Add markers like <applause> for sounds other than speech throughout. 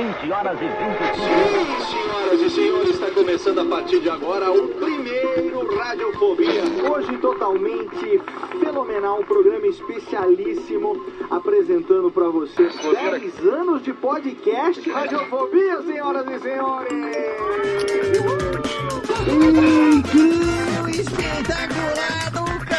20 horas e 25 Sim, senhoras e senhores, está começando a partir de agora o primeiro Radiofobia. Hoje totalmente fenomenal, um programa especialíssimo apresentando para vocês 10 anos de podcast Radiofobia, senhoras e senhores. Incrível, espetacular,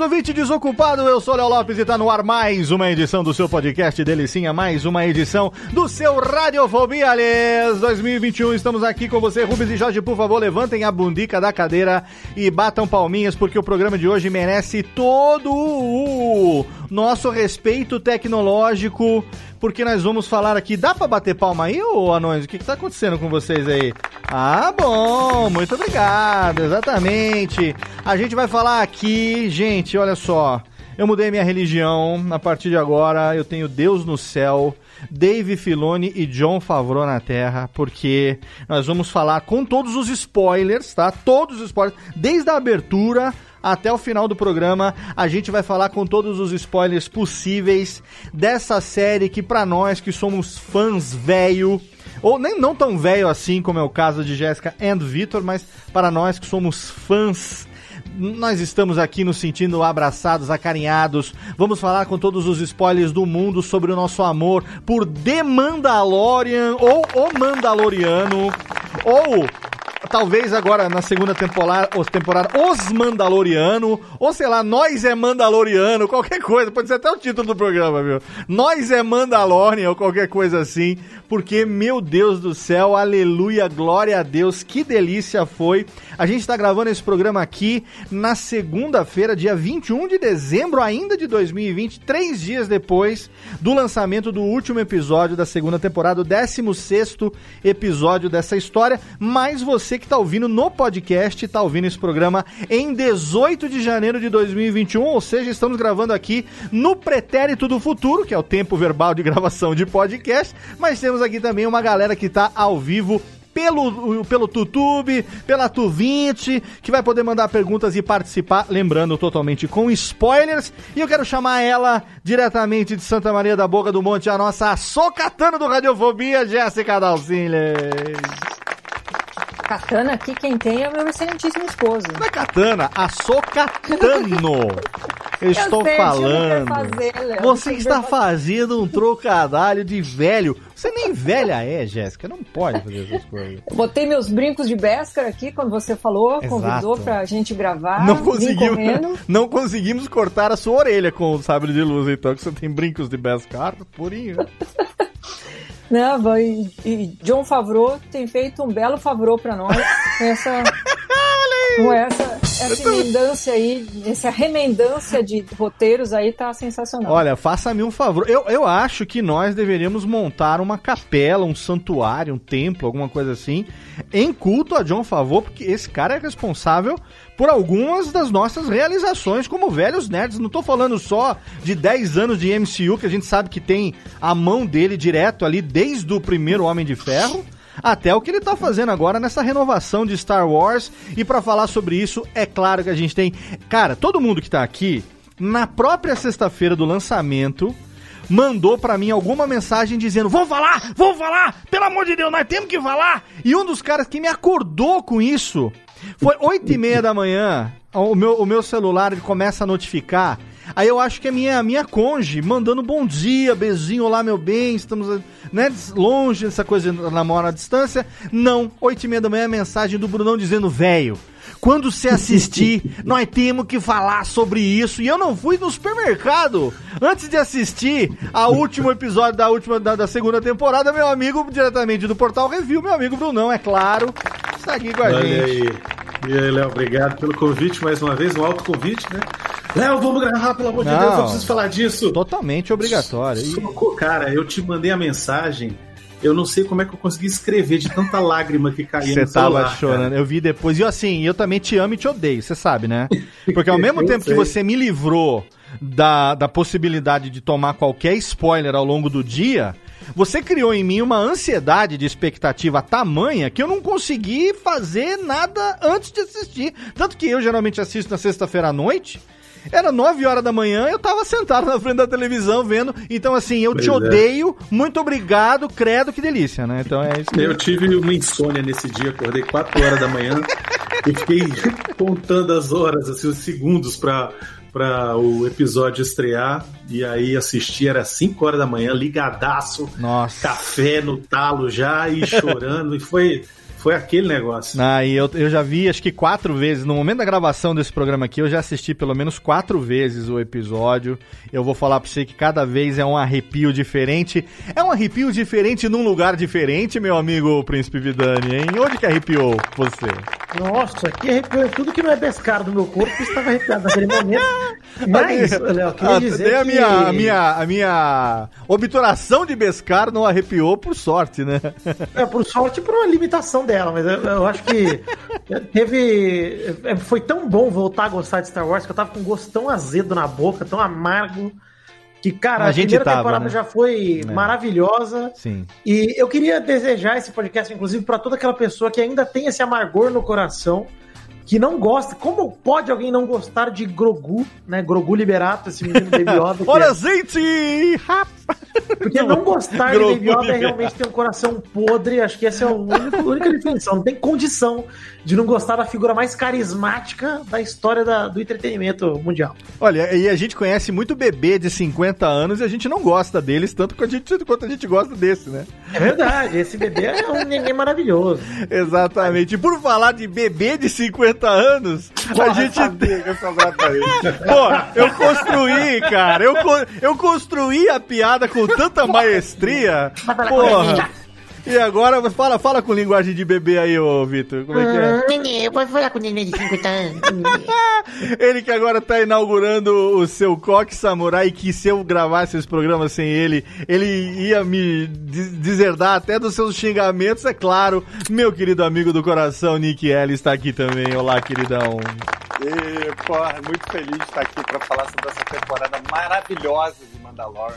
Saudações, ouvinte desocupado, eu sou Léo Lopes e tá no ar mais uma edição do seu podcast Delicinha, mais uma edição do seu Radiofobia, aliás, 2021, estamos aqui com você, Rubens e Jorge, por favor, levantem a bundica da cadeira e batam palminhas, porque o programa de hoje merece todo o nosso respeito tecnológico, porque nós vamos falar aqui, dá pra bater palma aí, ô anões? O que que tá acontecendo com vocês aí? Ah, bom, muito obrigado, exatamente. A gente vai falar aqui, gente, olha só. Eu mudei minha religião, a partir de agora eu tenho Deus no céu, Dave Filoni e John Favreau na terra, porque nós vamos falar com todos os spoilers, tá? Todos os spoilers, desde a abertura até o final do programa, a gente vai falar com todos os spoilers possíveis dessa série que pra nós que somos fãs velho, ou nem não tão velho assim como é o caso de Jéssica e Vitor, mas para nós que somos fãs nós estamos aqui nos sentindo abraçados, acarinhados. Vamos falar com todos os spoilers do mundo sobre o nosso amor por The Mandalorian ou O Mandaloriano ou talvez agora na segunda temporada, os temporada Os Mandaloriano, ou sei lá, Nós é Mandaloriano, qualquer coisa, pode ser até o título do programa, viu? Nós é Mandalorian ou qualquer coisa assim, porque meu Deus do céu, aleluia, glória a Deus, que delícia foi. A gente está gravando esse programa aqui na segunda-feira, dia 21 de dezembro ainda de 2020, três dias depois do lançamento do último episódio da segunda temporada, o 16 episódio dessa história, mas você que está ouvindo no podcast, está ouvindo esse programa em 18 de janeiro de 2021, ou seja, estamos gravando aqui no pretérito do futuro, que é o tempo verbal de <laughs> gravação de podcast, mas temos aqui também uma galera que está ao vivo pelo, pelo YouTube, pela Tu20, que vai poder mandar perguntas e participar, lembrando totalmente com spoilers. E eu quero chamar ela diretamente de Santa Maria da Boca do Monte, a nossa socatana do Radiofobia, Jéssica Dalcines. Katana aqui, quem tem é o meu excelentíssimo esposo. Não é katana, a socatano. <laughs> Eu estou sei, falando. fazer, Léo. Você está fazendo um trocadilho de velho. Você nem velha é, Jéssica. Não pode fazer essas coisas. Botei meus brincos de Beskar aqui quando você falou, Exato. convidou pra gente gravar. não conseguimos, <laughs> não conseguimos cortar a sua orelha com o sabre de luz, então, que você tem brincos de Beskar, purinho. <laughs> Não, vai- e, e John Favreau tem feito um belo Favreau pra nós. essa, <laughs> com essa, essa emendância aí, essa remendância de roteiros aí tá sensacional. Olha, faça-me um favor. Eu, eu acho que nós deveríamos montar uma capela, um santuário, um templo, alguma coisa assim, em culto a John Favreau, porque esse cara é responsável por algumas das nossas realizações como velhos nerds. Não tô falando só de 10 anos de MCU, que a gente sabe que tem a mão dele direto ali desde o primeiro Homem de Ferro. Até o que ele tá fazendo agora nessa renovação de Star Wars. E pra falar sobre isso, é claro que a gente tem. Cara, todo mundo que tá aqui, na própria sexta-feira do lançamento, mandou pra mim alguma mensagem dizendo: Vamos falar, vamos falar, pelo amor de Deus, nós temos que falar. E um dos caras que me acordou com isso foi oito e meia da manhã. O meu, o meu celular ele começa a notificar Aí eu acho que é minha, minha conge mandando bom dia, beijinho, olá meu bem, estamos né, longe, essa coisa de namoro à distância. Não, oito e meia da manhã, mensagem do Brunão dizendo, velho, quando você assistir, <laughs> nós temos que falar sobre isso. E eu não fui no supermercado antes de assistir ao último episódio da última da, da segunda temporada. Meu amigo, diretamente do Portal Review, meu amigo Brunão, é claro, está aqui com a Olha gente. aí. E aí, Léo, obrigado pelo convite mais uma vez, um alto convite, né? Léo, vamos gravar, pelo amor de Não. Deus, eu preciso falar disso. Totalmente obrigatório. E- Socorro, Cara, eu te mandei a mensagem, eu não sei como é que eu consegui escrever de tanta lágrima que caía Você no celular. tava chorando, eu vi depois. E assim, eu também te amo e te odeio, você sabe, né? Porque ao <laughs> mesmo tempo que sei. você me livrou da, da possibilidade de tomar qualquer spoiler ao longo do dia, você criou em mim uma ansiedade de expectativa tamanha que eu não consegui fazer nada antes de assistir. Tanto que eu geralmente assisto na sexta-feira à noite. Era 9 horas da manhã, eu tava sentado na frente da televisão vendo. Então, assim, eu Pois te é. odeio. Muito obrigado, credo, que delícia, né? Então é isso que Eu tive uma insônia nesse dia, acordei 4 horas da manhã <laughs> e fiquei contando as horas, assim, os segundos pra, pra o episódio estrear. E aí assisti, era 5 horas da manhã, ligadaço, Nossa. café no talo já e chorando. e foi, foi aquele negócio. Ah, e eu, eu já vi acho que quatro vezes. No momento da gravação desse programa aqui, eu já assisti pelo menos quatro vezes o episódio. Eu vou falar pra você que cada vez é um arrepio diferente. É um arrepio diferente num lugar diferente, meu amigo Príncipe Vidani, hein? Onde que arrepiou você? Nossa, aqui arrepiou tudo que não é pescado do meu corpo estava arrepiado naquele momento. Mas, <laughs> Léo, queria Ah, dizer a que... minha, a, minha, a minha obturação de Bescar não arrepiou por sorte, né? É, por sorte, por uma limitação dela, mas eu, eu acho que teve. Foi tão bom voltar a gostar de Star Wars que eu tava com um gosto tão azedo na boca, tão amargo. Que, cara, A a, gente primeira tava, temporada né? já foi É. maravilhosa. Sim. E eu queria desejar esse podcast, inclusive, para toda aquela pessoa que ainda tem esse amargor no coração, que não gosta. Como pode alguém não gostar de Grogu, né? Grogu Liberato, esse menino Baby <laughs> Yoda. Olha, é- gente! Rapaz! Porque não gostar de Baby Yoda é realmente ter um coração podre. Acho que essa é a única, a única definição. Não tem condição de não gostar da figura mais carismática da história da- do entretenimento mundial. Olha, e a gente conhece muito bebê de 50 anos e a gente não gosta deles tanto quanto a gente, quanto a gente gosta desse, né? É verdade, esse bebê é um neném maravilhoso. Exatamente. E por falar de bebê de 50 anos, a gente. Pô, eu construí, cara. Eu, co- eu construí a piada com tanta maestria. Porra. E agora, fala, fala com linguagem de bebê aí, ô Vitor. Como é que é? Nenê, eu posso falar com o neném de 50 anos? <laughs> Ele que agora tá inaugurando o seu coque samurai, que se eu gravasse esse programa sem ele, ele ia me des- deserdar até dos seus xingamentos, é claro. Meu querido amigo do coração, Nick L, está aqui também. Olá, queridão. E, porra, muito feliz de estar aqui para falar sobre essa temporada maravilhosa de Mandalorian.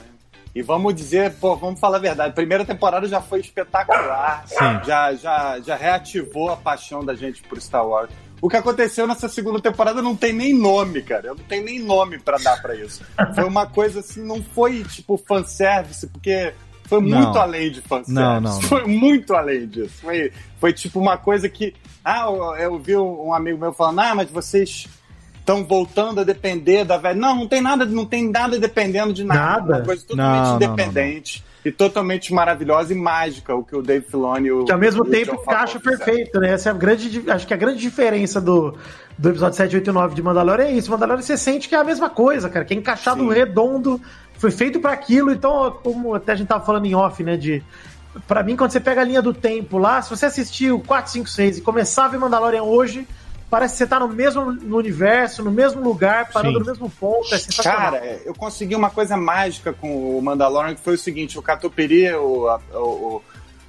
E vamos dizer, pô, vamos falar a verdade. A primeira temporada já foi espetacular. Sim. Já, já, já reativou a paixão da gente por Star Wars. O que aconteceu nessa segunda temporada não tem nem nome, cara. Eu não tenho nem nome pra dar pra isso. Foi uma coisa assim, não foi tipo fanservice, porque foi Não. muito além de fanservice. Não, não, não. Foi muito além disso. Foi, foi tipo uma coisa que. Ah, eu, eu vi um amigo meu falando, ah, mas vocês estão voltando a depender da velha. Não, não tem nada, não tem nada dependendo de nada. Nada. Uma coisa totalmente Não, não, não, independente e totalmente maravilhosa e mágica, o que o Dave Filoni e o. Que ao mesmo o tempo encaixa perfeito, né? Essa é a grande, acho que a grande diferença do, do episódio 7, 8 e 9 de Mandalorian é isso. Mandalorian você sente que é a mesma coisa, cara, que é encaixado Sim. redondo, foi feito pra aquilo, então, como até a gente tava falando em off, né, de Pra mim, quando você pega a linha do tempo lá, se você assistiu 4, 5, 6 e começar a ver Mandalorian hoje, parece que você tá no mesmo no universo, no mesmo lugar, parando Sim. no mesmo ponto, é. Cara, é, eu consegui uma coisa mágica com o Mandalorian, que foi o seguinte, o Catupiry, o, o,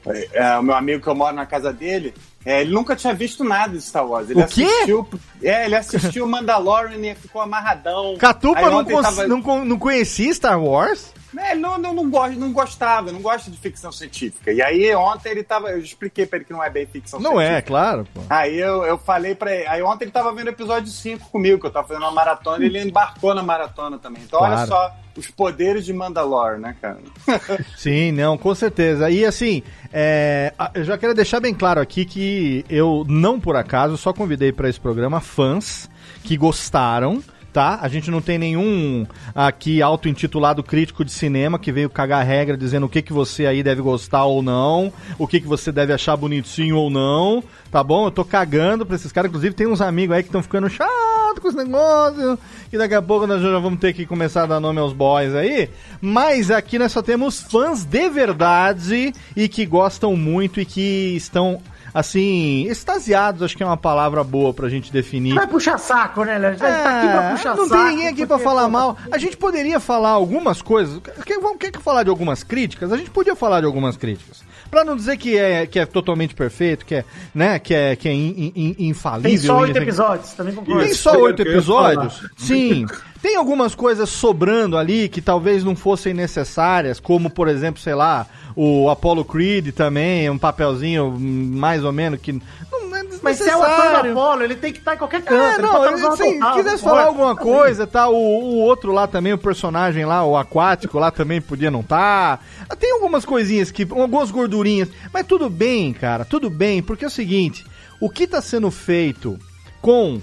o, é, o meu amigo que eu moro na casa dele, é, ele nunca tinha visto nada de Star Wars. Ele O quê? assistiu. É, ele assistiu o Mandalorian e ficou amarradão. Catupa não, tava- não, não conhecia Star Wars? É, ele não, não, não, gosta, não gostava, não gosta de ficção científica. E aí ontem ele tava. Eu expliquei pra ele que não é bem ficção Não científica. é, claro, pô. Aí eu, eu falei pra ele. Aí ontem ele tava vendo o episódio 5 comigo, que eu tava fazendo uma maratona e ele embarcou na maratona também. Então olha Claro. só os poderes de Mandalore, né, cara? <laughs> Sim, não, com certeza. E assim, é, eu já quero deixar bem claro aqui que eu, não por acaso, só convidei para esse programa fãs que gostaram, tá? A gente não tem nenhum aqui auto-intitulado crítico de cinema que veio cagar regra dizendo o que, que você aí deve gostar ou não, o que, que você deve achar bonitinho ou não, tá bom? Eu tô cagando pra esses caras. Inclusive, tem uns amigos aí que estão ficando chato com esse negócio, que daqui a pouco nós já vamos ter que começar a dar nome aos boys aí. Mas aqui nós só temos fãs de verdade e que gostam muito e que estão assim, extasiados, acho que é uma palavra boa pra gente definir. Vai puxar saco, né, Léo? A gente tá aqui pra puxar É, não saco. tem ninguém aqui pra falar mal. A gente poderia falar algumas coisas. Quer, vamos- quer que falar de algumas críticas? A gente podia falar de algumas críticas. Pra não dizer que é, que é totalmente perfeito, que é, né, que é, que é in- in- infalível. Tem só oito episódios, também concordo. Tem só oito episódios? Sim. Tem algumas coisas sobrando ali que talvez não fossem necessárias, como, por exemplo, sei lá, o Apollo Creed também, um papelzinho mais ou menos que é Mas se é o ator do. Apolo, ele tem que estar em qualquer canto. É, não, usar uma assim, quisesse falar alguma coisa, tá? O, o outro lá também, o personagem lá, o aquático lá também podia não tá. Tem algumas coisinhas que, algumas gordurinhas, mas tudo bem, cara, tudo bem, porque é o seguinte, o que tá sendo feito com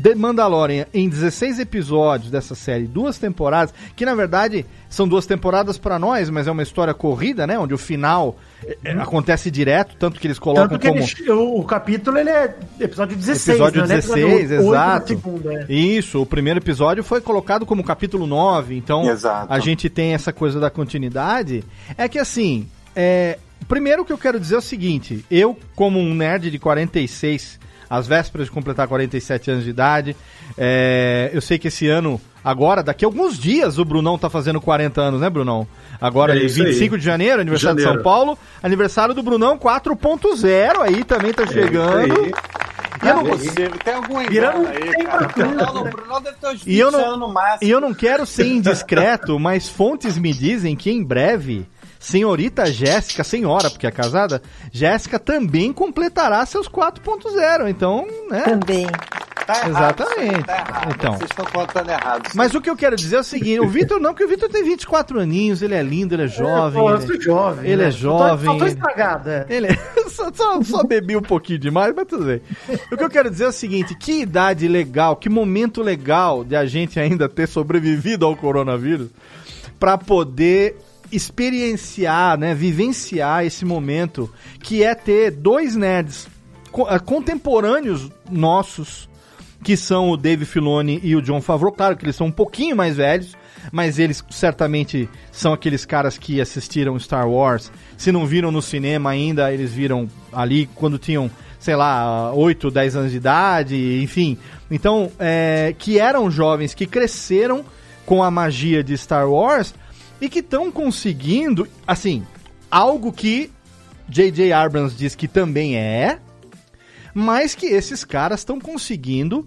The Mandalorian em 16 episódios dessa série, duas temporadas, que na verdade são duas temporadas pra nós, mas é uma história corrida, né? Onde o final é, é, acontece direto, tanto que eles colocam Tanto que como ele- o, o capítulo ele é episódio 16, episódio né? 16, Episódio oito do exato. segundo, é. Isso, o primeiro episódio foi colocado como capítulo 9, então Exato. a gente tem essa coisa da continuidade. É que assim, é, primeiro que eu quero dizer é o seguinte, eu como um nerd de 46, às vésperas de completar 47 anos de idade, é, eu sei que esse ano, agora, daqui a alguns dias, o Brunão tá fazendo 40 anos, né, Brunão? Agora, É em isso aí. 25 de janeiro, aniversário de São Janeiro. Paulo, aniversário do Brunão 4.0 aí também tá chegando. E eu não- é possível, tem algum Virando engano aí, tem cara. pra O Bruno, tudo. o Bruno deve ter uns 20 E eu não- anos no máximo. E eu não quero ser indiscreto, mas fontes me dizem que em breve, senhorita Jéssica, senhora, porque é casada, Jéssica também completará seus 4.0. Então, né? Também. Tá errado, Exatamente. Tá errado. Então. Vocês estão contando errado. Mas o que eu quero dizer é o seguinte: o Vitor não, que o Vitor tem 24 aninhos, ele é lindo, ele é jovem. Pô, eu ele- sou jovem. ele né? é Só tô- jovem, Só tô ele- estragado, é. Ele <laughs> só, só, só bebi um pouquinho demais, mas tudo bem. O que eu quero dizer é o seguinte: que idade legal, que momento legal de a gente ainda ter sobrevivido ao coronavírus para poder experienciar, né, vivenciar esse momento que é ter dois nerds eh, contemporâneos nossos que são o Dave Filoni e o John Favreau. Claro que eles são um pouquinho mais velhos, mas eles certamente são aqueles caras que assistiram Star Wars. Se não viram no cinema ainda, eles viram ali quando tinham, sei lá, 8, 10 anos de idade, enfim. Então, é, que eram jovens que cresceram com a magia de Star Wars e que estão conseguindo, assim, algo que J.J. Abrams diz que também é, mas que esses caras estão conseguindo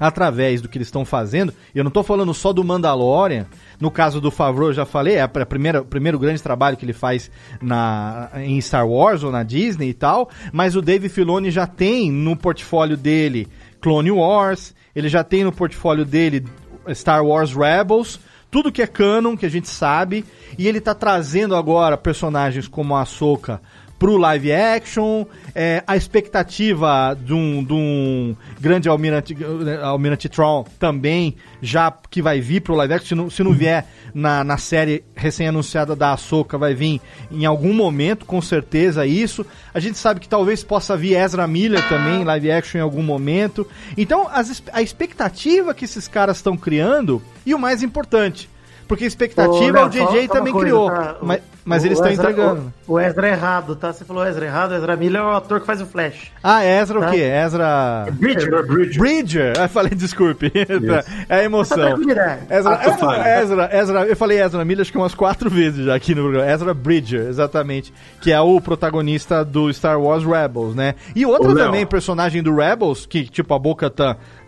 através do que eles estão fazendo. Eu não estou falando só do Mandalorian. No caso do Favreau, eu já falei, é o primeiro grande trabalho que ele faz na, em Star Wars ou na Disney e tal. Mas o Dave Filoni já tem no portfólio dele Clone Wars, ele já tem no portfólio dele Star Wars Rebels, tudo que é canon, que a gente sabe, e ele tá trazendo agora personagens como a Ahsoka pro live action, é, a expectativa de um, de um grande Almirante, Almirante Tron também, já que vai vir pro live action, se não, se não vier na, na série recém-anunciada da Ahsoka, vai vir em algum momento, com certeza, isso. A gente sabe que talvez possa vir Ezra Miller também, live action em algum momento. Então, as a expectativa que esses caras estão criando, e o mais importante, porque a expectativa Ô, o Léo, só- JJ também coisa, criou, tá? O- mas, mas o eles estão Ezra- entregando. O, o Ezra é errado, tá? Você falou Ezra errado, Ezra Miller é o ator que faz o Flash. Ah, Ezra o Tá. quê? Ezra... Bridger. Bridger. Bridger! <laughs> Eu falei, desculpe. <laughs> é a emoção. Tranquilidade. Ezra, Ah, tô falando. Ezra, Ezra, eu falei Ezra Miller acho que umas quatro vezes já aqui no programa. Ezra Bridger, exatamente. Que é o protagonista do Star Wars Rebels, né? E Léo. também, personagem do Rebels, que tipo a Boca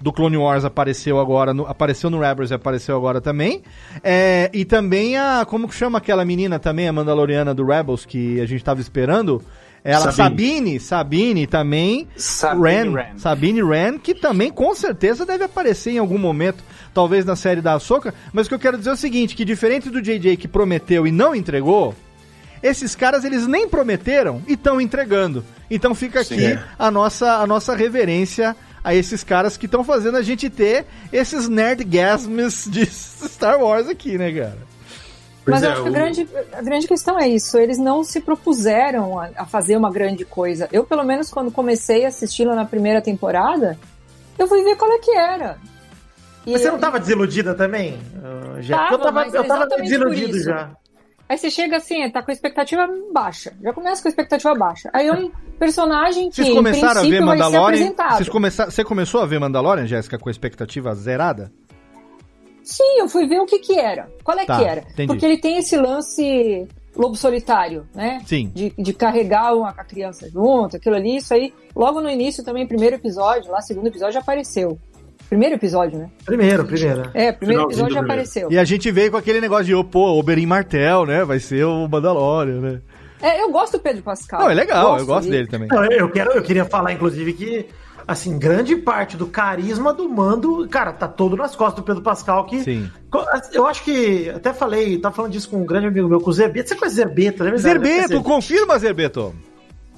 do Clone Wars apareceu agora, no- apareceu no Rebels e apareceu agora também. É, e também a, como que chama aquela menina também, a Mandaloriana do Rebels, que a gente tava esperando? Ela, Sabine, Sabine. Sabine também. Sabine Wren, Wren. Sabine Wren, que também com certeza deve aparecer em algum momento, talvez na série da Ahsoka. Mas o que eu quero dizer é o seguinte, que diferente do JJ que prometeu e não entregou, esses caras eles nem prometeram e estão entregando. Então fica aqui Sim. a nossa, a nossa reverência a esses caras que estão fazendo a gente ter esses nerdgasms de <laughs> Star Wars aqui, né, cara? Mas Pois eu é, acho que a o- grande, a grande questão é isso. Eles não se propuseram a, a fazer uma grande coisa. Eu, pelo menos, quando comecei a assisti-lo na primeira temporada, eu fui ver qual é que era. E Mas você eu- não tava desiludida também? ah, já? Tava, eu tava, eu tava desiludido já. Aí você chega assim, tá com a expectativa baixa. Já começa com a expectativa baixa. Aí é um personagem que, Vocês começaram a ver Mandalorian? Vocês começaram, você começou a ver Mandalorian, Jéssica, com a expectativa zerada? Sim, eu fui ver o que que era. Qual é Tá, que era? entendi. Porque ele tem esse lance lobo solitário, né? Sim. De, de carregar uma a criança junto, aquilo ali, isso aí. Logo no início também, primeiro episódio, lá segundo episódio já apareceu. Primeiro episódio, né? Primeiro, primeiro. É, primeiro Finalzinho episódio já primeiro. apareceu. E a gente veio com aquele negócio de, ô, pô, Oberyn Martel, né? Vai ser o Mandalorian, né? É, eu gosto do Pedro Pascal. Não, é legal, eu gosto dele. dele também. Não, eu, quero, eu queria falar, inclusive, que assim, grande parte do carisma do mando, cara, tá todo nas costas do Pedro Pascal, que Sim. eu acho que, até falei, tava falando disso com um grande amigo meu, com o Zerbeto, você conhece Zerbeto, né? Zerbeto, confirma, Zerbeto.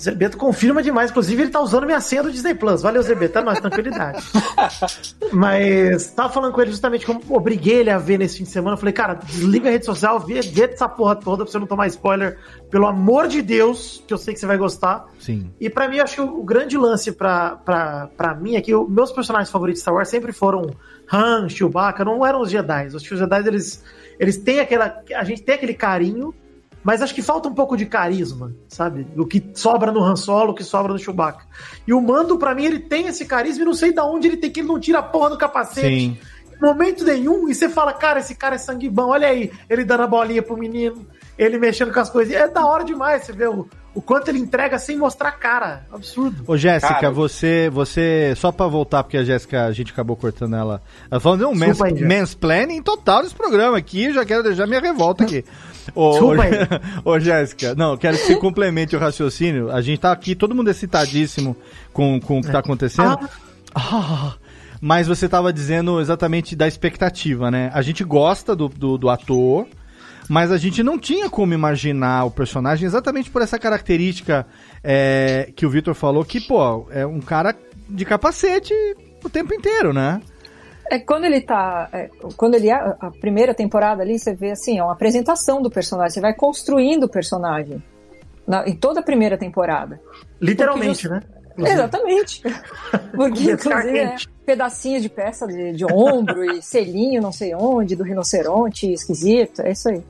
Zerbeto confirma demais, inclusive ele tá usando minha senha do Disney Plus. Valeu, Zerbeto, tá nós, tranquilidade. <laughs> Mas tava falando com ele justamente como obriguei ele a ver nesse fim de semana. Eu falei, cara, desliga a rede social, vê, vê essa porra toda pra você não tomar spoiler. Pelo amor de Deus, que eu sei que você vai gostar. Sim. E pra mim, acho que o, o grande lance pra, pra, pra mim é que os meus personagens favoritos de Star Wars sempre foram Han, Chewbacca, não eram os Jedi. Os Jedi, eles, eles têm aquela. A gente tem aquele carinho, mas acho que falta um pouco de carisma, sabe? O que sobra no Han Solo, o que sobra no Chewbacca. E o Mando, pra mim, ele tem esse carisma e não sei da onde ele tem, que ele não tira a porra do capacete. Sim. Em momento nenhum, e você fala, cara, esse cara é sangue bom, olha aí, ele dando a bolinha pro menino, ele mexendo com as coisas. É da hora demais, você vê o, o quanto ele entrega sem mostrar cara. Absurdo. Ô, Jéssica, Cara. você, você. Só pra voltar, porque a Jéssica, a gente acabou cortando ela. Ela falando de um mans, aí, mansplaining total desse programa aqui. Eu já quero deixar minha revolta aqui. <laughs> Ô, ô, <laughs> ô, Jéssica, não, quero que você complemente o raciocínio. A gente tá aqui, todo mundo excitadíssimo com, com o que tá acontecendo. Ah, <laughs> mas você tava dizendo exatamente da expectativa, né? A gente gosta do, do, do ator, mas a gente não tinha como imaginar o personagem exatamente por essa característica é, que o Victor falou, que, pô, é um cara de capacete o tempo inteiro, né? É quando ele tá. é, quando ele é a primeira temporada ali, você vê assim, é uma apresentação do personagem. Você vai construindo o personagem. na- em toda a primeira temporada. Literalmente, Porque né? Exatamente. <laughs> Porque, inclusive, é, quente. pedacinhos de peça de, de ombro e selinho não sei onde, do rinoceronte esquisito, é isso aí.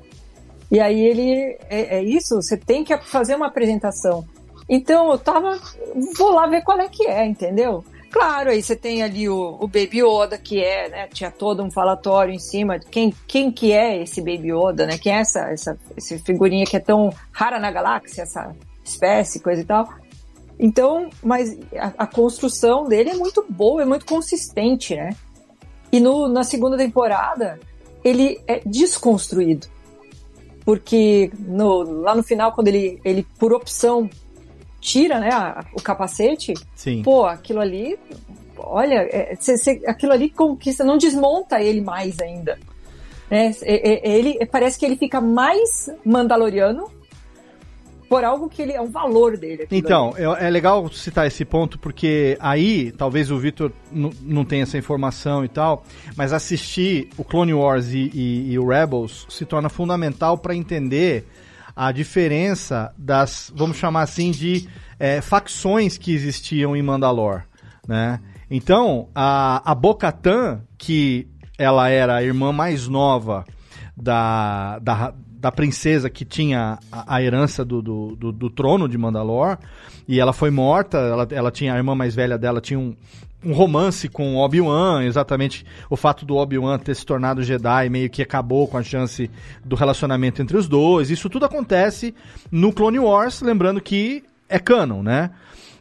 E aí ele. É, é isso, você tem que fazer uma apresentação. Então eu tava. Vou lá ver qual é que é, entendeu? Claro, aí você tem ali o, o Baby Yoda, que é, né? Tinha todo um falatório em cima de quem, quem que é esse Baby Yoda, né? Quem é essa, essa, essa figurinha que é tão rara na galáxia, essa espécie, coisa e tal. Então, mas a, a construção dele é muito boa, é muito consistente, né? E no, na segunda temporada, ele é desconstruído. Porque no, lá no final, quando ele, ele por opção, tira né, a- o capacete, Sim. pô, aquilo ali, olha, é, cê- cê- aquilo ali conquista, não desmonta ele mais ainda. né? Ele, parece que ele fica mais mandaloriano por algo que ele é um valor dele. Então, é, é legal citar esse ponto, porque aí, talvez o Victor não tenha essa informação e tal, mas assistir o Clone Wars e, e- e o Rebels se torna fundamental para entender a diferença das, vamos chamar assim, de é, facções que existiam em Mandalore, né? Então, a, a Bo-Katan, que ela era a irmã mais nova da, da, da princesa que tinha a, a herança do, do, do, do trono de Mandalor, e ela foi morta, ela, ela tinha, a irmã mais velha dela tinha um, um romance com Obi-Wan, exatamente o fato do Obi-Wan ter se tornado Jedi meio que acabou com a chance do relacionamento entre os dois. Isso tudo acontece no Clone Wars, lembrando que é canon, né?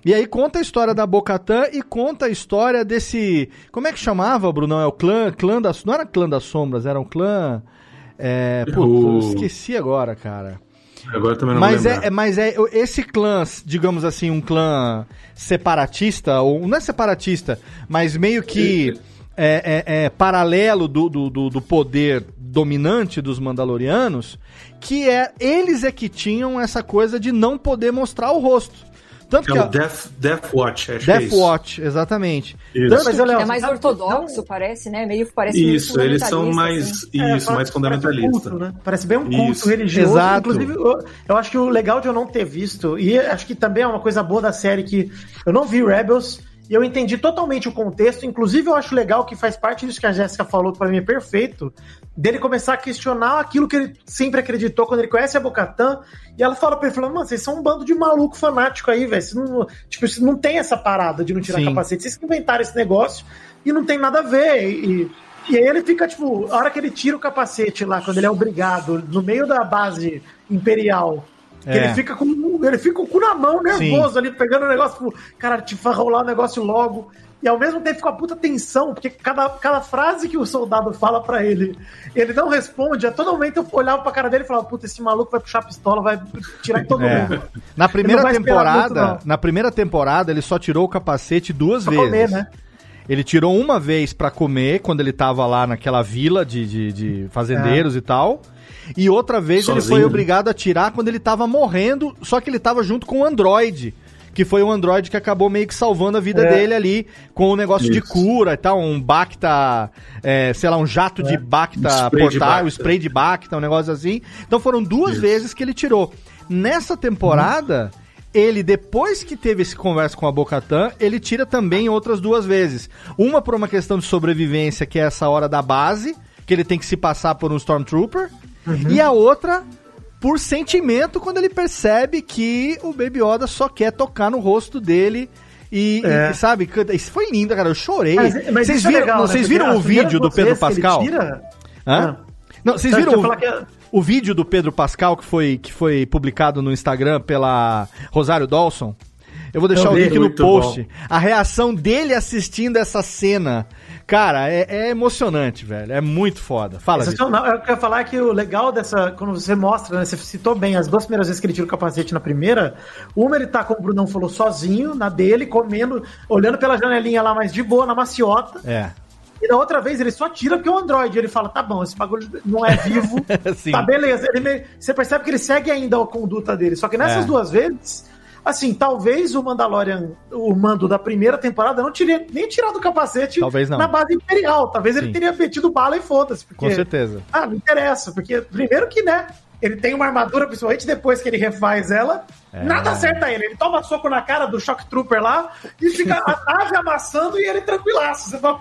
E aí conta a história da Bocatã e conta a história desse. Como é que chamava, Brunão? É o clã, clã das. Não era clã das sombras, era um clã. É. Putz, O- esqueci agora, cara. Agora também não Mas é, é- mas é esse clã, digamos assim, um clã separatista, ou não é separatista, mas meio que é, é- é paralelo do, do, do- do poder dominante dos Mandalorianos, que é eles é que tinham essa coisa de não poder mostrar o rosto. Tanto É que o a- Death, Death Watch, acho que é Death isso. Watch, exatamente. Isso. Tanto Mas, que- Léo, É mais ortodoxo, parece, né? Meio parece meio Isso, eles são mais. assim. Isso, É, mais parece- fundamentalista. Parece, um né? Parece bem um culto Isso. religioso. Exato. Inclusive, eu, eu acho que o legal de eu não ter visto, e acho que também é uma coisa boa da série que eu não vi Rebels e eu entendi totalmente o contexto. Inclusive, eu acho legal que faz parte disso que a Jéssica falou, que pra mim é perfeito, dele começar a questionar aquilo que ele sempre acreditou quando ele conhece a Bocatã. E ela fala pra ele, fala, mano, vocês são um bando de maluco fanático aí, velho. Tipo, vocês não tem essa parada de não tirar Sim. capacete. Vocês que inventaram esse negócio e não tem nada a ver. E, e aí ele fica, tipo, a hora que ele tira o capacete lá, quando ele é obrigado, no meio da base imperial, É. ele fica com ele fica com o cu na mão, nervoso ali, pegando o negócio, tipo, cara, te vai rolar o negócio logo. E ao mesmo tempo fica uma puta tensão, porque cada, cada frase que o soldado fala pra ele, ele não responde. A todo momento eu olhava pra cara dele e falava, puta, esse maluco vai puxar a pistola, vai tirar em todo É. mundo. Na primeira Ele muito, temporada, não. na primeira temporada, ele só tirou o capacete duas Pra vezes. comer, né? Ele tirou uma vez pra comer, quando ele tava lá naquela vila de, de, de fazendeiros e tal. E outra vez ele Sozinho, foi né? obrigado a tirar quando ele tava morrendo, só que ele tava junto com o Android. Que foi o Android que acabou meio que salvando a vida É. dele ali, com o negócio de Isso. cura e tal, um Bacta, é, sei lá, um jato de Bacta Um de Bacta. um spray de Bacta, um negócio assim. Então foram duas Isso. vezes que ele tirou. Nessa temporada, ele, depois que teve esse conversa com a Bocatã, ele tira também outras duas vezes. Uma por uma questão de sobrevivência, que é essa hora da base, que ele tem que se passar por um Stormtrooper. E a outra por sentimento, quando ele percebe que o Baby Yoda só quer tocar no rosto dele. E, É. e, sabe, isso foi lindo, cara. Eu chorei. Mas, mas vocês é viram, legal, não, né? Porque viram o vídeo do Pedro Pascal? tira- Hã? Ah. Não, vocês viram o, é- o vídeo do Pedro Pascal que foi, que foi publicado no Instagram pela Rosário Dawson? Eu vou deixar Eu o link no post. bom. A reação dele assistindo essa cena. Cara, é, é emocionante, velho. É muito foda. Fala. Sensacional. Eu quero falar que o legal dessa, quando você mostra, né, você citou bem, as duas primeiras vezes que ele tira o capacete na primeira, uma ele tá, como o Brunão falou, sozinho, na dele, comendo, olhando pela janelinha lá, mais de boa, na maciota. É. E na outra vez ele só tira porque o Android. Ele fala, tá bom, esse bagulho não é vivo. <laughs> Sim. tá beleza. Ele Você percebe que ele segue ainda a conduta dele. Só que nessas É. duas vezes, assim, talvez o Mandalorian, o mando da primeira temporada, não teria nem tirado o capacete Talvez não. na base imperial. Talvez ele Sim. teria metido bala e foda-se. porque- Com certeza. ah, não interessa, porque primeiro que, né? Ele tem uma armadura, principalmente depois que ele refaz ela. É. Nada acerta ele. Ele toma soco na cara do Shock Trooper lá e fica a <laughs> nave amassando e ele tranquilaço. Você fala.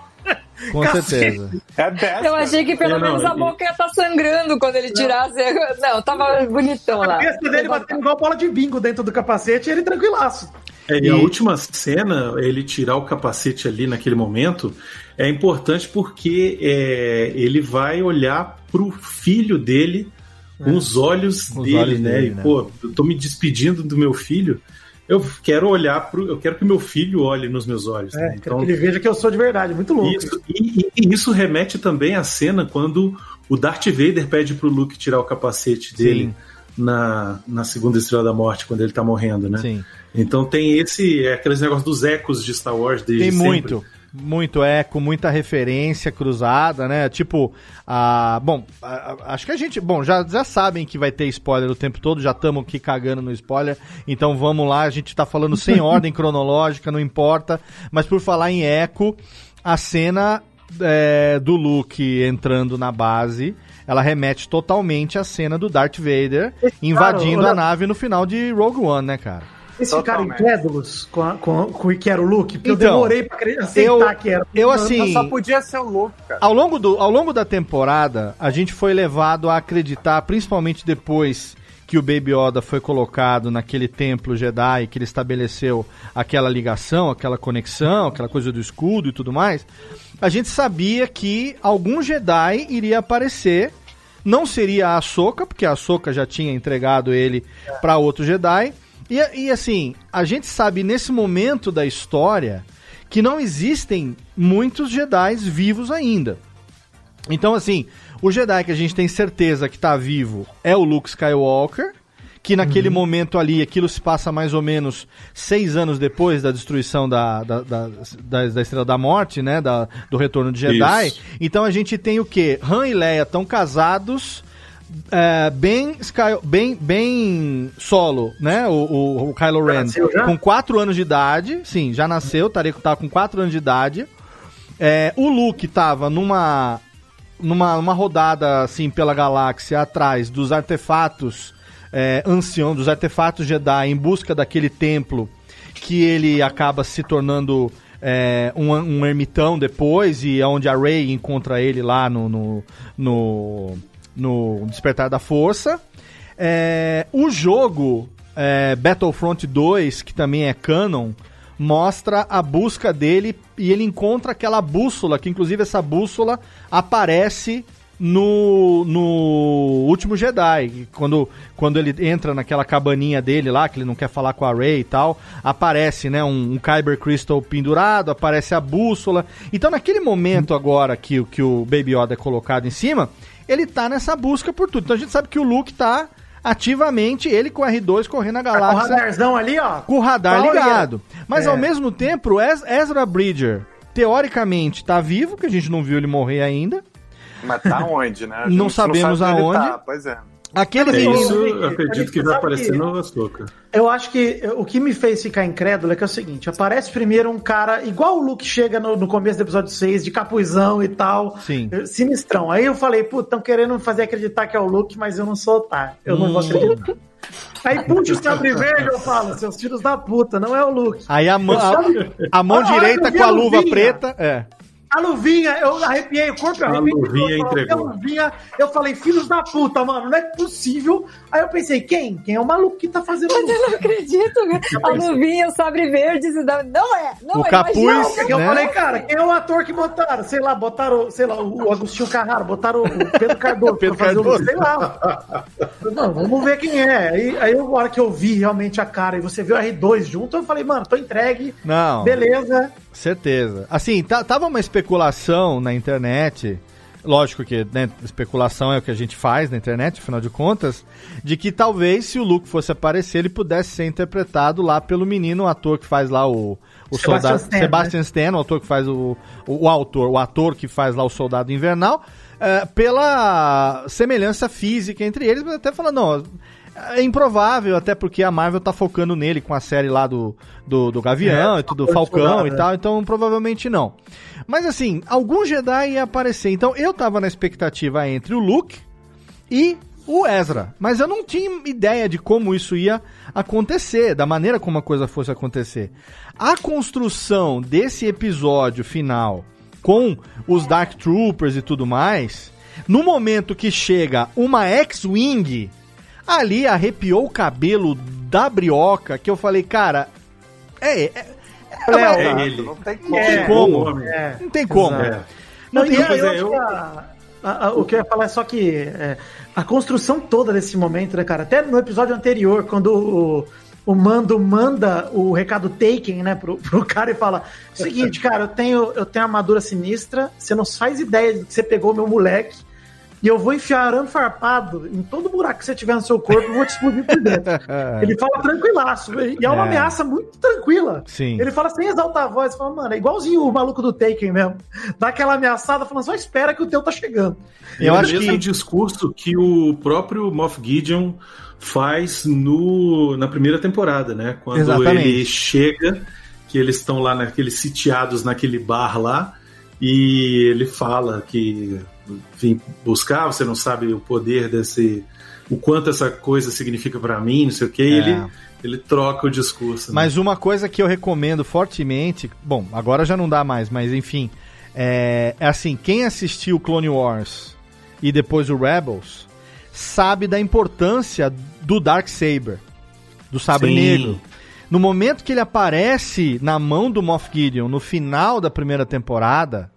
Com Cacete. certeza. É dessa. Eu achei que pelo É, não, menos a e- boca ia estar sangrando quando ele tirasse. <laughs> Não, tava bonitão A lá. cabeça dele batendo igual bola de bingo dentro do capacete e ele tranquilaço. É, e a última cena, ele tirar o capacete ali naquele momento, é importante porque é, ele vai olhar pro filho dele com os olhos Com os dele, olhos né? dele, e, né? pô, eu tô me despedindo do meu filho. Eu quero olhar pro. Eu quero que meu filho olhe nos meus olhos. É, né? Então, que ele veja que eu sou de verdade. Muito louco. isso, e, e- e isso remete também à cena quando o Darth Vader pede pro Luke tirar o capacete dele Sim. na, na segunda Estrela da Morte, quando ele tá morrendo, né? Sim. Então tem esse, é, aqueles negócios dos ecos de Star Wars desde Tem sempre. muito. Muito eco, muita referência cruzada, né? Tipo, a. Bom, a- acho que a gente. Bom, já, já sabem que vai ter spoiler o tempo todo, já estamos aqui cagando no spoiler. Então vamos lá, a gente tá falando sem <laughs> ordem cronológica, não importa. Mas por falar em eco, a cena é, do Luke entrando na base. Ela remete totalmente à cena do Darth Vader invadindo a nave no final de Rogue One, né, cara? Vocês ficaram Totalmente. incrédulos com, a- com, com o que era o look? Porque eu Então, demorei pra aceitar eu- que era. eu, assim, Só podia ser o louco, cara. Ao longo, do, ao longo da temporada, a gente foi levado a acreditar, principalmente depois que o Baby Yoda foi colocado naquele templo Jedi, que ele estabeleceu aquela ligação, aquela conexão, aquela coisa do escudo e tudo mais, a gente sabia que algum Jedi iria aparecer. Não seria a Ahsoka, porque a Ahsoka já tinha entregado ele para outro Jedi. E, e assim, a gente sabe nesse momento da história que não existem muitos Jedi vivos ainda. Então, assim, o Jedi que a gente tem certeza que tá vivo é o Luke Skywalker, que naquele momento ali, aquilo se passa mais ou menos seis anos depois da destruição da, da, da, da, da Estrela da Morte, né? Da, do retorno de Jedi. Isso. Então a gente tem o quê? Han e Leia estão casados é, bem, Sky, bem, bem solo, né? O, o, o Kylo Ren. Com 4 anos de idade. Sim, já nasceu. Tareco tava com 4 anos de idade. É, o Luke tava numa, numa, numa rodada assim pela galáxia atrás dos artefatos é, ancião, dos artefatos Jedi em busca daquele templo que ele acaba se tornando é, um, um ermitão depois e é onde a Rey encontra ele lá no, no, no, no Despertar da Força. É, o jogo é, Battlefront 2, que também é canon, mostra a busca dele e ele encontra aquela bússola, que inclusive essa bússola aparece no, no último Jedi. Quando, quando ele entra naquela cabaninha dele lá, que ele não quer falar com a Rey e tal, aparece né, um, um Kyber Crystal pendurado, aparece a bússola. Então, naquele momento agora que, que o Baby Yoda é colocado em cima, ele tá nessa busca por tudo. Então a gente sabe que o Luke tá ativamente, ele com o R2 correndo a Tá com o galáxia radarzão ali, ó. com o radar Qual ligado. Mas É. ao mesmo tempo, Ezra Bridger, teoricamente, tá vivo, que a gente não viu ele morrer ainda. Mas tá onde, né? Não sabemos sabe onde ele aonde. Tá, pois é. Aquele É menino. isso, eu acredito que vai aparecer que- no Açúcar. Eu acho que o que me fez ficar incrédulo é que é o seguinte: aparece primeiro um cara, igual o Luke chega no, no começo do episódio 6, de capuzão e tal. Sim. eh, Sinistrão. Aí eu falei, puta, estão querendo me fazer acreditar que é o Luke, mas eu não sou otário. Eu não vou Hum. acreditar. Aí puxa o sabre verde, eu falo, seus filhos da puta, não é o Luke. Aí a, mão- a, a mão direita com a luva preta. É. A luvinha, eu arrepiei o corpo, eu A arrepiei. luvinha eu falei, entregou. A luvinha, eu falei, filhos da puta, mano, não é possível. Aí eu pensei, quem? Quem é o maluco que tá fazendo Mas eu isso? não acredito. né? A luvinha, o sabre verde, não é. Não O é, capuz, mas É que eu né? falei, cara, quem é o ator que botaram? Sei lá, botaram, sei lá, o Agostinho Carraro, botaram o Pedro Cardoso. Pedro pra fazer o- Cardoso. Sei lá. Não, vamos ver quem é. Aí, aí a hora que eu vi realmente a cara e você viu o R2 junto, eu falei, mano, tô entregue, Não. beleza. Certeza. Assim, tá- tava uma especulação na internet. Lógico que né, especulação é o que a gente faz na internet, afinal de contas, de que talvez se o Luke fosse aparecer, ele pudesse ser interpretado lá pelo menino, o ator que faz lá o, o Sebastian soldado. Stan, Sebastian Stan, o ator que faz o, o, o autor, o ator que faz lá o soldado invernal, é, pela semelhança física entre eles, mas até falando, não, é improvável, até porque a Marvel tá focando nele com a série lá do, do, do Gavião É, e tudo, Falcão Falcão e é. tal, então provavelmente não. Mas assim, algum Jedi ia aparecer. Então eu tava na expectativa entre o Luke e o Ezra. Mas eu não tinha ideia de como isso ia acontecer, da maneira como a coisa fosse acontecer. A construção desse episódio final com os Dark Troopers e tudo mais, no momento que chega uma X-Wing, ali arrepiou o cabelo da brioca, que eu falei, cara, é. é, é, Léo, é- É ele. Não tem como. não tem É, como. É. Não tem como. É. Não, tem- eu, mas eu é, acho eu- que a- a- a- o que eu ia falar é só que é, a construção toda desse momento, né, cara? Até no episódio anterior, quando o, o Mando manda o recado Taken, né, pro, pro cara e fala: seguinte, cara, eu tenho, eu tenho armadura sinistra, você não faz ideia de que você pegou meu moleque. E eu vou enfiar arame farpado em todo buraco que você tiver no seu corpo e vou te explodir por dentro. <laughs> Ele fala tranquilaço. E é uma É. ameaça muito tranquila. Sim. Ele fala sem exaltar a voz, fala, mano, é igualzinho o maluco do Taken mesmo. Dá aquela ameaçada, falando, só espera que o teu tá chegando. Eu é acho o mesmo que- discurso que o próprio Moff Gideon faz no, na primeira temporada, né? Quando Exatamente. ele chega, que eles estão lá naqueles sitiados naquele bar lá, e ele fala que vim buscar, você não sabe o poder desse. o quanto essa coisa significa pra mim, não sei o que, e É. ele, ele troca o discurso. né? Mas uma coisa que eu recomendo fortemente, bom, agora já não dá mais, mas enfim, é, é assim, quem assistiu Clone Wars e depois o Rebels, sabe da importância do Dark Saber, do sabre Sim. negro. No momento que ele aparece na mão do Moff Gideon no final da primeira temporada,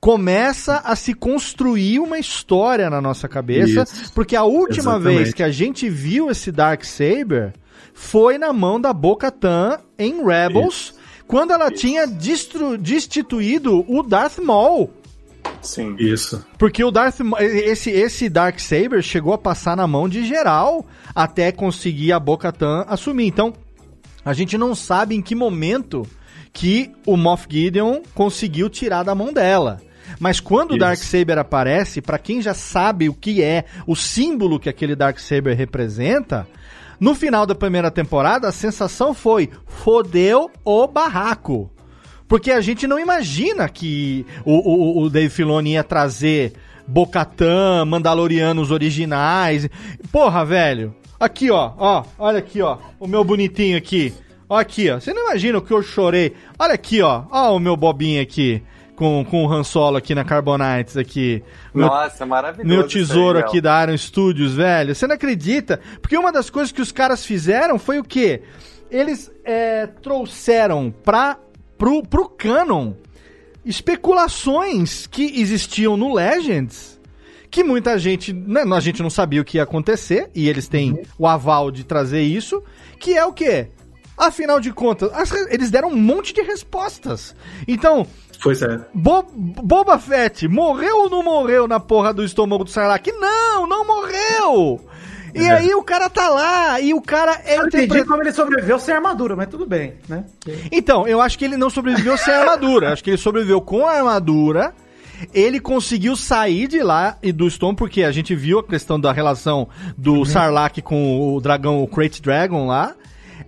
começa a se construir uma história na nossa cabeça, Isso. porque a última Exatamente. vez que a gente viu esse Dark Saber foi na mão da Bo-Katan em Rebels, quando ela tinha destru- destituído o Darth Maul. Sim. Isso. Porque o Darth esse esse Dark Saber chegou a passar na mão de geral até conseguir a Bo-Katan assumir. Então, a gente não sabe em que momento que o Moff Gideon conseguiu tirar da mão dela. Mas quando o Isso. Darksaber aparece, pra quem já sabe o que é o símbolo que aquele Darksaber representa, no final da primeira temporada a sensação foi fodeu o barraco. Porque a gente não imagina que o, o, o Dave Filoni ia trazer Bocatã, Mandalorianos originais. Porra, velho. Aqui, ó, ó, olha aqui, ó, o meu bonitinho aqui. Ó aqui, ó. Você não imagina o que eu chorei. Olha aqui, ó. Ó o meu bobinho aqui. Com, com o Han Solo aqui na Carbonites aqui. Meu- Nossa, maravilhoso. meu aí, tesouro Léo. aqui da Iron Studios, velho. Você não acredita? Porque uma das coisas que os caras fizeram foi o quê? Eles é, trouxeram pra, pro, pro canon especulações que existiam no Legends que muita gente, né, a gente não sabia o que ia acontecer e eles têm o aval de trazer isso, que é o quê? Afinal de contas, as eles deram um monte de respostas. Então, Pois é. Bo Boba Fett morreu ou não morreu na porra do estômago do Sarlacc? Não, não morreu! E É. aí o cara tá lá e o cara é Eu entendi interpre- como ele sobreviveu sem armadura, mas tudo bem, né? Então, eu acho que ele não sobreviveu sem armadura. Acho que ele sobreviveu com a armadura. Ele conseguiu sair de lá e do Stone, porque a gente viu a questão da relação do Sarlacc com o dragão, o Crate Dragon lá.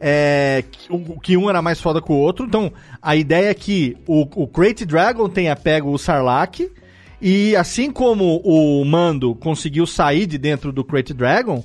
É, que, o- que um era mais foda que o outro. Então, a ideia é que o, o Crate Dragon tenha pego o Sarlacc. E assim como o Mando conseguiu sair de dentro do Crate Dragon,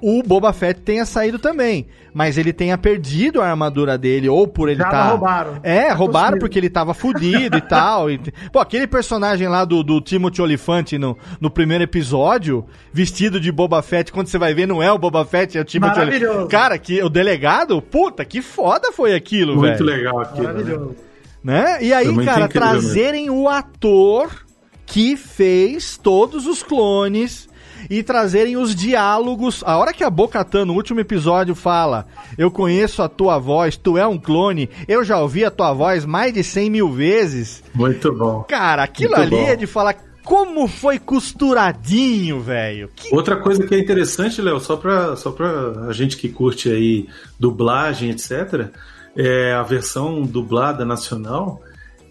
o Boba Fett tenha saído também. Mas ele tenha perdido a armadura dele, ou por ele Já tá. roubaram. É, É roubaram possível. porque ele tava fudido e <laughs> tal. E- Pô, aquele personagem lá do, do Timothy Olyphant no, no primeiro episódio, vestido de Boba Fett, quando você vai ver, não é o Boba Fett, é o Timothy. Maravilhoso. Cara, que, o delegado, puta, que foda foi aquilo, Muito velho legal aquilo. Né? Maravilhoso. né? E aí, muito cara, mesmo. trazerem o ator que fez todos os clones e trazerem os diálogos. A hora que a Bocatan no último episódio fala: Eu conheço a tua voz, tu é um clone, eu já ouvi a tua voz mais de 100 mil vezes. Muito bom. Cara, aquilo Muito ali bom. é de falar como foi costuradinho, velho. Que Outra coisa que é interessante, Léo, só pra, só pra a gente que curte aí dublagem, etc., é a versão dublada nacional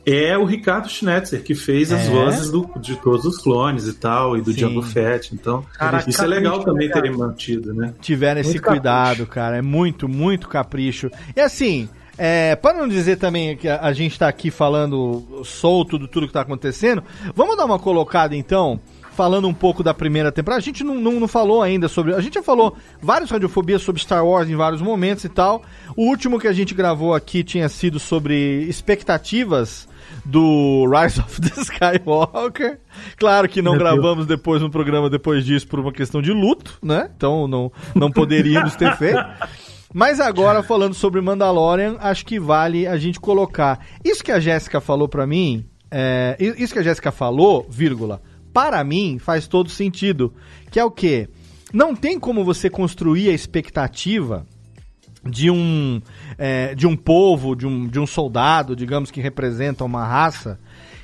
é o Ricardo Schnetzer, que fez as É? vozes do- de todos os clones e tal, e do Sim. Django Fett. Então, Caraca, isso é legal capricho, também né, terem mantido, né? tiveram esse Muito cuidado, cara. É muito, muito capricho. E assim, é, para não dizer também que a, a gente tá aqui falando solto do tudo que tá acontecendo, vamos dar uma colocada então, falando um pouco da primeira temporada. A gente não, não, não falou ainda sobre. A gente já falou vários radiofobias sobre Star Wars em vários momentos e tal. O último que a gente gravou aqui tinha sido sobre expectativas do Rise of the <laughs> Skywalker. Claro que não Meu Deus. gravamos depois um programa depois disso por uma questão de luto, né? Então não, não poderíamos ter feito. Mas agora, falando sobre Mandalorian, acho que vale a gente colocar. Isso que a Jéssica falou pra mim, é, isso que a Jéssica falou, vírgula, para mim faz todo sentido. Que é o quê? Não tem como você construir a expectativa de um, é, de um povo, de um, de um soldado, digamos que representa uma raça,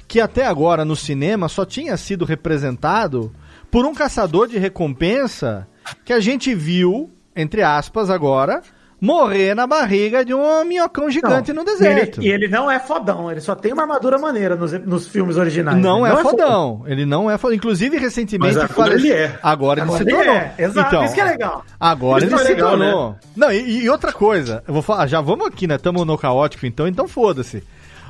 que até agora no cinema só tinha sido representado por um caçador de recompensa que a gente viu, entre aspas, agora, morrer na barriga de um minhocão gigante Não, no deserto. E ele, e ele não é fodão, ele só tem uma armadura maneira nos, nos filmes originais. Não Ele é fodão. Ele não é fodão. Inclusive, recentemente. Mas agora ele é. Agora ele se tornou. é, exato, Então, isso que é legal. Agora Isso ele é se legal, tornou. Não, e, e outra coisa. Eu vou falar. Já vamos aqui, né? Estamos no caótico, então. Então foda-se.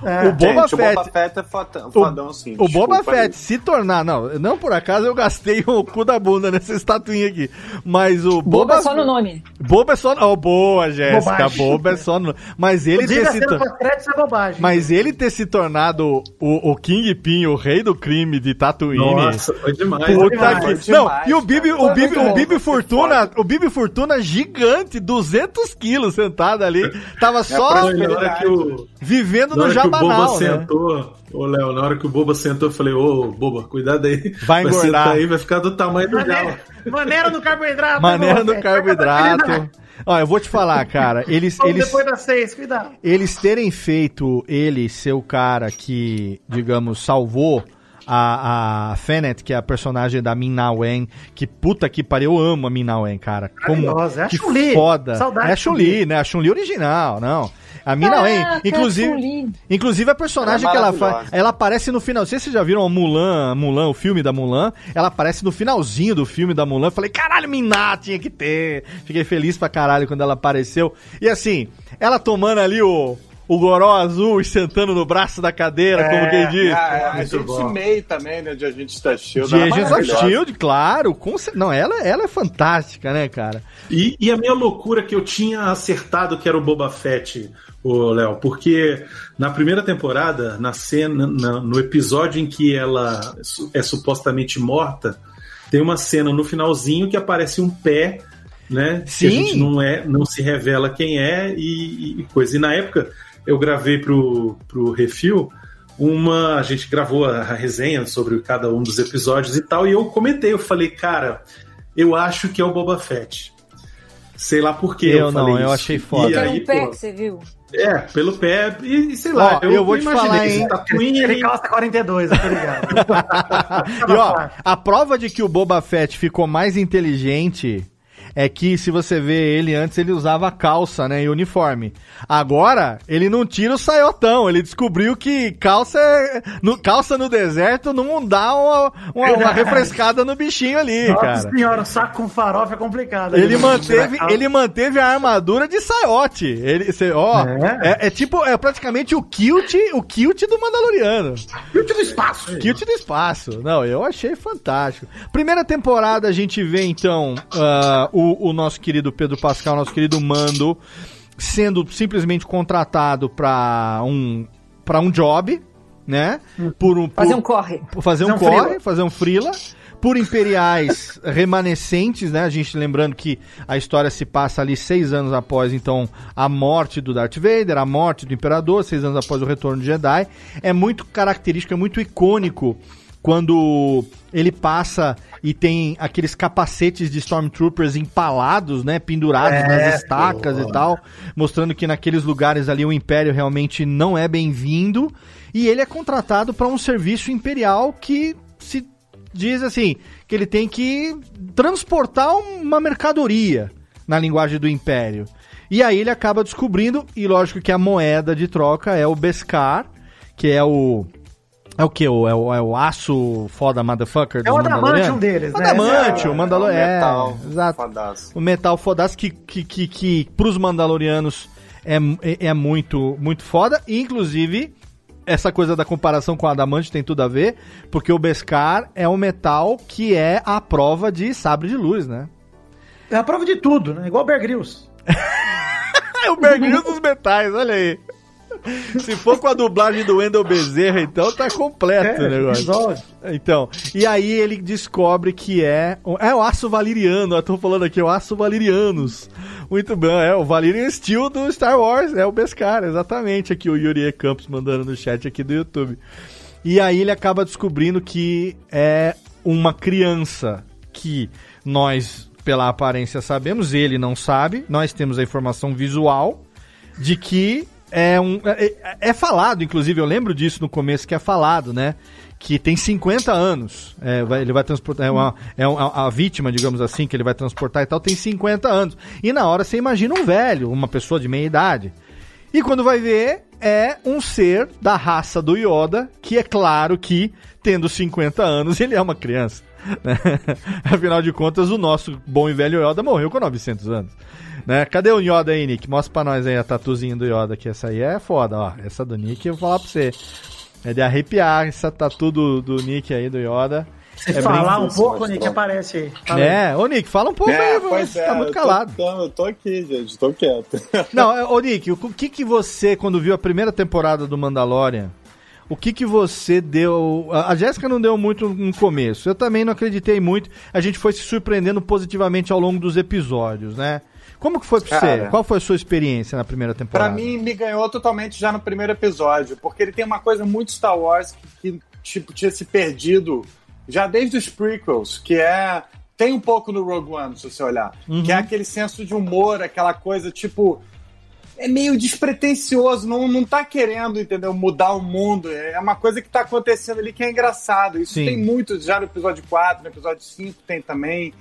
É. o Boba Gente, o Fett. Boba Fett é fodão, fodão sim. O Boba Fett aí. se tornar. Não, não por acaso eu gastei o cu da bunda nessa estatuinha aqui. Mas o Boba Boba. é só no nome. Boba é só. Oh, boa, Jéssica. Boba é só no. Mas ele ter se é bobagem. Mas ele ter se tornado o, o Kingpin, o rei do crime de Tatooine. Nossa, foi demais. Puta demais, que... foi Não, demais, e o Bibi, cara. o Bibi, o Bibi Fortuna, o Bibi Fortuna gigante, 200 quilos sentado ali, tava só hora que o, vivendo no hora que o Boba né? sentou, ô Léo, na hora que o Boba sentou, eu falei, ô Boba, cuidado aí. Vai engordar. sentar aí, vai ficar do tamanho do galo. Maneira, maneira no carboidrato. Maneira velho. carboidrato. Ó, eu vou te falar, cara, eles, Vamos eles, depois das seis, cuidado. eles terem feito ele ser o cara que, digamos, salvou a, a que é a personagem da Min Na Wen, que puta que pariu, eu amo a Min Na Wen, cara. Como, é a Chun-Li. foda. Saudade é a. Chun-Li, né? A Chun-Li original, não. A mina é, Caraca, inclusive, inclusive a personagem Ela é que ela faz, ela aparece no final. Não sei se vocês já viram a Mulan, Mulan, o filme da Mulan. Ela aparece no finalzinho do filme da Mulan. Eu Falei, caralho, Miná tinha que ter. Fiquei feliz pra caralho quando ela apareceu. E assim, ela tomando ali o, o goró azul e sentando no braço da cadeira, como quem diz. Ah, a Muito gente bom. May também, né? De Agente da Shield. De é of maravilhosa. Shield, claro. Com, não, ela, ela é fantástica, né, cara? E, e a minha loucura que eu tinha acertado que era o Boba Fett, o Léo, porque na primeira temporada, na cena, na- no episódio em que ela é supostamente morta, tem uma cena no finalzinho que aparece um pé, né? Sim. Que a gente não é, não se revela quem é e, e coisa. E na época eu gravei pro, pro Refil uma. A gente gravou a, resenha sobre cada um dos episódios e tal, e eu comentei, eu falei, cara, eu acho que é o Boba Fett. Sei lá por que Eu eu, não, falei eu isso. achei foda. E aí, um pé pô, que você viu. É, pelo pé, e, e sei lá, Ó, eu vou te falar, hein? Tatooine, Ele calça 42, eu tô ligado. <laughs> E ó, a prova de que o Boba Fett ficou mais inteligente é que se você vê ele antes, ele usava calça, né, e uniforme. Agora, ele não tira o saiotão, ele descobriu que calça, é- no, calça no deserto não dá uma, uma, uma refrescada no bichinho ali, Nossa cara. senhora, saco com farofa é complicado. Ele Ele manteve, ele manteve a armadura de saiote. Ele, cê, ó, É. é. é tipo, é praticamente o kilt, o kilt do Mandaloriano. Kilt do espaço. Kilt do espaço. Não, eu achei fantástico. Primeira temporada a gente vê então ah, o, o nosso querido Pedro Pascal, nosso querido Mando, sendo simplesmente contratado para um para um job, né? Por um por- Fazer um corre. por fazer um um corre, frila. fazer um frila. Por imperiais <laughs> remanescentes, né? A gente lembrando que a história se passa ali seis anos após, então, a morte do Darth Vader, a morte do Imperador, seis anos após o retorno de Jedi. É muito característico, é muito icônico quando ele passa e tem aqueles capacetes de Stormtroopers empalados, né? Pendurados É, nas estacas e tal, mostrando que naqueles lugares ali o Império realmente não é bem-vindo. E ele é contratado para um serviço imperial que se diz assim, que ele tem que transportar uma mercadoria na linguagem do Império. E aí ele acaba descobrindo, e lógico que a moeda de troca é o Beskar, que é o. É o que? É o, é o aço foda motherfucker É o adamantium deles, né? Adamantium, É, o Mandalor... é o É, metal exato. fodaço. O metal fodaço que, que, que, que pros Mandalorianos é, é, é muito, muito foda. E, inclusive, essa coisa da comparação com o Adamante tem tudo a ver, porque o Beskar é um metal que é a prova de sabre de luz, né? É a prova de tudo, né? Igual o Bear Grylls. <laughs> É o Bear Grylls dos metais, olha aí. Se for com a dublagem do Wendel Bezerra, então tá completo o negócio. Então, e aí ele descobre que é. É o aço valeriano, eu tô falando aqui, o aço valerianos. Muito bom, é o Valerian Steel do Star Wars, é o Beskar, exatamente aqui o Yuri E. Campos mandando no chat aqui do YouTube. E aí ele acaba descobrindo que é uma criança que nós, pela aparência, sabemos, ele não sabe, nós temos a informação visual de que é um. É, é- falado, inclusive, eu lembro disso no começo que é falado, né? Que tem 50 anos. É, vai- ele vai transportar. É, uma, é uma- a vítima, digamos assim, que ele vai transportar e tal, tem 50 anos. E na hora você imagina um velho, uma pessoa de meia idade. E quando vai ver, é um ser da raça do Yoda, que é claro que, tendo 50 anos, <laughs> ele é uma criança. Né? <laughs> Afinal de contas, o nosso bom e velho Yoda morreu com 900 anos. Né? Cadê o Yoda aí, Nick? Mostra pra nós aí a tatuzinha do Yoda, que essa aí é foda, ó. Essa do Nick eu vou falar pra você. É de arrepiar essa tatu do, do Nick aí, do Yoda. Se é falar um pouco, Nick, aparece aí. Fala aí. É, ô Nick, fala um pouco aí, pois você é, tá muito eu tô- calado. tô- Eu tô aqui, gente, tô quieto. Não, é, ô Nick, o que que você, quando viu a primeira temporada do Mandalorian, o que que você deu... A Jéssica não deu muito no começo, eu também não acreditei muito, a gente foi se surpreendendo positivamente ao longo dos episódios, né? Como que foi pra você? Qual foi a sua experiência na primeira temporada? Pra mim, me ganhou totalmente já no primeiro episódio, porque ele tem uma coisa muito Star Wars que, que, tipo, tinha se perdido já desde os prequels, que é. Tem um pouco no Rogue One, se você olhar. Que é aquele senso de humor, aquela coisa, tipo. É meio despretensioso, não, não tá querendo, entendeu? Mudar o mundo. É uma coisa que tá acontecendo ali que é engraçado. Isso Sim. tem muito já no episódio 4, no episódio 5 tem também.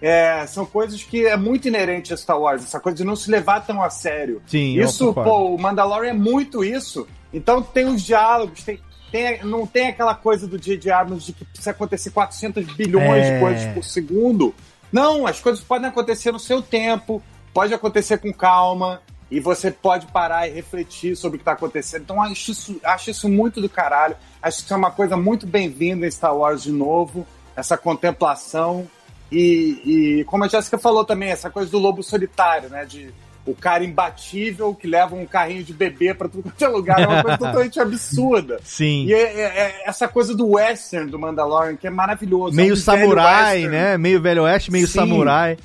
é, são coisas que é muito inerente a Star Wars, essa coisa de não se levar tão a sério. Sim, eu isso, pô, o Mandalorian é muito isso. Então tem os diálogos, tem, tem- não tem aquela coisa do J.J. Abrams de que precisa acontecer 400 bilhões É. de coisas por segundo. Não, as coisas podem acontecer no seu tempo, pode acontecer com calma, e você pode parar e refletir sobre o que está acontecendo. Então, acho isso, acho isso muito do caralho. Acho que isso é uma coisa muito bem-vinda em Star Wars de novo, essa contemplação. E, e como a Jéssica falou também, essa coisa do lobo solitário, né? De o cara imbatível que leva um carrinho de bebê para tudo quanto é lugar, é uma coisa <laughs> totalmente absurda. Sim. E é, é- é essa coisa do western do Mandalorian, que é maravilhoso. Meio É um samurai, né? Meio velho oeste, meio Sim. samurai.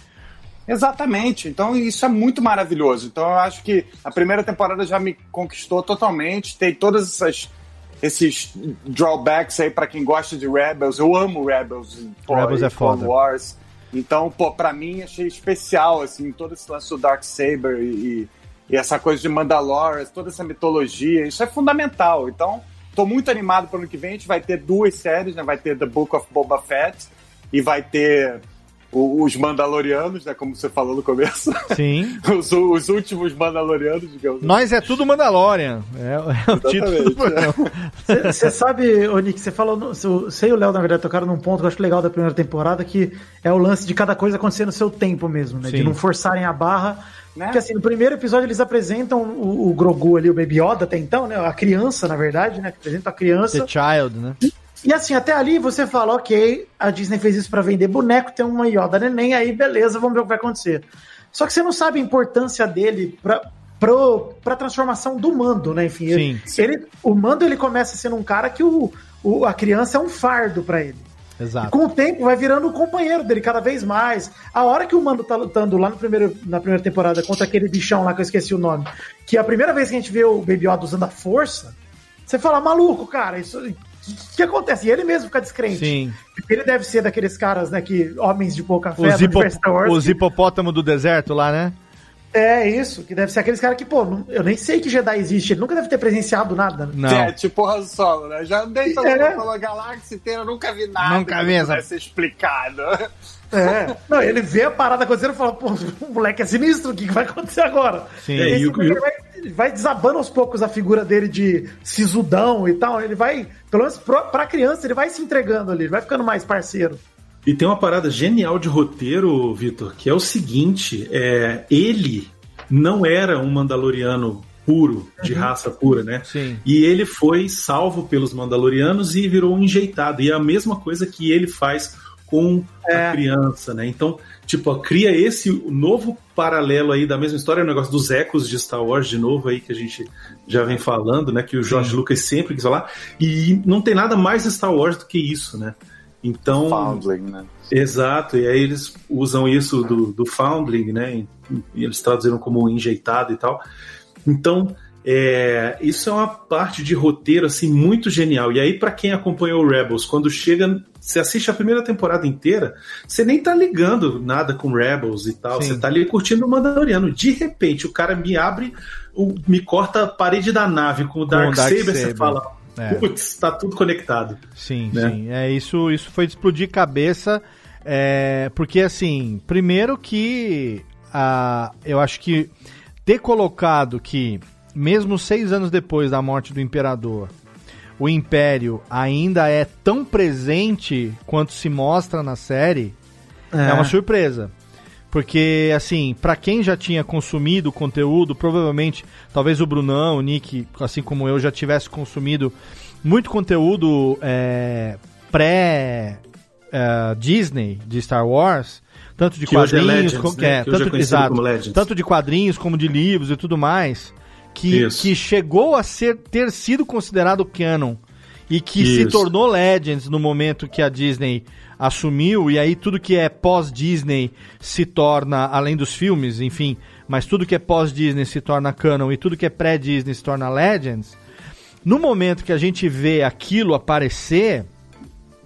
Exatamente. Então isso é muito maravilhoso. Então eu acho que a primeira temporada já me conquistou totalmente. Tem todas essas esses drawbacks aí pra quem gosta de Rebels. Eu amo Rebels. Pô, Rebels é foda. Wars. Então, pô, pra mim achei especial assim todo esse lance do Dark Saber e, e essa coisa de Mandalorian, toda essa mitologia. Isso é fundamental. Então, tô muito animado pro ano que vem. A gente vai ter duas séries, né? Vai ter The Book of Boba Fett e vai ter o- os Mandalorianos, né? Como você falou no começo. Sim. <laughs> os, os últimos Mandalorianos, digamos assim. Nós é tudo Mandalorian. É, é o título. Você sabe, ô Nick, você falou. Você e o Léo, na verdade, tocaram num ponto que eu acho legal da primeira temporada, que é o lance de cada coisa acontecer no seu tempo mesmo, né? Sim. De não forçarem a barra. Né? Porque assim, no primeiro episódio eles apresentam o, o Grogu ali, o Baby Yoda até então, né? A criança, na verdade, né? Que apresenta a criança. The Child, né? E assim, até ali você fala, ok, a Disney fez isso pra vender boneco, tem uma Yoda neném, aí beleza, vamos ver o que vai acontecer. Só que você não sabe a importância dele pra, pro, pra transformação do Mando, né? Enfim, ele, Sim. ele- o Mando ele começa sendo um cara que o, o- a criança é um fardo pra ele. E Exato. com o tempo vai virando o companheiro dele cada vez mais. A hora que o Mando tá lutando lá no primeiro, na primeira temporada contra aquele bichão lá que eu esqueci o nome, que é a primeira vez que a gente vê o Baby Yoda usando a força, você fala, maluco, cara, isso. O que acontece? E ele mesmo fica descrente. Sim. Porque ele deve ser daqueles caras, né, que homens de pouca fé Os, hipo, os hipopótamos do deserto lá, né? É isso, que deve ser aqueles caras que, pô, não- eu nem sei que Jedi existe, ele nunca deve ter presenciado nada. né? Não. É, tipo o Han Solo, né? Já andei pela, É. pela galáxia inteira, eu nunca vi nada Nunca vi essa- ser explicado. É. Não, ele vê a parada acontecendo e fala, pô, o moleque é sinistro, o que vai acontecer agora? Sim. E É, e o- vê que ele vai, vai desabando aos poucos a figura dele de sisudão e tal. Ele vai, pelo menos pra criança, ele vai se entregando ali, ele vai ficando mais parceiro. E tem uma parada genial de roteiro, Vitor, que é o seguinte: é, ele não era um Mandaloriano puro, de raça pura, né? Sim. E ele foi salvo pelos Mandalorianos e virou um enjeitado. E é a mesma coisa que ele faz com É. a criança, né? Então, tipo, ó, cria esse novo paralelo aí da mesma história, o negócio dos ecos de Star Wars de novo aí que a gente já vem falando, né? Que o George Lucas sempre quis falar. E não tem nada mais Star Wars do que isso, né? Então, Foundling, né? Exato, e aí eles usam isso do, do Foundling, né? E, e eles traduziram como enjeitado e tal. Então, é, isso é uma parte de roteiro assim muito genial. E aí, para quem acompanhou o Rebels, quando chega, você assiste a primeira temporada inteira, você nem tá ligando nada com Rebels e tal. Sim. Você tá ali curtindo o Mandaloriano. De repente, o cara me abre, me corta a parede da nave com o Dark, Dark Saber, você fala. É. Putz, tá tudo conectado. Sim, né? sim. É, isso, isso foi de explodir cabeça. é, porque, assim, primeiro que ah, eu acho que ter colocado que, mesmo seis anos depois da morte do imperador, o Império ainda é tão presente quanto se mostra na série, é, uma surpresa. Porque, assim, pra quem já tinha consumido o conteúdo, provavelmente, talvez o Brunão, o Nick, assim como eu, já tivesse consumido muito conteúdo é, pré-Disney de Star Wars, tanto de Que é quadrinhos, Legends, como, né? é, Que hoje é tanto, exato, Legends. tanto de quadrinhos como de livros e tudo mais, que, Isso. que chegou a ser, ter sido considerado canon e que se Isso. tornou Legends no momento que a Disney assumiu, e aí tudo que é pós-Disney se torna, além dos filmes, enfim, mas tudo que é pós-Disney se torna canon e tudo que é pré-Disney se torna Legends. No momento que a gente vê aquilo aparecer,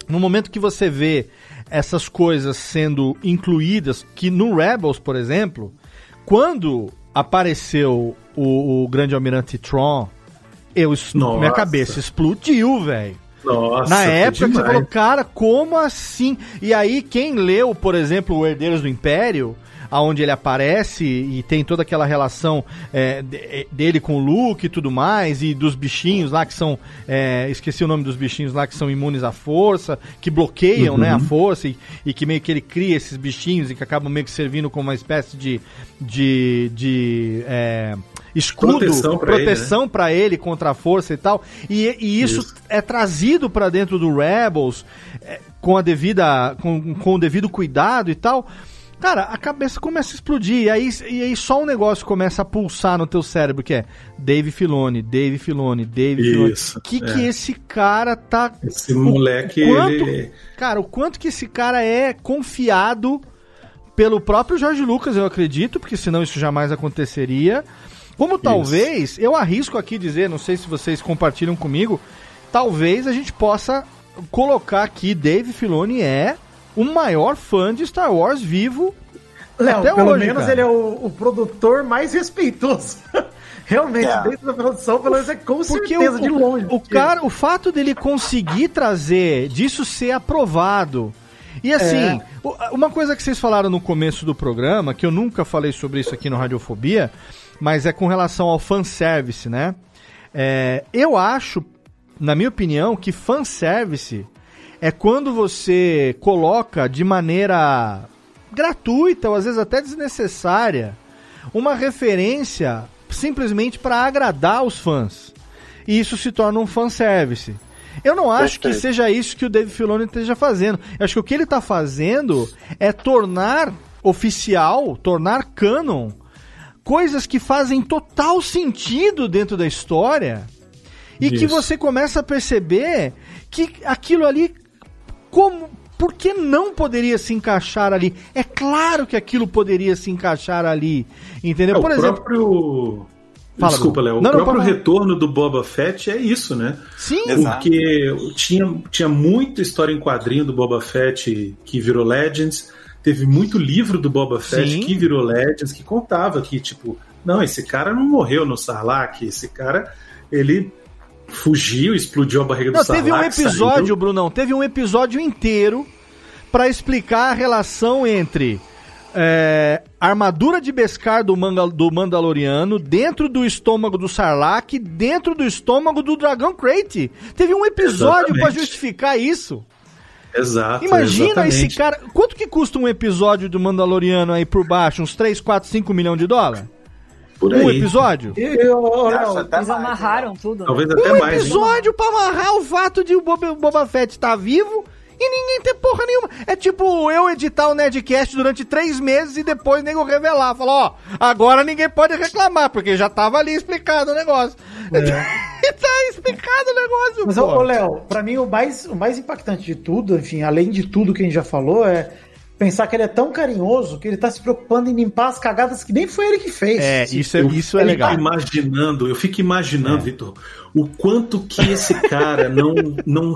no momento que você vê essas coisas sendo incluídas, que no Rebels, por exemplo, quando apareceu o, o grande almirante Tron, eu, Nossa. minha cabeça explodiu, velho. Nossa, Na época que você falou, cara, como assim? E aí, quem leu, por exemplo, o Herdeiros do Império, aonde ele aparece e tem toda aquela relação é, de- dele com o Luke e tudo mais, e dos bichinhos lá que são. é, esqueci o nome dos bichinhos lá que são imunes à força, que bloqueiam Uhum. né, a força, e, e que meio que ele cria esses bichinhos e que acabam meio que servindo como uma espécie de. de. de é, escudo, Proteção pra ele, né? ele contra a força e tal. E, e isso, Isso. é trazido pra dentro do Rebels é, com a devida com, com o devido cuidado e tal. Cara, a cabeça começa a explodir e aí, e aí só um negócio começa a pulsar no teu cérebro que é Dave Filoni, Dave Filoni, Dave Filoni. Isso, que é. que esse cara tá Esse moleque, quanto- ele. Cara, o quanto que esse cara é confiado pelo próprio Jorge Lucas, eu acredito, porque senão isso jamais aconteceria. Como talvez, eu arrisco aqui dizer, não sei se vocês compartilham comigo, talvez a gente possa colocar aqui Dave Filoni é o maior fã de Star Wars vivo Léo, até pelo hoje, menos cara. ele é o, o produtor mais respeitoso. <laughs> Realmente, É. dentro da produção, pelo menos é com Porque certeza o, de longe. o porque- cara, o fato dele conseguir trazer, disso ser aprovado. E assim, É. uma coisa que vocês falaram no começo do programa, que eu nunca falei sobre isso aqui no Radiofobia, mas é com relação ao fanservice, né? É, eu acho, na minha opinião, que fanservice é quando você coloca de maneira gratuita ou às vezes até desnecessária uma referência simplesmente para agradar os fãs. E isso se torna um fanservice. Eu não acho que seja isso que o Dave Filoni esteja fazendo. Eu acho que o que ele está fazendo é tornar oficial, tornar canon, coisas que fazem total sentido dentro da história e que Isso. você começa a perceber que aquilo ali como por que não poderia se encaixar ali? É claro que aquilo poderia se encaixar ali, entendeu? É, Por o exemplo, próprio. Fala, Desculpa. Léo. O Não, não, próprio falar. retorno do Boba Fett é isso, né? sim, Exato. Porque tinha, tinha muita história em quadrinho do Boba Fett que virou Legends. Teve muito livro do Boba Fett Sim. que virou Legends, que contava que, tipo, não, esse cara não morreu no Sarlacc, esse cara, ele fugiu, explodiu a barriga do Não, Sarlacc. teve um episódio, saiu. Brunão, teve um episódio inteiro pra explicar a relação entre é, a armadura de Beskar do, manga, do Mandaloriano dentro do estômago do Sarlacc, dentro do estômago do Dragão Crate. Teve um episódio pra Exatamente. justificar isso. Exato. Imagina esse exatamente. cara. Quanto que custa um episódio do Mandaloriano aí por baixo? Uns 3, 4, 5 milhões de dólares? Por Um aí. episódio? E, e, ô, Acho Léo, até Eles mais, amarraram tudo. né? Talvez até Um mais. hein? episódio pra amarrar o fato de o Boba, Boba Fett estar vivo e ninguém ter porra nenhuma. É tipo eu editar o Nerdcast durante três meses e depois nego revelar. Falar, ó, agora ninguém pode reclamar, porque já tava ali explicado o negócio. <laughs> tá explicado o negócio, Mas, pô. ô, Léo, pra mim o mais, o mais impactante de tudo, enfim, além de tudo que a gente já falou, é pensar que ele é tão carinhoso que ele tá se preocupando em limpar as cagadas que nem foi ele que fez. É, isso é, Eu isso é fico legal. imaginando, eu fico imaginando, Vitor, o quanto que esse cara não, não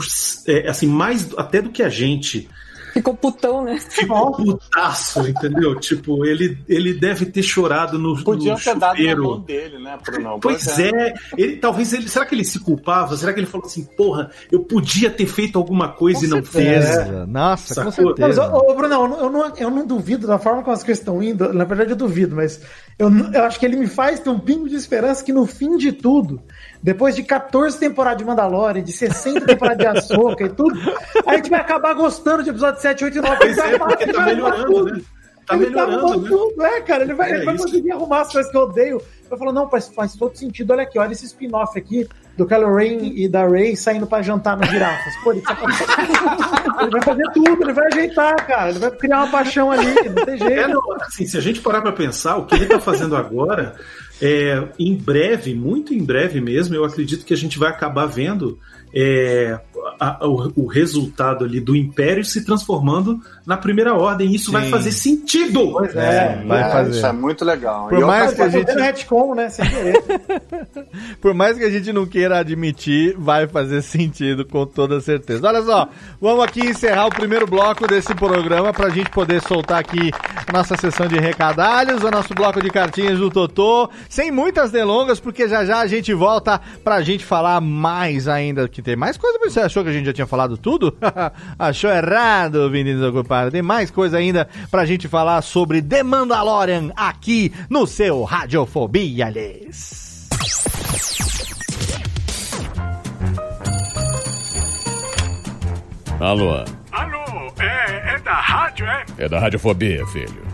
é, assim, mais até do que a gente, Ficou putão, né? ficou putaço, entendeu? Tipo, ele, ele deve ter chorado no, Podiam no ter dado na mão chuveiro. dele, né, Brunão? Pois é, ele talvez ele, será que ele se culpava? Será que ele falou assim, porra, eu podia ter feito alguma coisa Com e não fez? certeza. Nossa, com Sacou? Mas, certeza. ô, ô, Bruno, eu não, eu, não, duvido da forma como as coisas estão indo. Na verdade, eu duvido, mas eu, eu acho que ele me faz ter um pingo de esperança que no fim de tudo, depois de 14 temporadas de Mandalorian, de 60 temporadas de Ahsoka e tudo, a gente vai acabar gostando de episódio 7, 8 e 9. Pois é, porque tá melhorando, né? Tá ele melhorando, tá né? tudo, é, cara. Ele vai, É ele vai conseguir arrumar as coisas que eu odeio. Vai falar, não, faz, faz todo sentido. Olha aqui, olha esse spin-off aqui do Kylo Ren e da Rey saindo pra jantar nas girafas. Pô, ele, <laughs> ele vai fazer tudo, ele vai ajeitar, cara. Ele vai criar uma paixão ali, não tem É, jeito. não, assim, se a gente parar para pensar, o que ele está fazendo agora, é, em breve, muito em breve mesmo, eu acredito que a gente vai acabar vendo é, a- o, o resultado ali do Império se transformando na Primeira Ordem. Isso vai Sim. fazer sentido. Pois É, é. vai É, fazer. Isso é muito legal. Por E mais que a gente- retcon, né? Sem querer. <laughs> Por mais que a gente não queira admitir, vai fazer sentido com toda certeza. Olha só, vamos aqui encerrar o primeiro bloco desse programa pra gente poder soltar aqui a nossa sessão de recadalhos, o nosso bloco de cartinhas do Totô, sem muitas delongas, porque já já a gente volta pra gente falar mais ainda, que tem mais coisa, você achou que a gente já tinha falado tudo? <laughs> Achou errado, menino desocupado. Tem mais coisa ainda pra gente falar sobre The Mandalorian aqui no seu Radiofobia, lhes. Alô, Alô, é, é da rádio, é? é da Radiofobia, filho.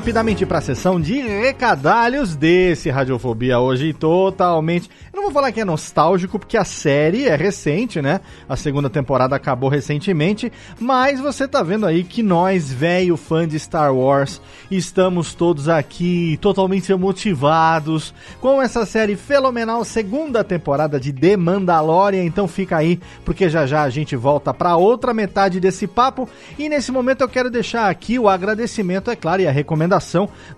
Rapidamente para a sessão de recadalhos desse Radiofobia hoje totalmente. Eu não vou falar que é nostálgico porque a série é recente, né? A segunda temporada acabou recentemente, mas você tá vendo aí que nós, velho fã de Star Wars, estamos todos aqui totalmente motivados com essa série fenomenal segunda temporada de The Mandalorian. Então fica aí porque já já a gente volta para outra metade desse papo e nesse momento eu quero deixar aqui o agradecimento, é claro, e a recomendação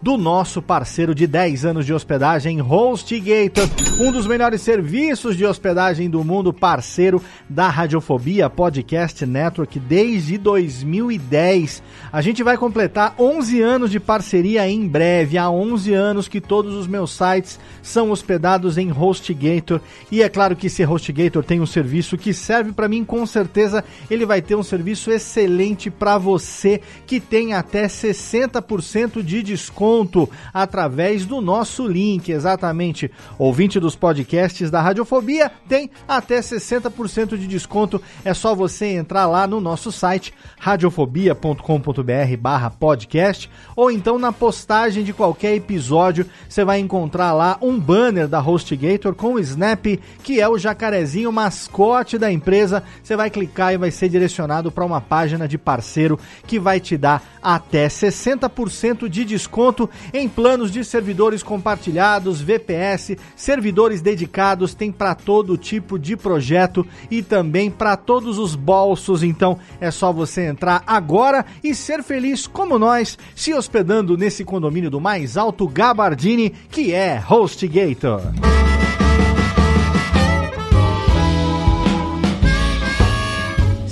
do nosso parceiro de 10 anos de hospedagem, HostGator, um dos melhores serviços de hospedagem do mundo, parceiro da Radiofobia Podcast Network desde 2010. A gente vai completar 11 anos de parceria em breve. Há 11 anos que todos os meus sites são hospedados em HostGator e é claro que se HostGator tem um serviço que serve para mim, com certeza ele vai ter um serviço excelente para você que tem até 60% de desconto através do nosso link, exatamente. Ouvinte dos podcasts da Radiofobia tem até 60% de desconto. É só você entrar lá no nosso site radiofobia.com.br barra podcast ou então na postagem de qualquer episódio você vai encontrar lá um banner da HostGator com o Snap, que é o jacarezinho mascote da empresa. Você vai clicar e vai ser direcionado para uma página de parceiro que vai te dar até 60% de desconto em planos de servidores compartilhados, VPS, servidores dedicados, tem para todo tipo de projeto e também para todos os bolsos. Então é só você entrar agora e ser feliz como nós, se hospedando nesse condomínio do mais alto Gabardini, que é HostGator.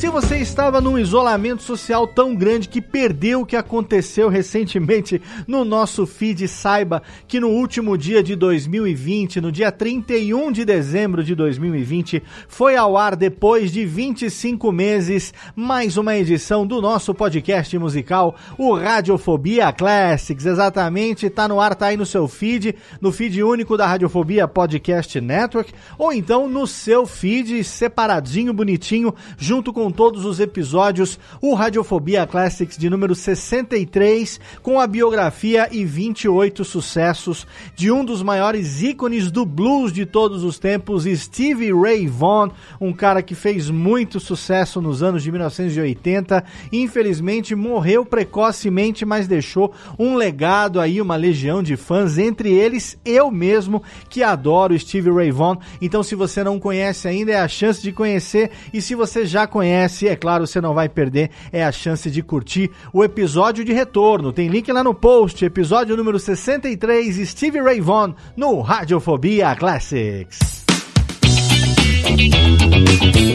Se você estava num isolamento social tão grande que perdeu o que aconteceu recentemente no nosso feed, saiba que no último dia de 2020, no dia 31 de dezembro de 2020, foi ao ar depois de 25 meses mais uma edição do nosso podcast musical, o Radiofobia Classics. Exatamente, tá no ar, tá aí no seu feed, no feed único da Radiofobia Podcast Network, ou então no seu feed separadinho, bonitinho, junto com todos os episódios, o Radiofobia Classics de número 63, com a biografia e 28 sucessos de um dos maiores ícones do blues de todos os tempos, Stevie Ray Vaughan, um cara que fez muito sucesso nos anos de 1980, infelizmente morreu precocemente, mas deixou um legado aí, uma legião de fãs, entre eles eu mesmo, que adoro Stevie Ray Vaughan. Então, se você não conhece ainda, é a chance de conhecer, e se você já conhece, é claro, você não vai perder, é a chance de curtir o episódio de retorno. Tem link lá no post, episódio número 63, Stevie Ray Vaughan, no Radiofobia Classics.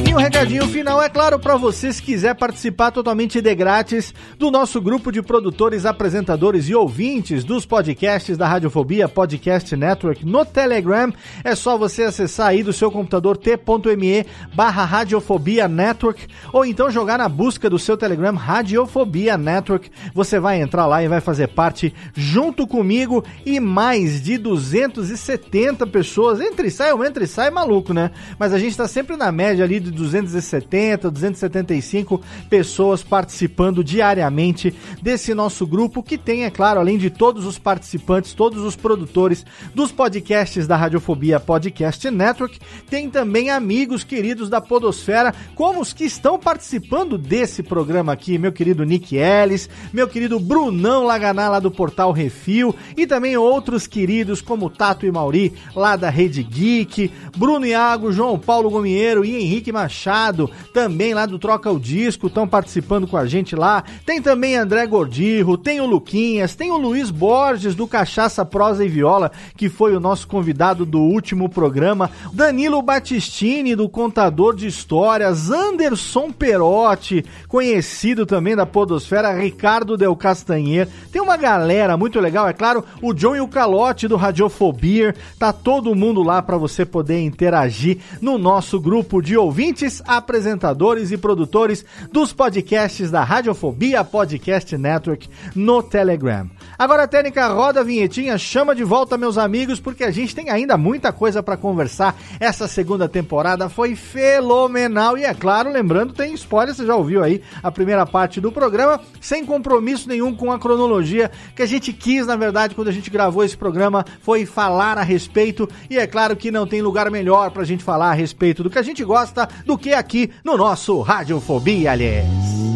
E um recadinho final, é claro, para você se quiser participar totalmente de grátis do nosso grupo de produtores, apresentadores e ouvintes dos podcasts da Radiofobia Podcast Network no Telegram, é só você acessar aí do seu computador t.me barra Radiofobia Network ou então jogar na busca do seu Telegram Radiofobia Network. Você vai entrar lá e vai fazer parte junto comigo e mais de 270 pessoas. Entre e sai, o entre e sai maluco, né? Mas a gente tá sempre na média ali de 270, 275 pessoas participando diariamente desse nosso grupo, que tem, é claro, além de todos os participantes, todos os produtores dos podcasts da Radiofobia Podcast Network, tem também amigos queridos da Podosfera, como os que estão participando desse programa aqui, meu querido Nick Ellis, meu querido Brunão Laganá lá do Portal Refil, e também outros queridos como Tato e Mauri lá da Rede Geek, Bruno Iago, João Paulo Gomieiro e Henrique Machado, também lá do Troca o Disco, estão participando com a gente lá. Tem também André Gordirro, tem o Luquinhas, tem o Luiz Borges do Cachaça, Prosa e Viola, que foi o nosso convidado do último programa. Danilo Battistini, do Contador de Histórias. Anderson Perotti, conhecido também da Podosfera. Ricardo Del Castanher. Tem uma galera muito legal, é claro. O John e o Calote do Radiofobia. Tá todo mundo lá para você poder interagir no nosso grupo de ouvintes, apresentadores e produtores dos podcasts da Radiofobia Podcast Network no Telegram. Agora a técnica roda a vinhetinha, chama de volta meus amigos, porque a gente tem ainda muita coisa para conversar. Essa segunda temporada foi fenomenal e é claro, lembrando, tem spoiler, você já ouviu aí a primeira parte do programa, sem compromisso nenhum com a cronologia que a gente quis, na verdade, quando a gente gravou esse programa, foi falar a respeito e é claro que não tem lugar melhor pra gente falar a respeito do que a gente gosta do que aqui no nosso Radiofobia, aliás.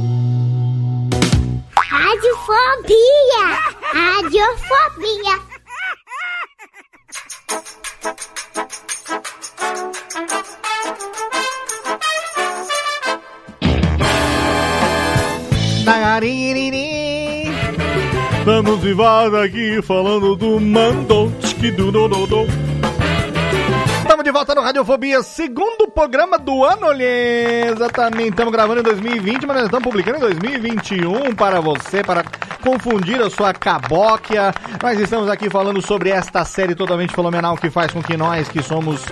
Radiofobia! Radiofobia! Estamos volta aqui falando do Mandonski do Dododô. Estamos de volta no Radiofobia, segundo programa do ano, olhê. Exatamente, estamos gravando em 2020, mas nós estamos publicando em 2021 para você, para confundir a sua cabóquia. Nós estamos aqui falando sobre esta série totalmente fenomenal que faz com que nós, que somos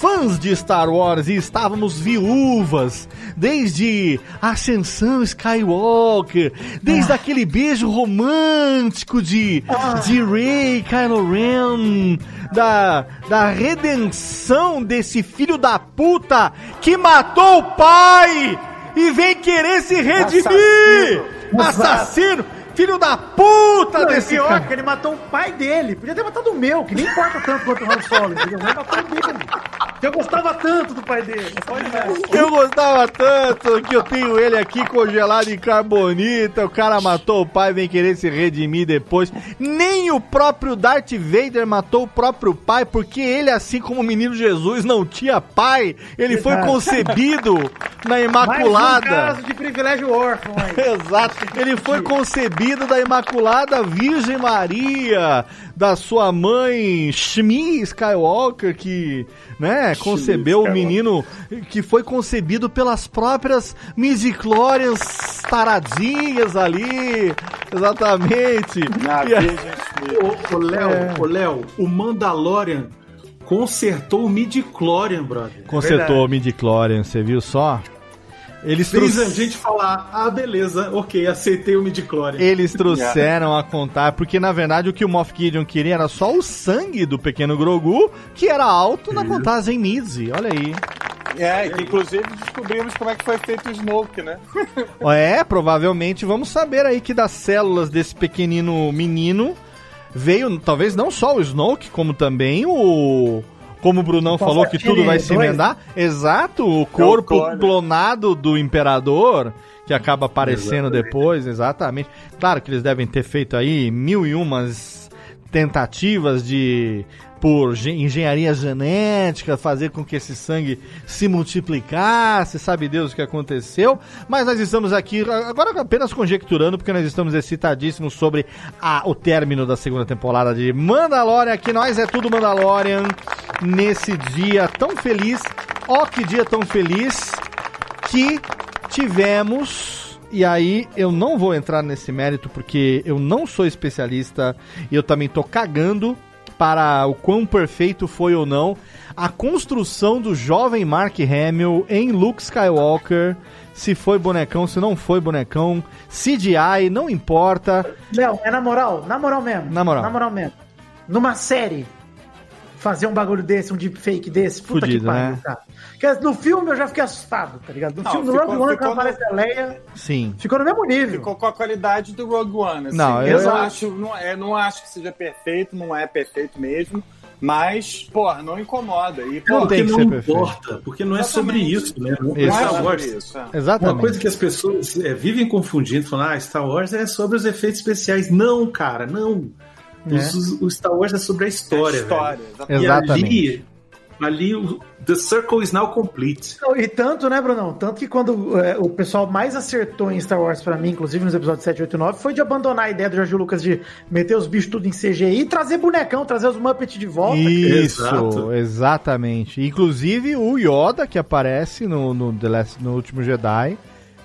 fãs de Star Wars e estávamos viúvas desde Ascensão Skywalker, desde aquele beijo romântico de, de Rey, Kylo Ren, da, da redenção desse filho da puta que matou o pai e vem querer se redimir! Assassino! Assassino! Filho da puta Não, desse pior, cara! que ele matou o pai dele. Podia ter matado o meu, que nem importa tanto quanto o Han Solo? Ele matou o dele. Eu gostava tanto do pai dele. Pode Eu gostava tanto que eu tenho ele aqui congelado em carbonita. O cara matou o pai, vem querer se redimir depois. Nem o próprio Darth Vader matou o próprio pai, porque ele, assim como o menino Jesus, não tinha pai. Ele foi Verdade. concebido na Mais um Imaculada. caso de privilégio órfão aí. <laughs> Exato. Ele foi concebido da Imaculada Virgem Maria, da sua mãe Shmi Skywalker, que, né, concebeu o Skywalker. menino que foi concebido pelas próprias Midichlorians taradinhas ali. Exatamente. Na E a- ô, Léo, É. ô, Léo, o Mandalorian consertou o midi-chlorian, brother. Consertou o Midichlorian, você viu só? Eles Fez a trouxeram- gente falar, ah, beleza, ok, aceitei o midi-chlorian. Eles <laughs> trouxeram a contar, porque na verdade o que o Moff Gideon queria era só o sangue do pequeno Grogu, que era alto na contagem Mizzy. Olha aí. É, que inclusive descobrimos como é que foi feito o Snoke, né? <laughs> É, provavelmente vamos saber aí que das células desse pequenino menino veio, talvez não só o Snoke, como também o. Como o Brunão falou que tudo vai se emendar. Exato, o corpo clone. clonado do imperador, que acaba aparecendo Exatamente. depois, exatamente. Claro que eles devem ter feito aí mil e umas tentativas de por gen- engenharia genética fazer com que esse sangue se multiplicasse, sabe Deus o que aconteceu, mas nós estamos aqui agora apenas conjecturando porque nós estamos excitadíssimos sobre a- o término da segunda temporada de Mandalorian, que nós é tudo Mandalorian nesse dia tão feliz ó que dia tão feliz que tivemos. E aí, eu não vou entrar nesse mérito porque eu não sou especialista e eu também tô cagando para o quão perfeito foi ou não a construção do jovem Mark Hamill em Luke Skywalker. Se foi bonecão, se não foi bonecão, CGI, não importa. Léo, é na moral, na moral mesmo. Na moral. Na moral mesmo. Numa série, fazer um bagulho desse, um deepfake desse, puta Fudido, que pariu, né? cara. Porque no filme eu já fiquei assustado, tá ligado? No Não, filme do ficou- Rogue One, ficou quando no- aparece a Leia, Sim. ficou no mesmo nível. Ficou com a qualidade do Rogue One. Assim. Não, eu, eu- não acho, não, é, não acho que seja perfeito, não é perfeito mesmo. Mas, porra, não incomoda. E, Não porra, tem porque que não ser perfeito. importa, porque não é sobre isso, né? Não é Isso. Star Não é Wars. sobre isso, é. Exatamente. Uma coisa que as pessoas é, vivem confundindo, falando, ah, Star Wars é sobre os efeitos especiais. Não, cara, não. Os- o Star Wars é sobre a história. É história, velho. exatamente. E Exatamente. ali, ali o The Circle is now complete. E tanto, né, Brunão? Tanto que quando é, o pessoal mais acertou em Star Wars pra mim, inclusive nos episódios 7, 8 e 9, foi de abandonar a ideia do George Lucas de meter os bichos tudo em CGI e trazer bonecão, trazer os Muppets de volta. Isso, Exato. exatamente. Inclusive o Yoda que aparece no, no, The Last- no último Jedi,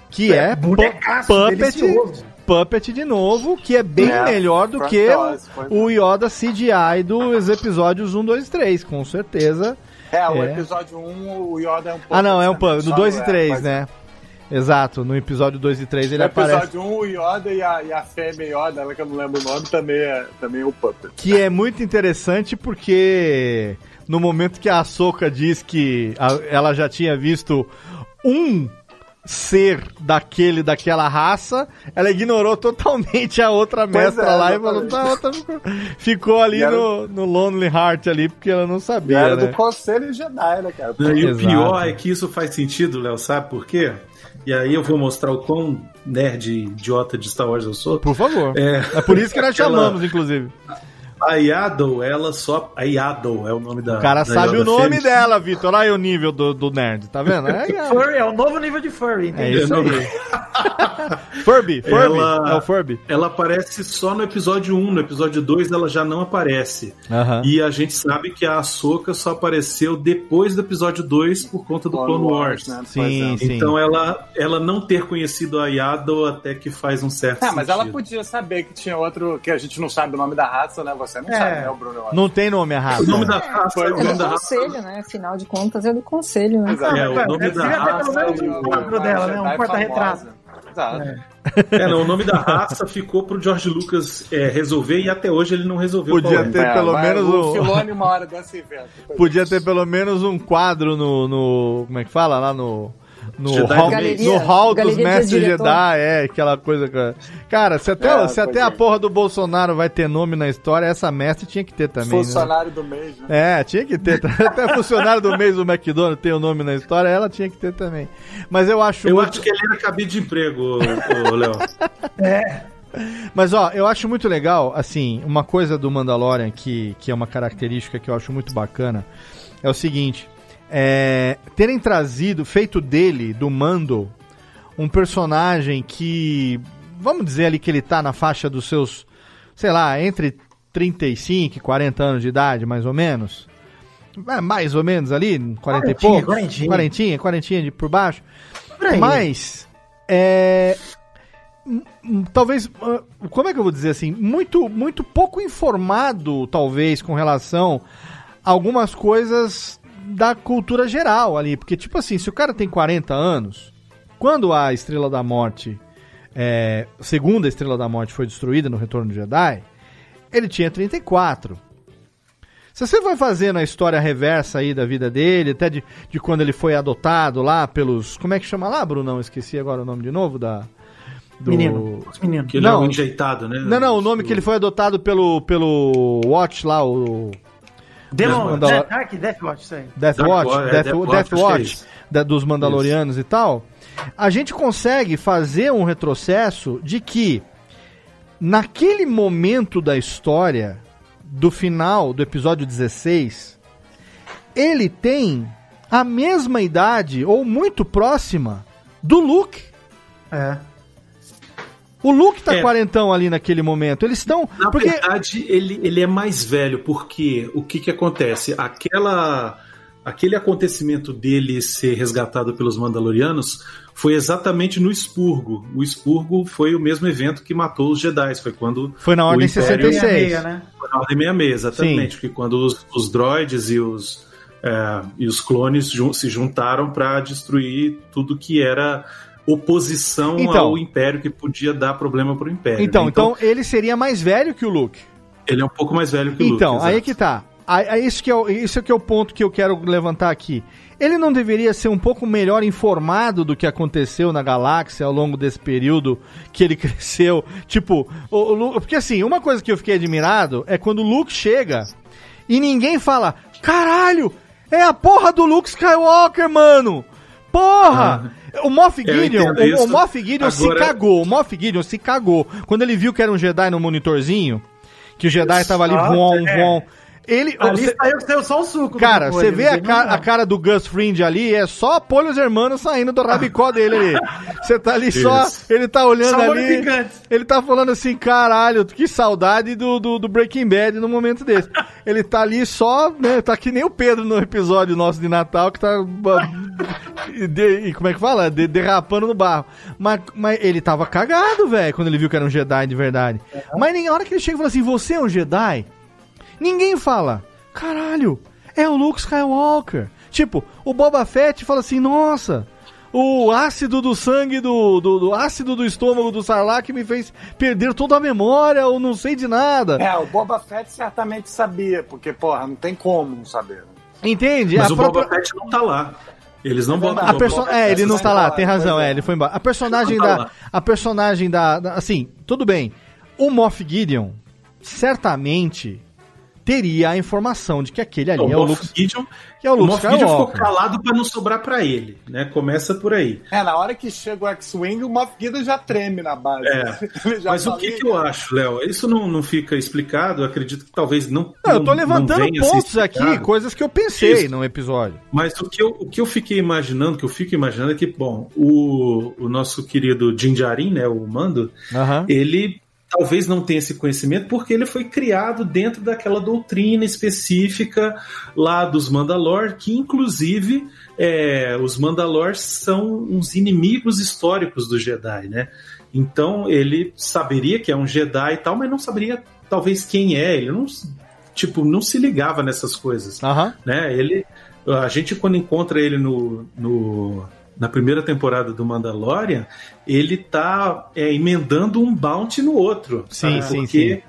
que é, bonecaço, puppet, delicioso. puppet de novo, que é bem É, melhor do que foi o Yoda CGI dos episódios 1, 2 e 3, com certeza. É, o É. episódio 1, o Yoda é um pouco. Ah, não, é um puppet, só, no 2 e é, 3, mas- né? Exato, no episódio 2 e 3 ele No aparece. episódio 1, o Yoda e a, e a fêmea Yoda, ela que eu não lembro o nome, também é, também é o Puppet. Que é muito interessante porque no momento que a Ahsoka diz que a- ela já tinha visto um ser daquele, daquela raça, ela ignorou totalmente a outra Pois mestra é, lá e falou, tá, outra ficou, ficou ali era- no, no Lonely Heart ali, porque ela não E sabia, era né? do Conselho Jedi, né, cara? E o Exato. pior é que isso faz sentido, Léo, sabe por quê? E aí eu vou mostrar o quão nerd idiota de Star Wars eu sou. Por favor. É, É por isso que nós aquela- chamamos, inclusive. A Yaddle, ela só. A Yaddle é o nome da. O cara da sabe Yoda o nome fêmea. dela, Vitor. Olha aí o nível do, do nerd, tá vendo? <laughs> É, é, Furry, é o novo nível de furry, é entendeu? isso aí. <laughs> <laughs> Furby, Furby. Ela- É o Furby. Ela aparece só no episódio 1, no episódio 2 ela já não aparece. Aham. E a gente sabe que a Ahsoka só apareceu depois do episódio 2 por conta do Clone, Wars. né? Sim, é. sim. Então ela, ela não ter conhecido a Yaddle até que faz um certo Ah, mas ela podia saber que tinha outro, que a gente não sabe o nome da raça, né? Você não É. sabe, né, o Bruno? eu acho. Não tem nome errado. O nome da raça, Foi o o É nome do da raça. conselho, né? Afinal de contas, é do conselho, né? Exato. É, o nome da raça. pelo menos um quadro dela, né? Um porta-retrato. Famosa. Exato. É, não, o nome da raça <laughs> ficou pro George Lucas é, resolver e até hoje ele não resolveu. Podia é. ter pelo vai, menos o um- Filone uma hora dessa evento. <laughs> Podia ter pelo menos um quadro no. no como é que fala? Lá no. No Jedi hall, Galeria- no hall dos mestres. Jedi, é, aquela coisa. que- Cara, se até, É, se até a é. porra do Bolsonaro vai ter nome na história, essa mestre tinha que ter também. né? Funcionário do mês, né? É, tinha que ter. <laughs> Até funcionário do mês do McDonald's tem o nome na história, ela tinha que ter também. Mas eu acho. Eu muito- acho que ele era cabide de emprego, Léo. <laughs> Mas ó, eu acho muito legal, assim, uma coisa do Mandalorian que, que é uma característica que eu acho muito bacana, é o seguinte, é, terem trazido, feito dele, do Mando, um personagem que, vamos dizer ali que ele tá na faixa dos seus, sei lá, entre 35 e 40 anos de idade, mais ou menos. É, mais ou menos ali, 40 e poucos. quarentinha. Quarentinha, quarentinha de por baixo. Por. Mas, é, talvez, ah, como é que eu vou dizer assim, muito, muito pouco informado, talvez, com relação a algumas coisas da cultura geral ali, porque tipo assim, se o cara tem 40 anos, quando a Estrela da Morte, é, segunda Estrela da Morte foi destruída no Retorno de Jedi, ele tinha 34. Se você vai fazendo a história reversa aí da vida dele, até de, de quando ele foi adotado lá pelos. Como é que chama lá, Brunão? Esqueci agora o nome de novo da. Do... Menino, os meninos. Que ele é Não. um enjeitado, né? Não, não, o nome que ele foi adotado pelo, pelo Watch lá, o Demon, Mandalor- Death, Dark Death Watch, isso aí. Death Dark Watch, Watch, é, Death, Death Death Watch, é isso. dos Mandalorianos e tal. A gente consegue fazer um retrocesso de que naquele momento da história, do final do episódio 16, ele tem a mesma idade, ou muito próxima, do Luke. É. O Luke tá É. quarentão ali naquele momento. Eles estão. Na Porque. verdade, ele, ele é mais velho, porque o que que acontece? Aquela aquele acontecimento dele ser resgatado pelos Mandalorianos foi exatamente no expurgo. O expurgo foi o mesmo evento que matou os Jedi. Foi quando. Foi na Ordem Império- 66. né? Foi na Ordem 66, exatamente. Que quando os, os droids e os, é, e os clones jun- se juntaram para destruir tudo que era oposição Então. ao Império, que podia dar problema pro Império. Então, né? então ele seria mais velho que o Luke. ele é um pouco mais velho que o Luke. Então, aí é que tá. Aí, isso, que é, isso que é o ponto que eu quero levantar aqui. Ele não deveria ser um pouco melhor informado do que aconteceu na galáxia ao longo desse período que ele <laughs> cresceu? Tipo, o, o Lu- porque assim, uma coisa que eu fiquei admirado é quando o Luke chega e ninguém fala: caralho, é a porra do Luke Skywalker, mano! Porra! O Moff Gideon, o, o. Moff Gideon se Agora- cagou, o Moff Gideon se cagou. Quando ele viu que era um Jedi no monitorzinho, que o Jedi tava ali, Ah, voom, é. Ele, Ali você- saiu, saiu só o suco. cara, você vê a, ca- a cara do Gus Fring ali, é só Polhos Hermanos saindo do rabicó dele ali. Você tá ali só, ele tá olhando Só molho ali, picante. ele tá falando assim, caralho, que saudade do, do, do Breaking Bad no momento desse. Ele tá ali só, né, tá que nem o Pedro no episódio nosso de Natal, que tá... e de- e como é que fala? De- derrapando no barro. Mas, mas ele tava cagado, velho, quando ele viu que era um Jedi de verdade. Mas nem a hora que ele chega e fala assim, você é um Jedi? Ninguém fala, caralho, é o Luke Skywalker. Tipo, o Boba Fett fala assim, nossa, o ácido do sangue do, do, do ácido do estômago do Sarlacc me fez perder toda a memória, ou não sei de nada. É, o Boba Fett certamente sabia, porque, porra, não tem como não saber. Entende? Mas A o própria- Boba Fett não tá lá. Eles não botam a o perso... Boba É, ele não tá lá, tem razão, é, é. ele foi embora. A personagem tá da. lá. A personagem da, da- Assim, tudo bem. O Moff Gideon certamente teria a informação de que aquele ali O é o Luke. Gideon, Que é o o Luke Moff Gideon ficou Skywalker. calado pra não sobrar pra ele, né? Começa por aí. É, na hora que chega o X-Wing, o Moff Gideon já treme na base. É. <laughs> Já Mas o que, que eu acho, Léo? Isso não, não fica explicado, eu acredito que talvez não. Não, eu tô levantando pontos aqui, coisas que eu pensei Isso. no episódio. Mas o que, eu, o que eu fiquei imaginando, que eu fico imaginando é que, bom, o, o nosso querido Jinjarin, né, o Mando, Aham. ele talvez não tenha esse conhecimento porque ele foi criado dentro daquela doutrina específica lá dos Mandalor, que inclusive é, os Mandalor são uns inimigos históricos do Jedi, né? Então ele saberia que é um Jedi e tal, mas não saberia talvez quem é. Ele não tipo não se ligava nessas coisas né? Ele, a gente quando encontra ele no, no- na primeira temporada do Mandalorian, ele tá é, emendando um bounty no outro, Sim, sabe? sim, Porque sim.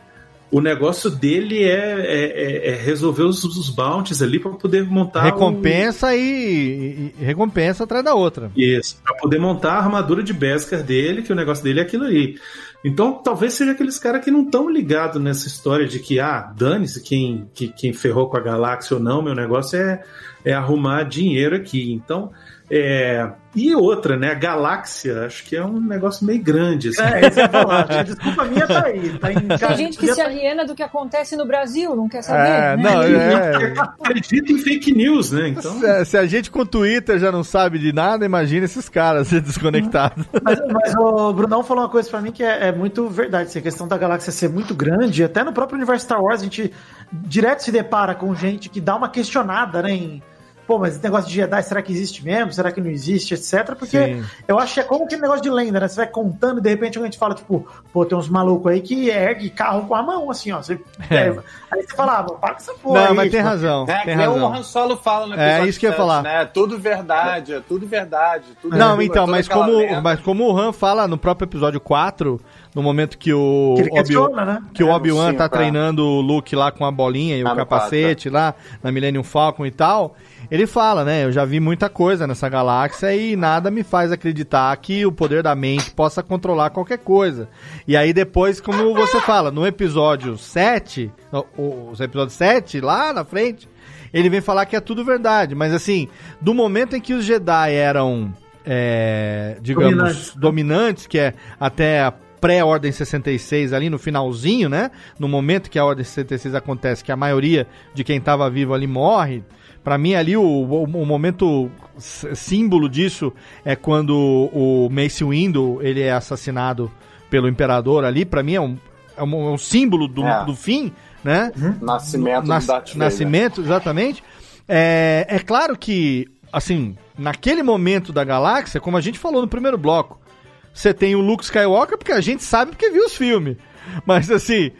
o negócio dele é, é- é- é resolver os, os bounties ali para poder montar recompensa e, e- e recompensa atrás da outra. isso, para poder montar a armadura de Beskar dele, que o negócio dele é aquilo ali. Então, talvez seja aqueles caras que não estão ligados nessa história de que, ah, dane-se quem, que- quem ferrou com a galáxia ou não, meu negócio é, é arrumar dinheiro aqui. Então, é... e outra, né? A galáxia, acho que é um negócio meio grande. Assim. É, isso ia falar. Desculpa a minha, tá aí. Tá em Tem gente que se aliena do que acontece no Brasil, não quer saber. É, né? não, é. Acredita em fake news, né? Então, Se, se a gente com o Twitter já não sabe de nada, imagina esses caras <laughs> desconectados. Mas, mas o Brunão falou uma coisa pra mim que é, é muito verdade. Assim, a questão da galáxia ser muito grande, até no próprio universo Star Wars, a gente direto se depara com gente que dá uma questionada, né? Em, Pô, mas esse negócio de Jedi, será que existe mesmo? Será que não existe, etc? Porque Sim. eu acho que é como aquele negócio de lenda, né? Você vai contando e de repente alguém te fala, tipo, pô, tem uns malucos aí que ergue carro com a mão, assim, ó. Você, <laughs> É. é, aí você fala, ah, para com essa porra. Não, aí, mas tem tipo, razão, É, tem que nem o razão. Han Solo fala no É, isso que eu ia 7, falar. Né? Tudo verdade, é tudo verdade. Tudo Não, tudo- então, toda mas como, mas como o Han fala no próprio episódio 4, no momento que o Que questiona, né? que o É, no Obi-Wan tá é. treinando o Luke lá com a bolinha e Ah, o capacete lá na Millennium Falcon e tal, ele fala, né, eu já vi muita coisa nessa galáxia e nada me faz acreditar que o poder da mente possa controlar qualquer coisa. E aí depois, como você fala, no episódio 7, o- o- os episódios 7 lá na frente, ele vem falar que é tudo verdade, mas assim, do momento em que os Jedi eram, é, digamos, Dominantes. dominantes, que é até a pré-ordem 66 ali no finalzinho, né? No momento que a ordem 66 acontece, que a maioria de quem estava vivo ali morre. Pra mim ali o, o, o momento símbolo disso é quando o Mace Windu ele é assassinado pelo imperador ali. Pra mim é um, é um, é um símbolo do, É. do fim, né? Nascimento Nas- do Darth Vader. nascimento, exatamente. é, é claro que, assim, naquele momento da galáxia, como a gente falou no primeiro bloco, você tem o Luke Skywalker porque a gente sabe porque viu os filmes. Mas assim,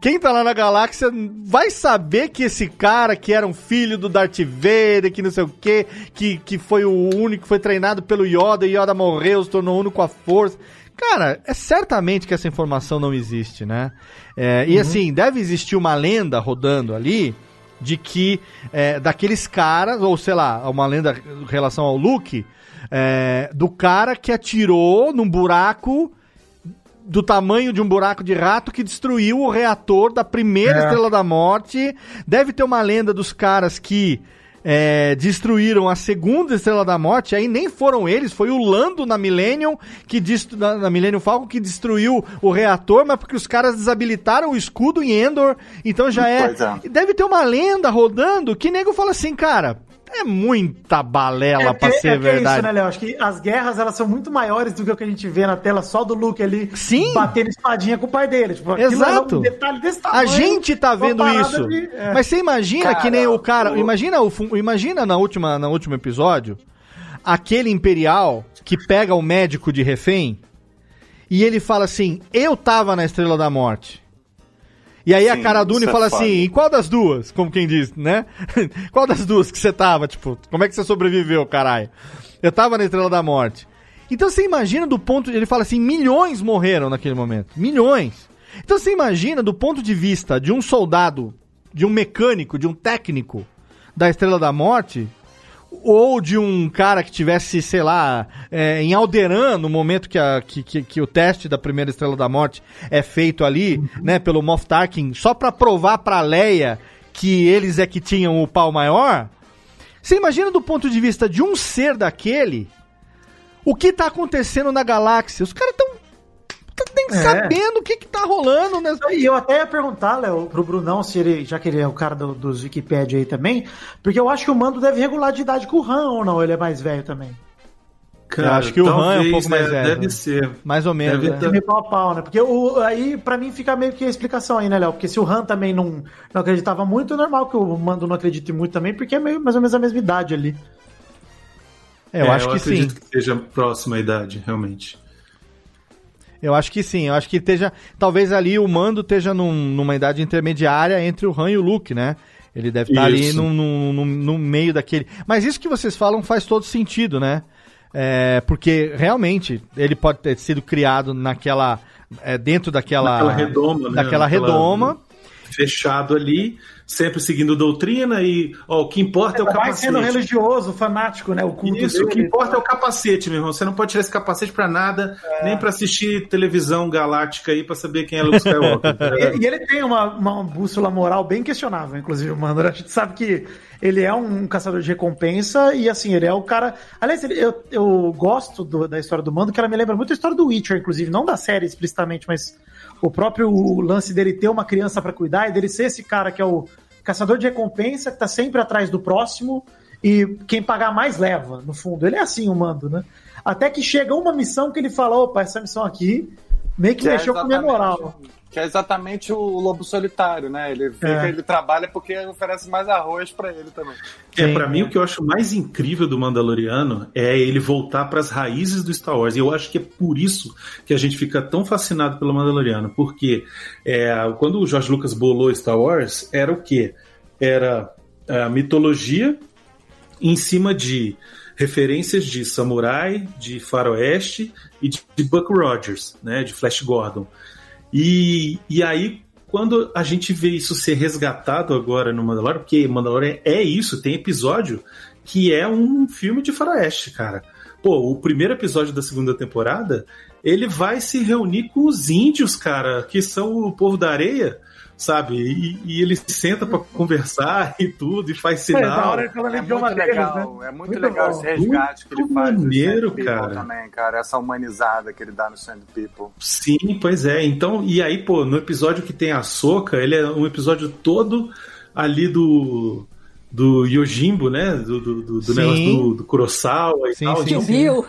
quem tá lá na galáxia vai saber que esse cara que era um filho do Darth Vader, que não sei o quê, que, que foi o único foi treinado pelo Yoda e Yoda morreu, se tornou uno com a força. Cara, é certamente que essa informação não existe, né? É, E assim, deve existir uma lenda rodando ali de que é, daqueles caras, ou sei lá, uma lenda em relação ao Luke, é, do cara que atirou num buraco do tamanho de um buraco de rato que destruiu o reator da primeira É. Estrela da Morte. Deve ter uma lenda dos caras que é, destruíram a segunda Estrela da Morte. Aí nem foram eles, foi o Lando na Millennium, que destru... na, na Millennium Falcon, que destruiu o reator, mas porque os caras desabilitaram o escudo em Endor. Então já é. É. Deve ter uma lenda rodando que nego fala assim, cara. É muita balela pra que- ser é verdade. É isso, né, Léo? Acho que as guerras elas são muito maiores do que o que a gente vê na tela só do Luke ali Sim. batendo espadinha com o pai dele. Tipo, Exato. É um detalhe desse A tamanho, gente tá vendo isso. de- é. Mas você imagina Cara, que nem o cara. o- Imagina, o, imagina na última, no último episódio aquele Imperial que pega o médico de refém e ele fala assim: Eu tava na Estrela da Morte. E aí a Sim, Cara Dune é fala foda. assim: em qual das duas? Como quem diz, né? <laughs> qual das duas que você tava? Tipo, como é que você sobreviveu, caralho? Eu tava na Estrela da Morte. Então você imagina do ponto. Ele fala assim: milhões morreram naquele momento. Milhões. Então você imagina do ponto de vista de um soldado, de um mecânico, de um técnico da Estrela da Morte, ou de um cara que tivesse, sei lá, é, em Alderan, no momento que, a- que, que- que o teste da primeira Estrela da Morte é feito ali, né, pelo Moff Tarkin, só pra provar pra Leia que eles é que tinham o pau maior. Você imagina do ponto de vista de um ser daquele, o que tá acontecendo na galáxia? Os caras tão, tão nem É. sabendo o que que tá rolando, né? E eu até ia perguntar, Léo, pro Brunão, se ele, já que ele é o cara do- dos Wikipedia aí também, porque eu acho que o Mando deve regular de idade com o Han ou não, ele é mais velho também. Eu acho que o Han é um pouco mais né, velho, Deve né? ser. Mais ou menos. Deve né? ter- É meio pau a pau, né? Porque o, aí, pra mim, fica meio que a explicação aí, né, Léo? Porque se o Han também não, não acreditava muito, é normal que o Mando não acredite muito também, porque é meio, mais ou menos a mesma idade ali. É, eu acho que sim. acredito que seja próxima à idade, realmente. Eu acho que sim, eu acho que esteja. Talvez ali o mando esteja num- numa idade intermediária entre o Han e o Luke, né? Ele deve estar ali Isso. no, no, no- no meio daquele. Mas isso que vocês falam faz todo sentido, né? É, porque realmente ele pode ter sido criado naquela. é, dentro daquela. Naquela redoma, né? Daquela redoma. Fechado ali, sempre seguindo doutrina e ó, o que importa é o Vai capacete. sendo religioso, fanático, né? O culto Isso, o que dele. importa é o capacete, meu irmão. Você não pode tirar esse capacete pra nada, nem pra assistir televisão galáctica aí pra saber quem é Luke Skywalker. <laughs> E, e ele tem uma, uma bússola moral bem questionável, inclusive, mano. A gente sabe que ele é um caçador de recompensa e, assim, ele é o cara. Aliás, ele- eu, eu gosto do- da história do Mando, que ela me lembra muito a história do Witcher, inclusive, não da série explicitamente, mas o próprio lance dele ter uma criança pra cuidar e dele ser esse cara que é o caçador de recompensa, que tá sempre atrás do próximo e quem pagar mais leva, no fundo. Ele é assim, o Mando, né? Até que chega uma missão que ele fala: opa, essa missão aqui meio que, é mexeu com a minha exatamente- moral. Que é exatamente o lobo solitário, né? Ele fica, É. ele trabalha porque oferece mais arroz pra ele também. É, pra mim, o que eu acho mais incrível do Mandaloriano é ele voltar pras raízes do Star Wars. E eu acho que é por isso que a gente fica tão fascinado pelo Mandaloriano. Porque é, quando o George Lucas bolou Star Wars, era o quê? Era a mitologia em cima de referências de samurai, de faroeste e de, de Buck Rogers, né, de Flash Gordon. E, e aí, quando a gente vê isso ser resgatado agora no Mandalorian, porque Mandalorian é isso, tem episódio que é um filme de faroeste, cara. Pô, o primeiro episódio da segunda temporada, ele vai se reunir com os índios, cara, que são o povo da areia, sabe? E, e ele senta pra conversar <laughs> e tudo, e faz É, da sinal. hora ele É muito deles, legal, né? é muito, Muito legal bom. esse resgate que ele Muito faz. maneiro, cara. Também, cara, essa humanizada que ele dá no Sand People. Sim, pois é. Então, e aí, pô, no episódio que tem a Soca, ele é um episódio todo ali do do Yojimbo, né? Do, do, do, do negócio do, do Kurosawa e Sim, tal. sim, Viu?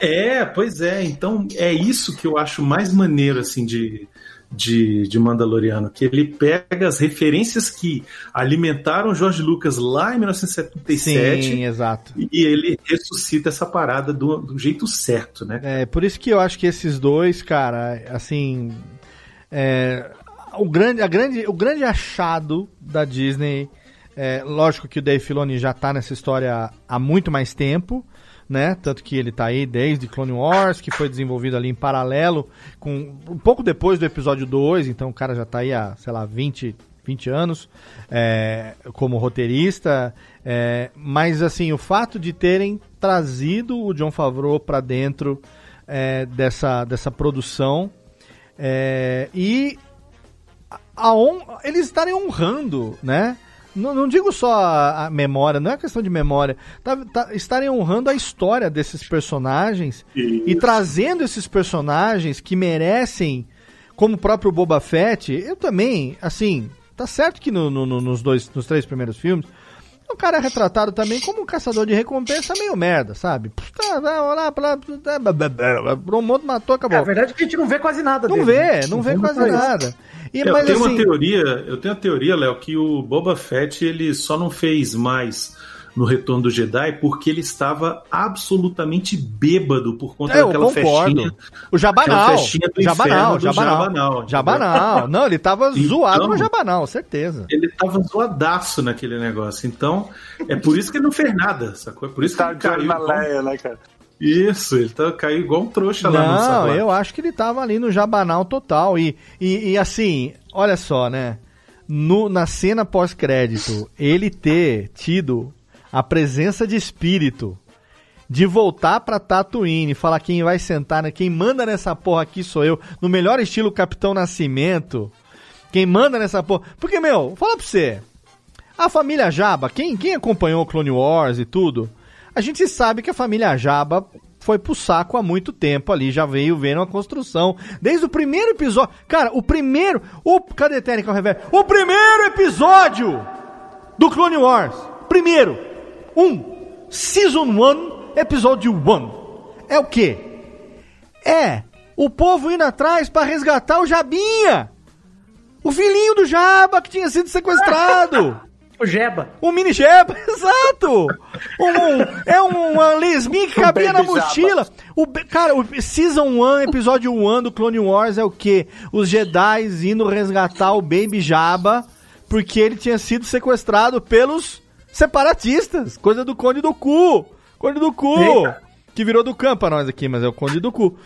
É, pois é. Então, é isso que eu acho mais maneiro, assim, de, de, de Mandaloriano, que ele pega as referências que alimentaram George Lucas lá em 1977 Sim, exato. e ele ressuscita essa parada do, do jeito certo, né? É, por isso que eu acho que esses dois, cara, assim. é, o, grande, a grande, o grande achado da Disney. É, lógico que o Dave Filoni já tá nessa história há muito mais tempo, né? Tanto que ele tá aí desde Clone Wars, que foi desenvolvido ali em paralelo, com um pouco depois do episódio 2, então o cara já tá aí há, sei lá, 20, 20 anos é, como roteirista. é, mas assim, o fato de terem trazido o John Favreau para dentro é, dessa, dessa produção é, e a hon- eles estarem honrando, né? Não, não digo só a, a memória, não é questão de memória, tá, tá- estarem honrando a história desses personagens e trazendo esses personagens que merecem, como o próprio Boba Fett. Eu também, assim, tá certo que no- no- no- nos dois, nos três primeiros filmes o cara é retratado também como um caçador de recompensa meio merda, sabe? Tá, tá, um monte matou, acabou. É, a verdade é que a gente não vê quase nada Não dele, vê, né? não vê vê quase isso. nada. E, eu mas tenho assim, uma teoria, eu tenho a teoria, Léo, que o Boba Fett ele só não fez mais no Retorno do Jedi porque ele estava absolutamente bêbado por conta É, eu daquela concordo. festinha. O Jabanal. festinha do Jabanal, Jabanal. Jabanal. Jabanal. Não, ele tava <laughs> Então- zoado no Jabanal, certeza. Ele tava zoadaço naquele negócio. Então, é por isso que ele não fez nada, sacou? É por isso que ele caiu. na igual- Leia, né, cara? Isso, ele tá, caiu igual um trouxa lá no Não, eu acho que ele tava ali no Jabanal total. E, e, e assim, olha só, né? No, na cena pós-crédito, ele ter tido a presença de espírito de voltar pra Tatooine e falar quem vai sentar, né? quem manda nessa porra aqui sou eu, no melhor estilo Capitão Nascimento. Quem manda nessa porra. Porque, meu, vou falar pra você. A família Jabba, quem, quem acompanhou o Clone Wars e tudo, a gente sabe que a família Jabba foi pro saco há muito tempo ali, já veio vendo a construção. Desde o primeiro episódio. Cara, o primeiro. O, cadê Técnica ao revés? O primeiro episódio do Clone Wars. Primeiro. Um. Season 1, episódio 1. É o quê? É o povo indo atrás pra resgatar o Jabinha. O filhinho do Jabba que tinha sido sequestrado. <laughs> O Jeba. O mini Jeba, <laughs> exato! Um, é uma lesminha que cabia na mochila. O, cara, o Season 1, episódio 1 do Clone Wars é o quê? Os Jedi indo resgatar o Baby Jabba porque ele tinha sido sequestrado pelos separatistas. Coisa do Conde do Cu. Conde do Cu. Eita. Que virou do campo pra nós aqui, mas é o Conde do Cu.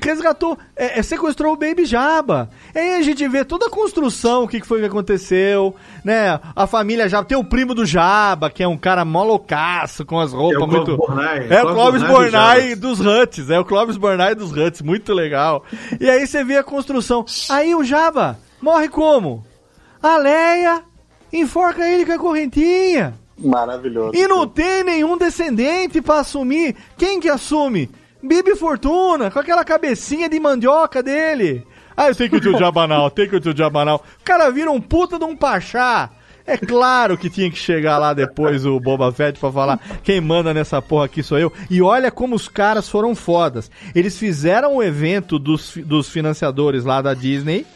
E resgatou, é, é, sequestrou o Baby Jabba. E aí a gente vê toda a construção, o que, que foi que aconteceu, né? A família Jabba, tem o primo do Jabba, que é um cara mó loucaço, com as roupas É o Clóvis muito... Bornai, É o Clóvis Bornai dos Bornai Jabbas. dos Huts, é o Clóvis Bornai dos Huts, muito legal. E aí você vê a construção. Aí o Jabba morre como? A Leia enforca ele com a correntinha. Maravilhoso. E não tem nenhum descendente pra assumir. Quem que assume? Bibi Fortuna, com aquela cabecinha de mandioca dele. Ah, eu tenho que o Jabanal, <laughs> tem que o Jabanal. O cara vira um puta de um pachá. É claro que tinha que chegar lá depois o Boba Fett pra falar quem manda nessa porra aqui sou eu. E olha como os caras foram fodas. Eles fizeram o evento dos, dos financiadores lá da Disney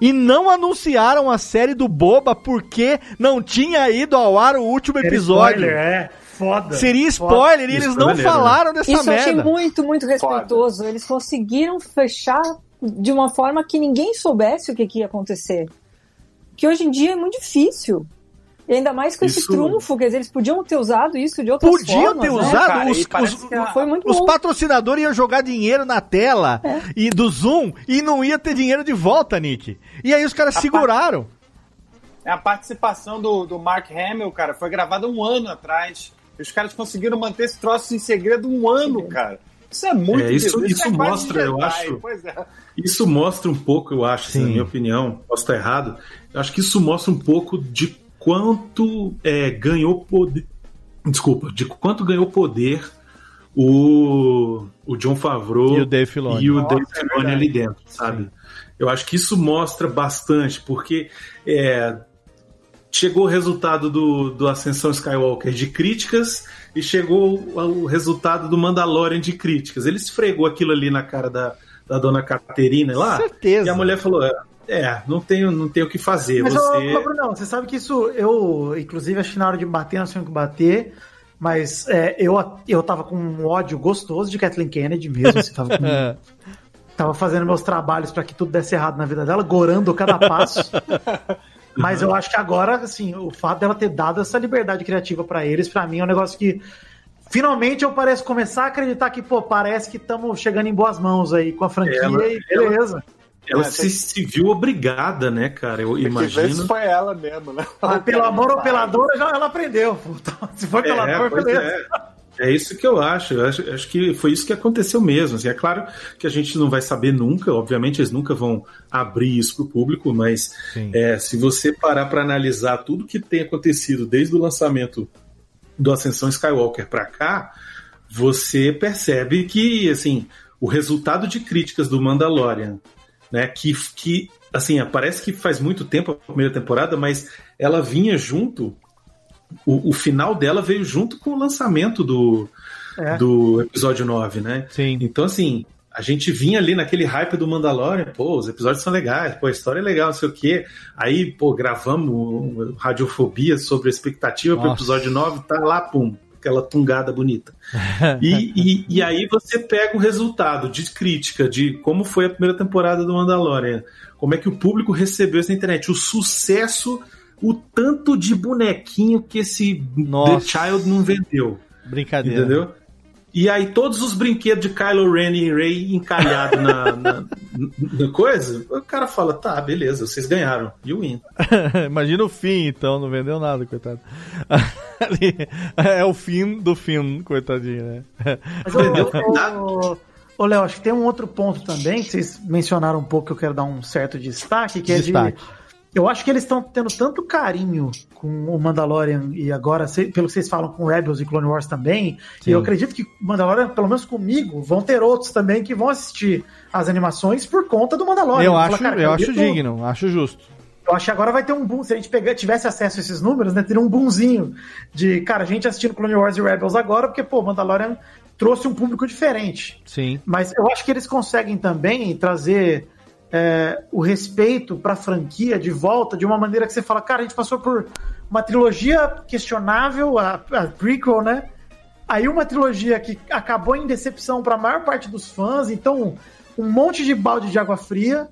e não anunciaram a série do Boba porque não tinha ido ao ar o último Era episódio. spoiler, é. Foda. Seria Foda. spoiler, e eles Isso não maneiro, falaram dessa Isso eu achei merda. muito, muito respeitoso. Eles conseguiram fechar de uma forma que ninguém soubesse o que, que ia acontecer. Que hoje em dia é muito difícil. E ainda mais com esse Isso- trunfo, quer dizer, eles podiam ter usado isso de outras Podiam formas. ter né? usado, cara, os, os- a- os patrocinadores iam jogar dinheiro na tela e do Zoom e não ia ter dinheiro de volta, Nick. E aí os caras seguraram. É A participação do, do Mark Hamill, cara, foi gravada um ano atrás. Os caras conseguiram manter esse troço em segredo um ano, cara. Isso é muito É, isso- bizarro. isso é mostra, eu acho. Pois é. Isso mostra um pouco, eu acho, assim, Sim. na minha opinião, posso estar errado, eu acho que isso mostra um pouco de quanto é, ganhou poder. Desculpa, de quanto ganhou poder o, o John Favreau E o Dave Filoni. e o Nossa, Dave é Filoni ali dentro, sabe? Eu acho que isso mostra bastante, porque é, chegou o resultado do, do Ascensão Skywalker de críticas e chegou o, o resultado do Mandalorian de críticas. Ele esfregou aquilo ali na cara da, da dona Caterina lá. Certeza. E a mulher falou: é, é, não tenho, não tenho o que fazer. Mas, você. ô, Brunão, você sabe que isso, eu, inclusive, acho que na hora de bater, nós tínhamos que bater, mas é, eu, eu tava com um ódio gostoso de Kathleen Kennedy mesmo, assim, tava, com- <laughs> tava fazendo meus trabalhos pra que tudo desse errado na vida dela, gorando cada passo. <laughs> Mas eu acho que agora, assim, o fato dela ter dado essa liberdade criativa pra eles, pra mim é um negócio que finalmente eu pareço começar a acreditar que, pô, parece que estamos chegando em boas mãos aí com a franquia Ela- e beleza. Ela É, se, se viu obrigada, né, cara? Eu imagino. foi ela mesmo, né? Mas pelo amor ou pela dor, já ela aprendeu. Então, <laughs> se for pela É, dor, beleza. é. É isso que eu acho. Eu acho, acho que foi isso que aconteceu mesmo. assim. é claro que a gente não vai saber nunca, obviamente eles nunca vão abrir isso para o público, mas é, se você parar para analisar tudo que tem acontecido desde o lançamento do Ascensão Skywalker para cá, você percebe que assim o resultado de críticas do Mandalorian, né, que, que assim parece que faz muito tempo a primeira temporada, mas ela vinha junto o, o final dela veio junto com o lançamento do, É. do episódio 9, né? Sim. Então, assim, a gente vinha ali naquele hype do Mandalorian, pô, os episódios são legais, pô, a história é legal, não sei o quê. Aí, pô, gravamos Radiofobia sobre a expectativa pro Nossa. episódio 9, tá lá, pum, aquela tungada bonita. <laughs> E, e, e aí você pega o resultado de crítica de como foi a primeira temporada do Mandalorian, como é que o público recebeu isso na internet, o sucesso, o tanto de bonequinho que esse Nossa. The Child não vendeu. Brincadeira. Entendeu? E aí todos os brinquedos de Kylo Ren e Rey encalhados na, <laughs> na, na coisa, o cara fala, tá, beleza, vocês ganharam. E o win. <laughs> Imagina o fim, então, não vendeu nada, coitado. <laughs> É o fim do fim, coitadinho, né? Mas, ô, ô, ô, Léo, acho que tem um outro ponto também, que vocês mencionaram um pouco, que eu quero dar um certo destaque, que Destaque. é de. Eu acho que eles estão tendo tanto carinho com o Mandalorian e agora, pelo que vocês falam com Rebels e Clone Wars também, Sim. e eu acredito que Mandalorian, pelo menos comigo, vão ter outros também que vão assistir as animações por conta do Mandalorian. Eu acho, cara, eu acho digno, acho justo. Eu acho que agora vai ter um boom. Se a gente pegar, tivesse acesso a esses números, né? Teria um boomzinho de, cara, gente assistindo Clone Wars e Rebels agora, porque, pô, Mandalorian trouxe um público diferente. Sim. Mas eu acho que eles conseguem também trazer é, o respeito pra franquia de volta de uma maneira que você fala, cara, a gente passou por uma trilogia questionável, a, a prequel, né? Aí uma trilogia que acabou em decepção pra maior parte dos fãs, então um monte de balde de água fria.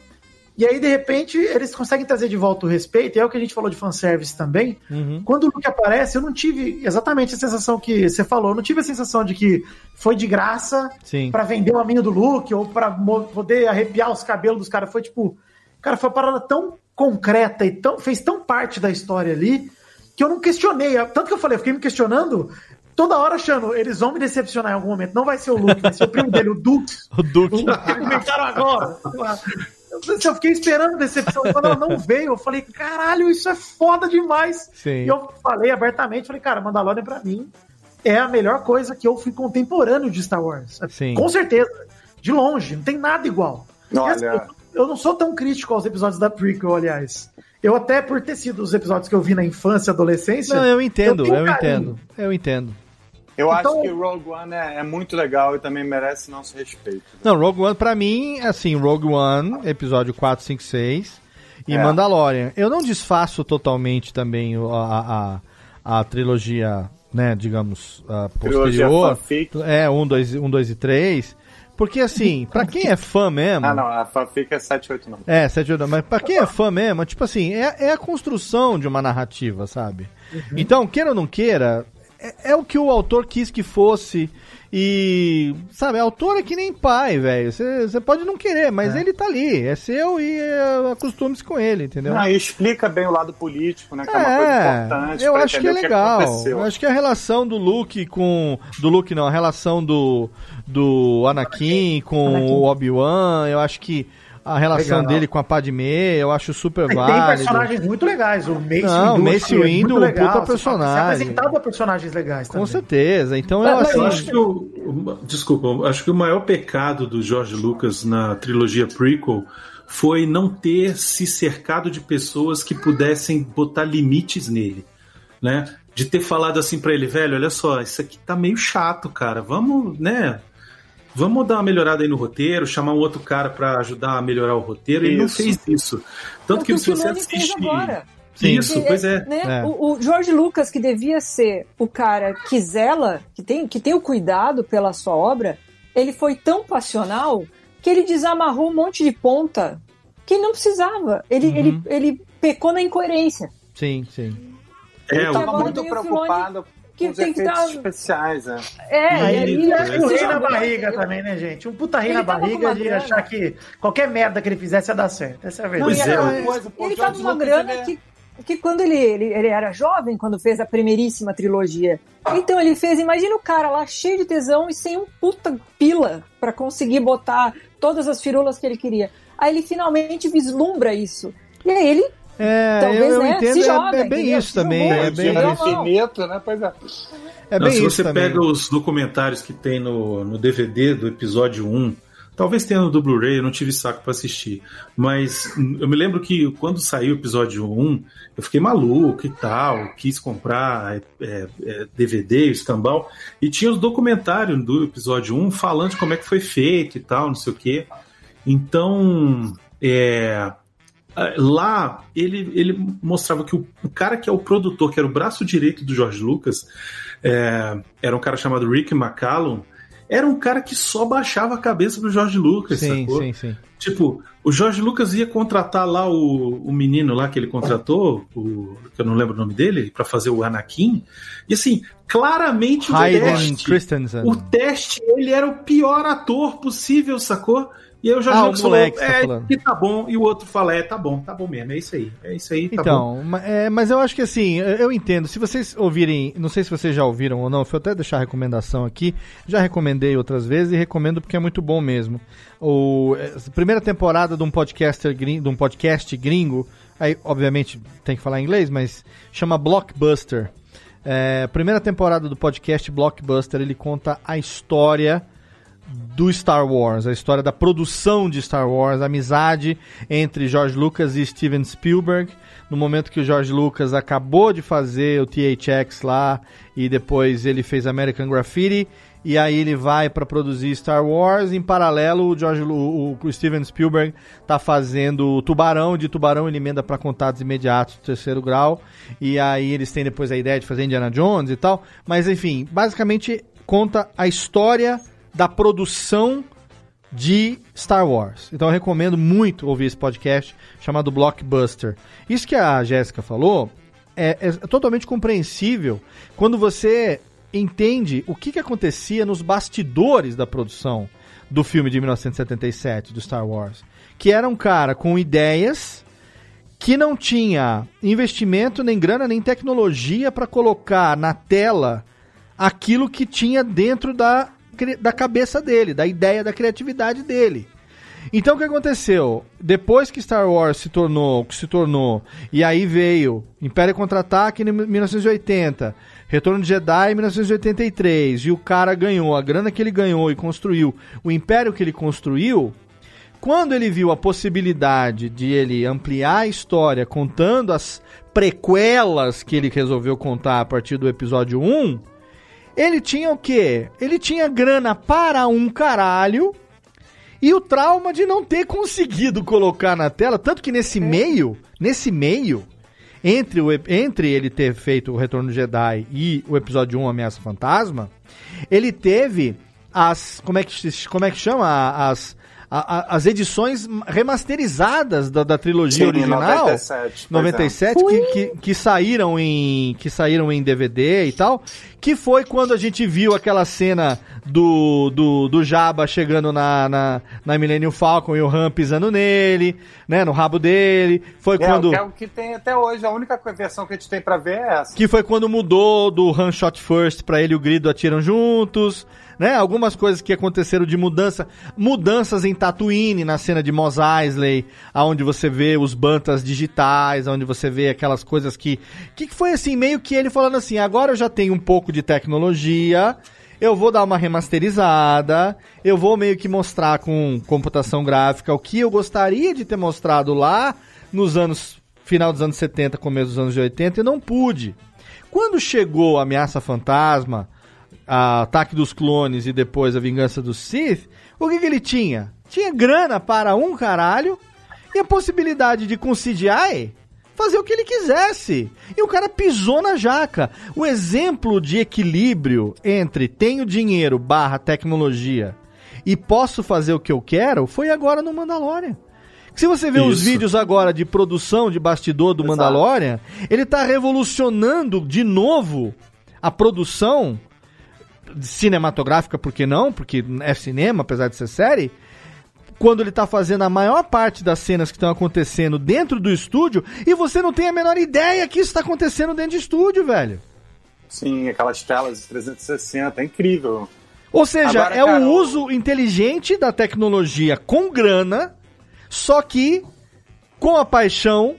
E aí, de repente, eles conseguem trazer de volta o respeito, e é o que a gente falou de fanservice também. Uhum. Quando o Luke aparece, eu não tive exatamente a sensação que você falou, eu não tive a sensação de que foi de graça pra vender o aminho do Luke ou pra mo- poder arrepiar os cabelos dos caras. Foi tipo, cara, foi uma parada tão concreta e tão, fez tão parte da história ali que eu não questionei. Tanto que eu falei, eu fiquei me questionando toda hora achando, eles vão me decepcionar em algum momento. Não vai ser o Luke, vai ser o primo dele, o Duke. <laughs> O Duke. O que comentaram agora. <laughs> Eu eu fiquei esperando decepção. Quando ela não <laughs> veio, eu falei, caralho, isso é foda demais. Sim. E eu falei abertamente, falei, cara, Mandalorian pra mim é a melhor coisa que eu fui contemporâneo de Star Wars. Sim. Com certeza. De longe, não tem nada igual. E Olha- assim, eu, eu não sou tão crítico aos episódios da prequel, aliás. Eu até, por ter sido os episódios que eu vi na infância e adolescência... Não, eu entendo, eu, carinho. entendo. Eu entendo. Eu Então- acho que Rogue One é, é muito legal e também merece nosso respeito. Não, Rogue One, pra mim, assim, Rogue One, episódio 4, 5, 6 e É. Mandalorian. Eu não desfaço totalmente também a, a, a trilogia, né, digamos, posterior. É, 1, 2, 1, 2 e 3. Porque, assim, pra <laughs> quem é fã mesmo. Ah, não, a fanfic é 789. É, 7 8, mas pra quem é fã mesmo, tipo assim, é, é a construção de uma narrativa, sabe? Então, queira ou não queira, é, é o que o autor quis que fosse. E, sabe, autor é que nem pai, velho. Você pode não querer, mas ele tá ali. É seu e é, acostume-se com ele, entendeu? Não, e explica bem o lado político, né? Que é, uma coisa importante. eu acho que é legal. aconteceu. eu acho que a relação do Luke com. Do Luke não, a relação do, do Anakin com Anakin. o Obi-Wan, eu acho que a relação Legal. dele com a Padmé, eu acho super E tem válido. personagens muito legais. O Mace Não, Windu, Mace é Windu, um legal. puta Você personagem. Você apresentado a personagens legais Com também. certeza. Então eu Mas- assim. Eu acho que o, o- desculpa, eu acho que o maior pecado do George Lucas na trilogia prequel foi não ter se cercado de pessoas que pudessem botar limites nele, né? De ter falado assim pra ele, velho, olha só, isso aqui tá meio chato, cara. Vamos, né? Vamos dar uma melhorada aí no roteiro, chamar um outro cara pra ajudar a melhorar o roteiro. Ele não Isso. fez isso. Tanto É que o se você assiste. agora. Isso, Porque, pois é. né, É. O, o Jorge Lucas, que devia ser o cara que zela, que tem, que tem o cuidado pela sua obra, ele foi tão passional que ele desamarrou um monte de ponta que não precisava. Ele, Uhum. ele, ele pecou na incoerência. Sim, sim. É, Ele o- tava muito preocupado que tem que efeitos dar- especiais, né? É, Aí e aí, o você rei na barriga eu- também, né, gente? Um puta rei Ele na barriga de grana. achar que qualquer merda que ele fizesse ia dar certo. Essa é a Não, verdade. Pois é, coisa, pô, ele tava com uma grana é- que, que quando ele, ele, ele era jovem, quando fez a primeiríssima trilogia. Então ele fez, imagina o cara lá cheio de tesão e sem um puta pila pra conseguir botar todas as firulas que ele queria. Aí ele finalmente vislumbra isso. E aí ele É, Talvez, eu, eu né, entendo, é- joga, é, bem entendeu? isso também. É bem, infinito, né? Pois é. é Não, bem se isso você também. pega os documentários que tem no, no DVD do episódio 1, talvez tenha no do Blu-ray, eu não tive saco pra assistir. Mas eu me lembro que quando saiu o episódio 1, eu fiquei maluco e tal, quis comprar é, é, DVD, o escambau, e tinha os documentários do episódio 1 falando de como é que foi feito e tal, não sei o quê. Então, é, lá ele, ele mostrava que o, o cara que é o produtor, que era o braço direito do George Lucas, é, era um cara chamado Rick McCallum, era um cara que só baixava a cabeça pro George Lucas, Sim, sacou? sim, sim. Tipo, o George Lucas ia contratar lá o, o menino lá que ele contratou, o, que eu não lembro o nome dele, pra fazer o Anakin. E assim, claramente o teste, Christensen. o teste, ele era o pior ator possível, sacou? E o George Ah, o Lucas moleque falou, tá é, falando. que tá bom, e o outro fala, é, tá bom, tá bom mesmo, é isso aí, é isso aí, tá bom. Então, ma- é, mas eu acho que assim, eu eu entendo. Se vocês ouvirem, não sei se vocês já ouviram ou não, eu vou até deixar a recomendação aqui. Já recomendei outras vezes e recomendo porque é muito bom mesmo. O, é, a primeira temporada de um podcaster de um podcast gringo, aí obviamente tem que falar inglês, mas chama Blockbuster. É, primeira temporada do podcast Blockbuster, ele conta a história do Star Wars, a história da produção de Star Wars, a amizade entre George Lucas e Steven Spielberg, no momento que o George Lucas acabou de fazer o THX lá e depois ele fez American Graffiti e aí ele vai para produzir Star Wars, em paralelo o George o, Steven Spielberg tá fazendo Tubarão, de Tubarão ele emenda para contatos imediatos do terceiro grau. E aí eles têm depois a ideia de fazer Indiana Jones e tal, mas enfim, basicamente conta a história da produção de Star Wars. Então eu recomendo muito ouvir esse podcast chamado Blockbuster. Isso que a Jéssica falou é, é totalmente compreensível quando você entende o que, que acontecia nos bastidores da produção do filme de 1977 do Star Wars, que era um cara com ideias que não tinha investimento, nem grana, nem tecnologia para colocar na tela aquilo que tinha dentro da, da cabeça dele, da ideia, da criatividade dele. Então o que aconteceu? Depois que Star Wars se tornou se tornou, e aí veio Império Contra-Ataque em 1980, Retorno de Jedi em 1983, e o cara ganhou a grana que ele ganhou e construiu o império que ele construiu, quando ele viu a possibilidade de ele ampliar a história contando as prequelas que ele resolveu contar a partir do episódio 1, ele tinha o quê? Ele tinha grana para um caralho e o trauma de não ter conseguido colocar na tela, tanto que nesse meio, nesse meio, entre, o, entre ele ter feito o Retorno do Jedi e o episódio 1 Ameaça Fantasma, ele teve as. Como é que, como é que chama? As, a- a- as edições remasterizadas da, da trilogia Sim, original. 97, pois é. 97 que, que, que saíram em que saíram em DVD e tal, que foi quando a gente viu aquela cena do, do, do Jabba chegando na, na, na Millennium Falcon e o Han pisando nele, né, no rabo dele. Foi É, quando que é o que tem até hoje. A única versão que a gente tem pra ver é essa. que foi quando mudou do Han Shot First pra ele e o Grido atiram juntos, né? Algumas coisas que aconteceram de mudança, mudanças em Tatooine, na cena de Mos Eisley, aonde você vê os bantas digitais, onde você vê aquelas coisas que que foi assim, meio que ele falando assim, agora eu já tenho um pouco de tecnologia, eu vou dar uma remasterizada, eu vou meio que mostrar com computação gráfica o que eu gostaria de ter mostrado lá nos anos final dos anos 70, começo dos anos 80 e não pude. Quando chegou a Ameaça Fantasma, a Ataque dos Clones e depois a Vingança do Sith, o que, que ele tinha? Tinha grana para um caralho e a possibilidade de com CGI fazer o que ele quisesse. E o cara pisou na jaca. O exemplo de equilíbrio entre tenho dinheiro barra tecnologia e posso fazer o que eu quero foi agora no Mandalorian. Se você vê os vídeos agora de produção de bastidor do Mandalorian, ele tá revolucionando de novo a produção cinematográfica, por que não? Porque é cinema, apesar de ser série. Quando ele tá fazendo a maior parte das cenas que estão acontecendo dentro do estúdio e você não tem a menor ideia que isso tá acontecendo dentro de estúdio, velho. Sim, aquelas telas de 360, é incrível. Ou seja, Agora, é cara, o o- uso inteligente da tecnologia com grana, só que com a paixão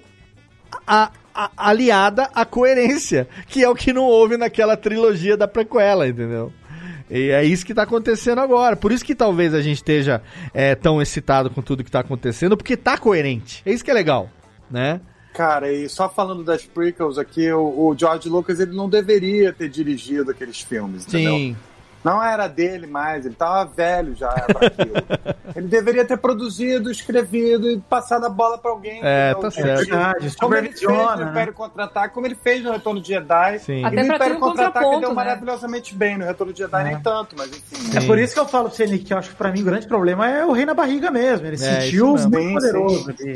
a- a- aliada à coerência, que é o que não houve naquela trilogia da prequela, entendeu? E é isso que tá acontecendo agora. Por isso que talvez a gente esteja é, tão excitado com tudo que tá acontecendo, porque tá coerente. É isso que é legal, né? Cara, e só falando das prequels aqui, o, o George Lucas ele não deveria ter dirigido aqueles filmes, entendeu? Sim. Não era dele mais, ele tava velho já <laughs> pra aquilo. ele deveria ter produzido, escrevido e passado a bola pra alguém. É, tá certo. verdade, Como ele fez no? Império Contra-Ataque, como ele fez no Retorno de Jedi. Sim. E Até no pra ter Império um Contra-Ataque deu né? maravilhosamente bem, no Retorno de Jedi nem tanto, mas enfim. É por isso que eu falo pra você, que eu acho que pra mim o grande problema é o rei na barriga mesmo. Ele É, sentiu muito mesmo. poderoso ali.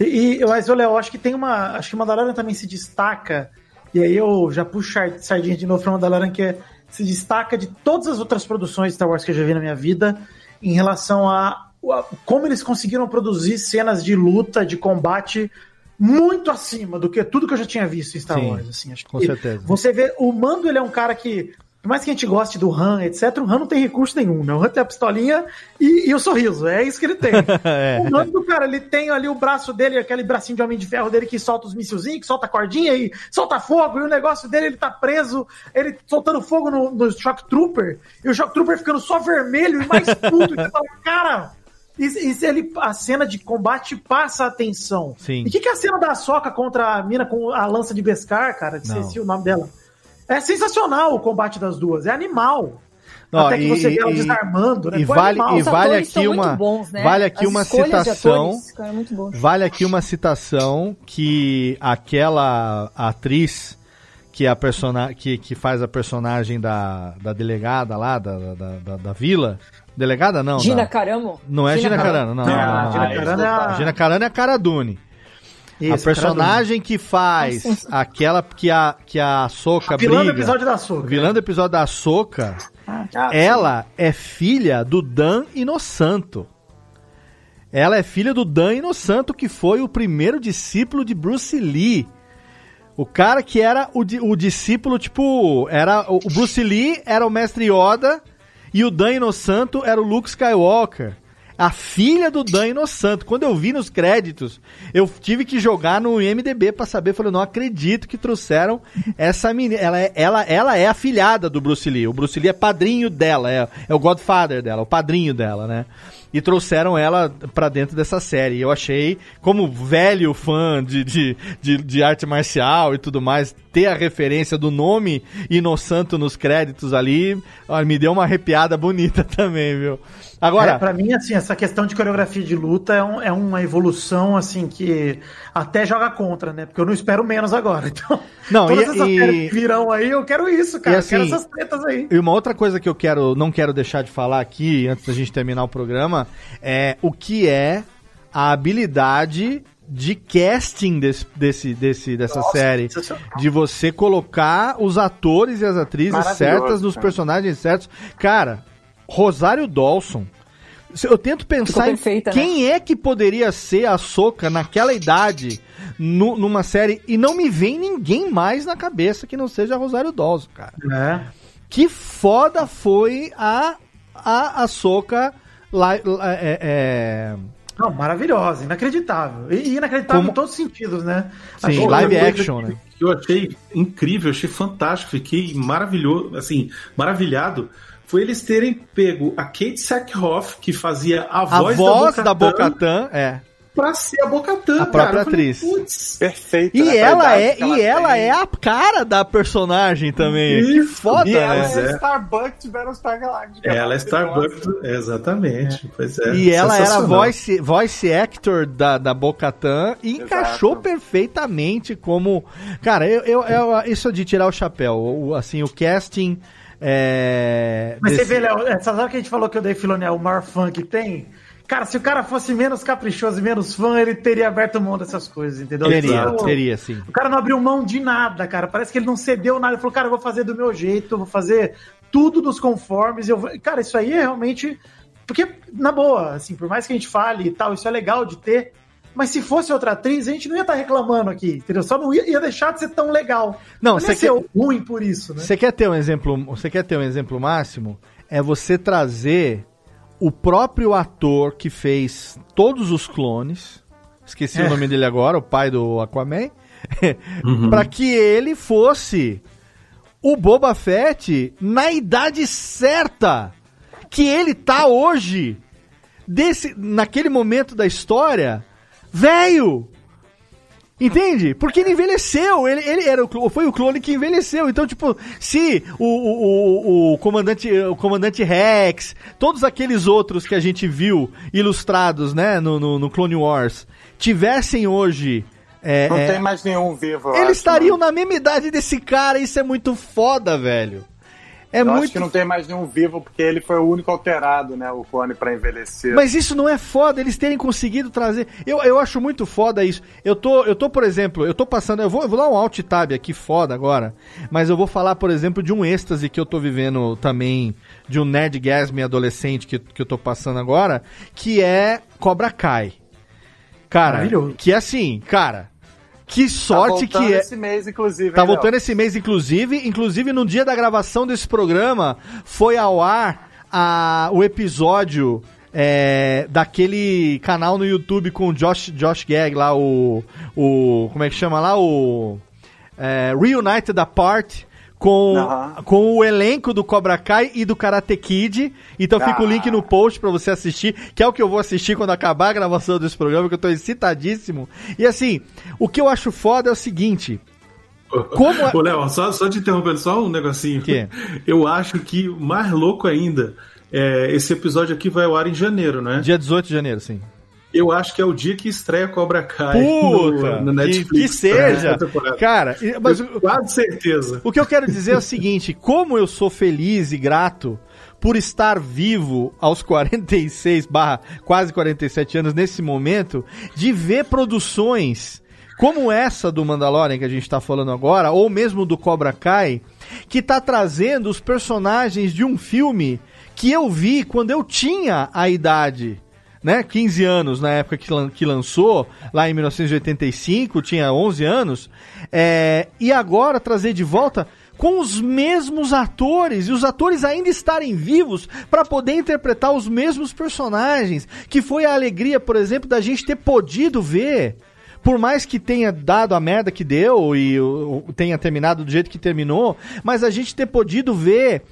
E, e, mas, ô, Léo, acho que tem uma. Acho que o Mandalorian também se destaca. E aí eu já puxo sar- sardinha de novo pra Mandalorian, que é- se destaca de todas as outras produções de Star Wars que eu já vi na minha vida em relação a, a como eles conseguiram produzir cenas de luta, de combate muito acima do que tudo que eu já tinha visto em Star Sim, Wars. Assim, acho com que certeza. Você vê, o Mando ele é um cara que, por mais que a gente goste do Han, etc., o Han não tem recurso nenhum, né? O Han tem a pistolinha e, e o sorriso, é isso que ele tem. <laughs> É. O Mando, cara, ele tem ali o braço dele, aquele bracinho de homem de ferro dele que solta os missilzinhos, que solta a cordinha e solta fogo, e o negócio dele, ele tá preso, ele soltando fogo no, no Shock Trooper, e o Shock Trooper ficando só vermelho e mais <laughs> puto, e você fala, cara... E, e se ele, a cena de combate passa a atenção. Sim. E o que, que é a cena da Soca contra a mina com a lança de Beskar, cara? Não. Esqueci o nome dela. É sensacional o combate das duas, é animal. Ó, Até que e- você vê ela e- desarmando, né? E é vale, animal. e vale aqui uma, bons, né? vale aqui As uma citação. atores boas. Vale aqui uma citação que aquela atriz que, é a persona, que, que faz a personagem da, da delegada lá, da, da, da, da vila. Delegada não. Gina da- Caramo? Não é Gina, Carano, não. Não, não, não. Gina Ah, Carano é a- Gina Carano é a cara Dune. Isso, a personagem que faz aquela que a, que a Soca Vilã do briga. episódio da Soca. Vilã do episódio da Soca. Ah, Ela é filha do Dan Inosanto. Ela é filha do Dan Inosanto, que foi o primeiro discípulo de Bruce Lee. O cara que era o, o discípulo, tipo, era o o Bruce Lee era o mestre Yoda e o Dan Inosanto era o Luke Skywalker. A filha do Dan Inosanto. Quando eu vi nos créditos, eu tive que jogar no IMDB pra saber. Falei, não acredito que trouxeram essa menina. Ela é, ela, ela é a filhada do Bruce Lee. O Bruce Lee é padrinho dela, é, é o Godfather dela, o padrinho dela, né? E trouxeram ela pra dentro dessa série. Eu achei, como velho fã de, de, de, de arte marcial e tudo mais, ter a referência do nome Inosanto nos créditos ali, ó, me deu uma arrepiada bonita <laughs> também, viu? Agora, É, pra mim, assim, essa questão de coreografia de luta é, um- é uma evolução, assim, que até joga contra, né? Porque eu não espero menos agora. <laughs> Então, Não, todas e- essas e- virão aí, eu quero isso, cara. E eu quero assim, essas tretas aí. E uma outra coisa que eu quero, não quero deixar de falar aqui, antes da gente terminar o programa, é o que é a habilidade de casting desse, desse, desse, dessa Nossa, série. De você colocar os atores e as atrizes certas nos cara. personagens certos. Cara, Rosário Dawson. Eu tento pensar em perfeita, né? quem é que poderia ser a Soca naquela idade nu- numa série e não me vem ninguém mais na cabeça que não seja Rosário Dawson, cara. É. Que foda foi a a Ahsoka lá, lá- é, é, Não, maravilhosa, inacreditável. E inacreditável Como- em todos os sentidos, né? sim, live action, né? que eu achei incrível, achei fantástico, fiquei maravilhoso, assim, maravilhado, foi eles terem pego a Kate Sackhoff, que fazia a A voz, voz da Bocatan é. pra ser a Bocatã, A própria atriz. Perfeito. E né, ela é, que ela e ela é a cara da personagem também. Que foda, E ela né? é Starbucks de Battlestar Galactica. Ela é Starbucks, exatamente. Pois é. E ela era voice, voice actor da, da Bocatan e encaixou perfeitamente como. Cara, eu, eu, eu- isso de tirar o chapéu. o- assim, o casting. É, Mas desse- você vê, Léo, essas horas que a gente falou que o Dave Filoni é o maior fã que tem. Cara, se o cara fosse menos caprichoso e menos fã, ele teria aberto mão dessas coisas, entendeu? Teria, Então, teria sim. O cara não abriu mão de nada, cara. Parece que ele não cedeu nada. Ele falou, cara, eu vou fazer do meu jeito, vou fazer tudo dos conformes. Eu vou... Cara, isso aí é realmente. Porque, na boa, assim, por mais que a gente fale e tal, isso é legal de ter. Mas se fosse outra atriz, a gente não ia estar reclamando aqui, entendeu? Só não ia, ia deixar de ser tão legal. Não, você ser quer- ruim por isso, né? Você quer ter um exemplo? Você quer ter um exemplo máximo? É você trazer o próprio ator que fez todos os clones. Esqueci É. o nome dele agora, o pai do Aquaman. <laughs> Uhum. Pra que ele fosse o Boba Fett na idade certa que ele tá hoje. Desse, naquele momento da história, velho. Entende? Porque ele envelheceu, ele, ele era o, foi o clone que envelheceu. Então, tipo, se o, o, o, o comandante, o comandante Rex, todos aqueles outros que a gente viu ilustrados, né, no, no, no Clone Wars, tivessem hoje. é, Não é, tem mais nenhum vivo. eles acho, estariam né? na mesma idade desse cara, isso é muito foda, velho. É eu muito acho que não tem mais nenhum vivo, porque ele foi o único alterado, né? O clone pra envelhecer. Mas isso não é foda, eles terem conseguido trazer. Eu, eu acho muito foda isso. Eu tô, eu tô, por exemplo, eu tô passando. Eu vou, eu vou dar um alt tab aqui foda agora. Mas eu vou falar, por exemplo, de um êxtase que eu tô vivendo também, de um nerdgasm adolescente que, que eu tô passando agora, que é Cobra Kai. Cara, Maravilhoso. que é assim, cara. Que sorte tá voltando que é. esse mês, inclusive. Tá hein, voltando esse mês, inclusive. Inclusive, no dia da gravação desse programa, foi ao ar a, o episódio é, daquele canal no YouTube com o Josh, Josh Gag lá, o, o. Como é que chama lá? O. É, Reunited Apart. Com, Aham. com o elenco do Cobra Kai e do Karate Kid. Então fica o Ah. link no post pra você assistir, que é o que eu vou assistir quando acabar a gravação desse programa, que eu tô excitadíssimo. E assim, o que eu acho foda é o seguinte: Como é- Ô, Léo, só, só te interrompendo, só um negocinho. <laughs> Eu acho que mais louco ainda, é, esse episódio aqui vai ao ar em janeiro, né? Dia 18 de janeiro, sim. Eu acho que é o dia que estreia Cobra Kai Puta, no, no Netflix. que seja. Cara, mas Eu quase certeza. O que eu quero dizer é o seguinte: como eu sou feliz e grato por estar vivo aos 46 barra quase 47 anos nesse momento, de ver produções como essa do Mandalorian que a gente tá falando agora, ou mesmo do Cobra Kai, que tá trazendo os personagens de um filme que eu vi quando eu tinha a idade né, 15 anos na época que, lan- que lançou, lá em 1985, tinha 11 anos, é, e agora trazer de volta com os mesmos atores, e os atores ainda estarem vivos para poder interpretar os mesmos personagens, que foi a alegria, por exemplo, da gente ter podido ver por mais que tenha dado a merda que deu e tenha terminado do jeito que terminou, mas a gente ter podido ver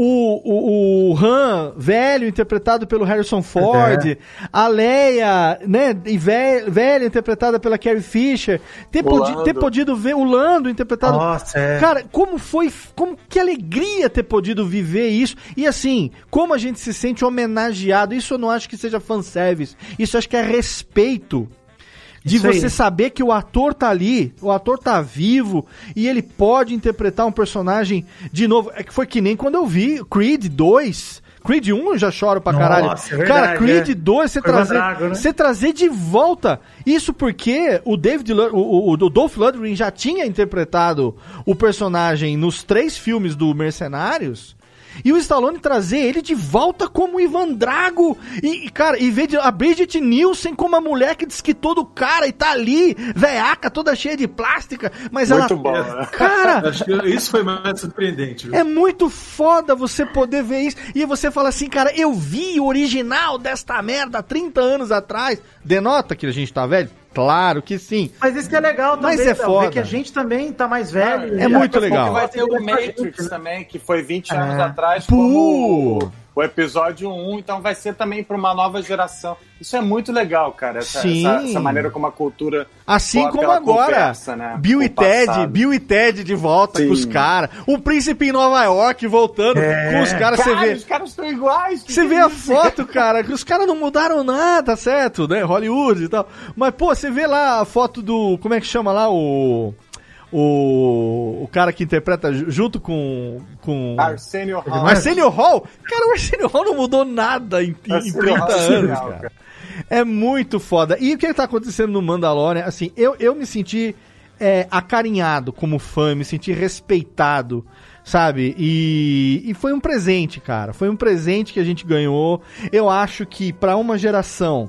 o, o, o Han velho interpretado pelo Harrison Ford, É. a Leia, né, velha, velha interpretada pela Carrie Fisher, ter, podi ter podido ver o Lando interpretado. Nossa, é. Cara, como foi, como que alegria ter podido viver isso. E assim, como a gente se sente homenageado, isso eu não acho que seja fanservice, isso eu acho que é respeito de Isso aí. você saber que o ator tá ali, o ator tá vivo e ele pode interpretar um personagem de novo. É que foi que nem quando eu vi Creed 2. Creed 1 eu já choro pra Nossa, caralho. é verdade, Cara, Creed é. 2, você trazer, Drago, né? você trazer de volta. Isso porque o David Lu- o, o, o Dolph Lundgren já tinha interpretado o personagem nos três filmes do Mercenários. E o Stallone trazer ele de volta como Ivan Drago. E, cara, e ver a Bridget Nielsen como a mulher que desquitou do cara e tá ali, veaca, toda cheia de plástica. Mas Muito ela. bom, né? Cara, <laughs> Acho que isso foi mais surpreendente. viu? é muito foda você poder ver isso. E você fala assim, cara, eu vi o original desta merda 30 anos atrás. Denota que a gente tá velho? Claro que sim. Mas isso que é legal também, Mas é ver foda. que a gente também tá mais velho. É E muito legal. Vai ter o Matrix também, que foi 20 anos É. atrás, Pô! como o, episódio 1, então vai ser também para uma nova geração. Isso é muito legal, cara. Essa, Sim. essa, essa maneira como a cultura. Assim como agora, conversa, né, Bill e Ted, passado. Bill e Ted de volta Sim. com os caras. O príncipe em Nova York voltando É. com os caras, você Cara, vê. os caras estão iguais. Você vê é a foto, cara, que os caras não mudaram nada, certo, né? Hollywood e tal. Mas, pô, você vê lá a foto do. Como é que chama lá? O. O, o cara que interpreta ju- junto com. com Arsenio Hall. Arsenio Hall? Cara, o Arsenio Hall não mudou nada em, em Arsenio 30 Hall é anos, cara. É muito foda. E o que tá acontecendo no Mandalorian? Assim, eu, eu me senti é, acarinhado como fã, me senti respeitado, sabe? E, e foi um presente, cara. Foi um presente que a gente ganhou. Eu acho que pra uma geração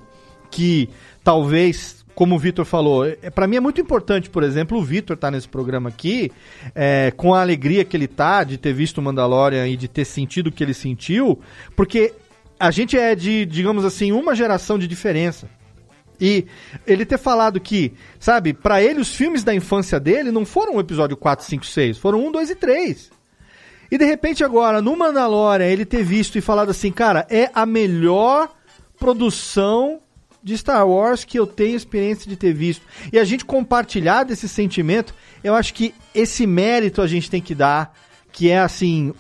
que talvez, como o Vitor falou, é, para mim é muito importante, por exemplo, o Vitor tá nesse programa aqui, é, com a alegria que ele tá de ter visto o Mandalorian e de ter sentido o que ele sentiu, porque a gente é de, digamos assim, uma geração de diferença. E ele ter falado que, sabe, pra ele os filmes da infância dele não foram o episódio 4, 5, 6, foram 1, 2 e 3. E de repente agora, no Mandalorian, ele ter visto e falado assim, cara, é a melhor produção de Star Wars que eu tenho experiência de ter visto. E a gente compartilhar desse sentimento, eu acho que esse mérito a gente tem que dar, que é assim,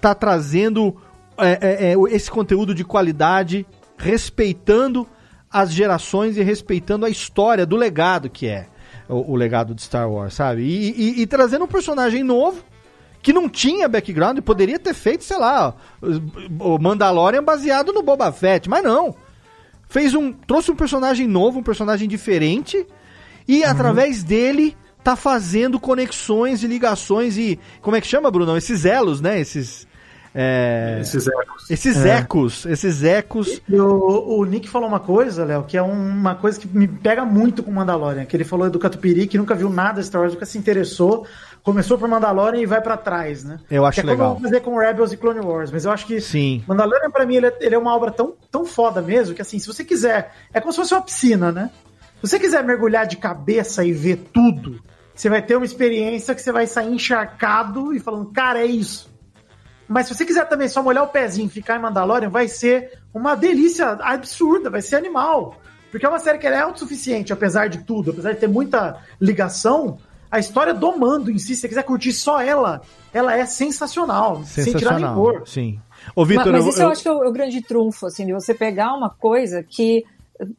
tá trazendo é, é, é, esse conteúdo de qualidade, respeitando as gerações e respeitando a história do legado que é o, o legado de Star Wars, sabe? E, e- e trazendo um personagem novo que não tinha background e poderia ter feito, sei lá, o Mandalorian baseado no Boba Fett, mas não. Fez um, trouxe um personagem novo, um personagem diferente e através dele tá fazendo conexões e ligações e como é que chama, Bruno? Esses elos, né? Esses é, Esses ecos. esses É. ecos, esses ecos. E o, o Nick falou uma coisa, Léo, que é um- uma coisa que me pega muito com o Mandalorian, que ele falou do Catupiry, que nunca viu nada de Star Wars, nunca se interessou, começou por Mandalorian e vai pra trás, né? Eu acho que é legal. como eu vou fazer com Rebels e Clone Wars, mas eu acho que Sim. Mandalorian pra mim ele é, ele é uma obra tão, tão foda mesmo, que assim, se você quiser, é como se fosse uma piscina, né? Se você quiser mergulhar de cabeça e ver tudo, você vai ter uma experiência que você vai sair encharcado e falando, cara, é isso. Mas se você quiser também só molhar o pezinho e ficar em Mandalorian, vai ser uma delícia absurda, vai ser animal. Porque é uma série que ela é autossuficiente, apesar de tudo, apesar de ter muita ligação, a história do mando em si, se você quiser curtir só ela, ela é sensacional, sem tirar Sensacional. Sim. Ô, Vitor, mas, mas eu- isso eu, eu- acho que é o, é o grande trunfo, assim, de você pegar uma coisa que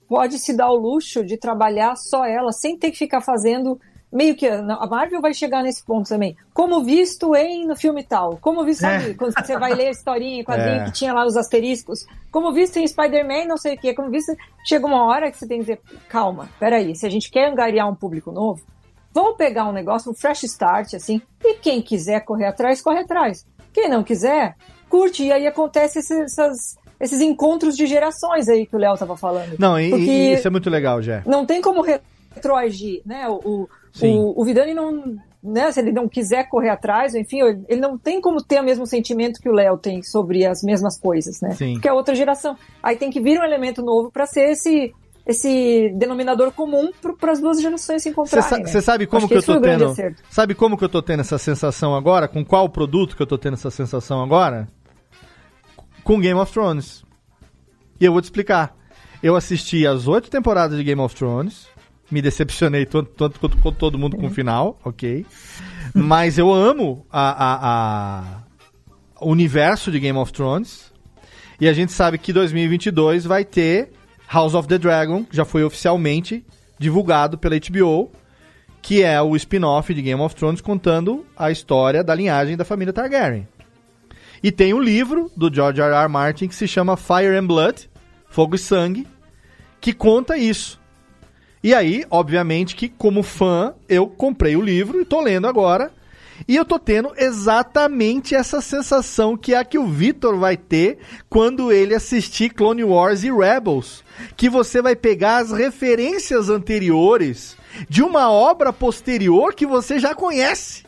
pode se dar o luxo de trabalhar só ela, sem ter que ficar fazendo meio que a Marvel vai chegar nesse ponto também. Como visto em no filme tal, como visto É. quando você vai ler a historinha, quadrinho <laughs> É. que tinha lá os asteriscos, como visto em Spider-Man, não sei o que, como visto, chega uma hora que você tem que dizer, calma, peraí, se a gente quer angariar um público novo, vamos pegar um negócio, um fresh start, assim, e quem quiser correr atrás, corre atrás. Quem não quiser, curte, e aí acontece esses, essas- esses encontros de gerações aí que o Léo tava falando. Não, e, e isso é muito legal, Jé. não tem como retroagir, né? O, o, o, o Vidani não. Né, se ele não quiser correr atrás, enfim, ele não tem como ter o mesmo sentimento que o Léo tem sobre as mesmas coisas, né? Sim. Porque é outra geração. Aí tem que vir um elemento novo para ser esse, esse denominador comum para as duas gerações se Você encontrarem. sa- né? você sabe como Acho que, eu tô tendo. Sabe como que eu tô tendo essa sensação agora? Com qual produto que eu tô tendo essa sensação agora? Com Game of Thrones. E eu vou te explicar. Eu assisti as oito temporadas de Game of Thrones. Me decepcionei tanto, tanto quanto, quanto todo mundo com o final, ok. Mas eu amo a, a- a- o universo de Game of Thrones. E a gente sabe que 2022 vai ter House of the Dragon, já foi oficialmente divulgado pela HBO, que é o spin-off de Game of Thrones contando a história da linhagem da família Targaryen. E tem um livro do George R. R. Martin que se chama Fire and Blood, Fogo e Sangue, que conta isso. E aí, obviamente que como fã, eu comprei o livro e tô lendo agora. E eu tô tendo exatamente essa sensação que é a que o Vitor vai ter quando ele assistir Clone Wars e Rebels. Que você vai pegar as referências anteriores de uma obra posterior que você já conhece.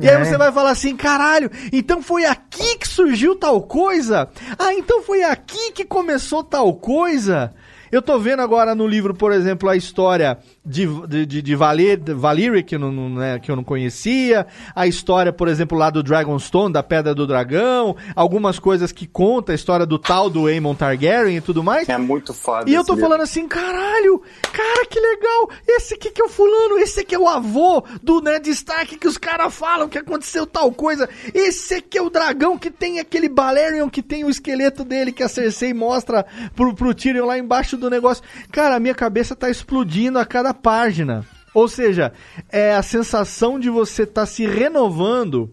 E aí É. você vai falar assim, caralho, então foi aqui que surgiu tal coisa? Ah, então foi aqui que começou tal coisa? Eu tô vendo agora no livro, por exemplo, a história de, de, de, Valir, Valyria, que, eu não, né, que eu não conhecia, a história, por exemplo, lá do Dragonstone, da Pedra do Dragão, algumas coisas que conta a história do tal do Aemon Targaryen e tudo mais. É muito foda. E eu tô livro. falando assim, caralho, cara, que legal, esse aqui que é o fulano, esse aqui é o avô do Ned Stark que os caras falam que aconteceu tal coisa, esse aqui é o dragão que tem aquele Balerion que tem o esqueleto dele que a Cersei mostra pro, pro Tyrion lá embaixo do negócio. Cara, a minha cabeça tá explodindo a cada página. Ou seja, é a sensação de você estar se renovando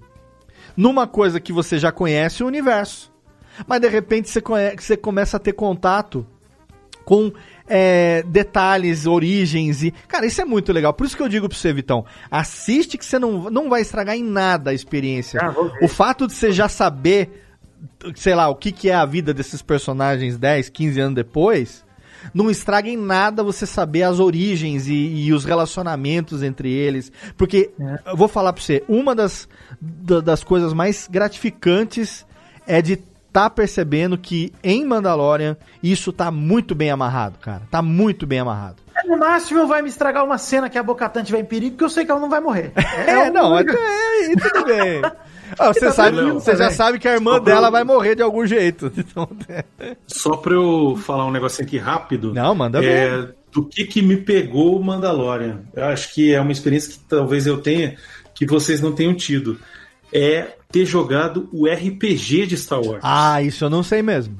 numa coisa que você já conhece o universo. Mas de repente você, conhe- você começa a ter contato com é, detalhes, origens e. Cara, isso é muito legal. Por isso que eu digo pra você, Vitão, assiste que você não, não vai estragar em nada a experiência. Ah, o fato de você já saber, sei lá, o que, que é a vida desses personagens 10, 15 anos depois. Não estraga em nada você saber as origens e, e os relacionamentos entre eles. Porque, eu vou falar pra você, uma das, da- das coisas mais gratificantes é de tá percebendo que em Mandalorian isso tá muito bem amarrado, cara. Tá muito bem amarrado. No máximo vai me estragar uma cena que a Bocatan tiver em perigo, porque eu sei que ela não vai morrer. <laughs> É, o não, é, é, tudo bem. <laughs> Ah, você Tá sabe, você já sabe que a irmã dela vai morrer de algum jeito. <laughs> Então, Só pra eu falar um negocinho aqui rápido. Não, manda é. Do que que me pegou o Mandalorian? Eu acho que é uma experiência que talvez eu tenha, que vocês não tenham tido. É ter jogado o RPG de Star Wars. Ah, isso eu não sei mesmo.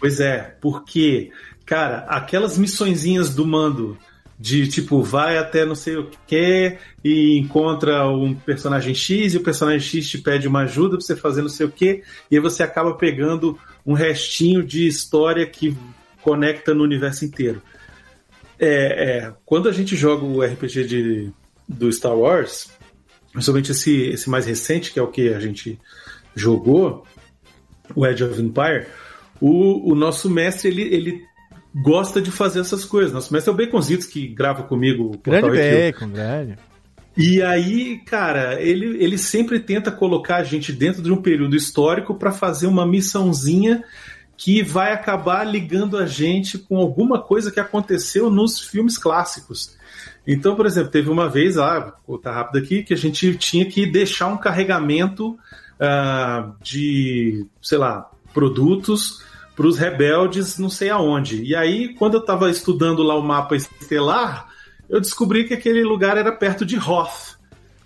Pois é, porque, cara, aquelas missõezinhas do mando de tipo, vai até não sei o que e encontra um personagem X e o personagem X te pede uma ajuda pra você fazer não sei o que, e aí você acaba pegando um restinho de história que conecta no universo inteiro. É, é, quando a gente joga o RPG de, do Star Wars, principalmente esse, esse mais recente, que é o que a gente jogou, o Edge of Empire, o, o nosso mestre ele, ele gosta de fazer essas coisas. Nosso mestre é o Baconzitos, que grava comigo o Grande bacon, grande. E aí, cara, ele, ele sempre tenta colocar a gente dentro de um período histórico para fazer uma missãozinha que vai acabar ligando a gente com alguma coisa que aconteceu nos filmes clássicos. Então, por exemplo, teve uma vez, ah, vou contar rápido aqui, que a gente tinha que deixar um carregamento ah, de, sei lá, produtos para os rebeldes não sei aonde. E aí, quando eu estava estudando lá o mapa estelar, eu descobri que aquele lugar era perto de Hoth.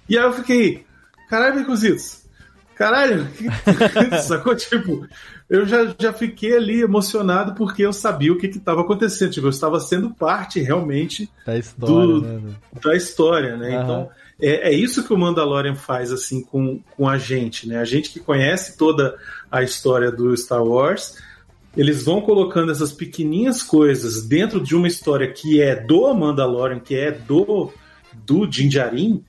E aí eu fiquei, caralho, Baconzitos, caralho, que- <laughs> sacou? Tipo, eu já, já fiquei ali emocionado porque eu sabia o que estava acontecendo. Tipo, eu estava sendo parte realmente Da história, do- né? da história, né? Então, é, é isso que o Mandalorian faz assim com, com a gente, né? A gente que conhece toda a história do Star Wars, eles vão colocando essas pequenininhas coisas dentro de uma história que é do Mandalorian, que é do do Din Djarin,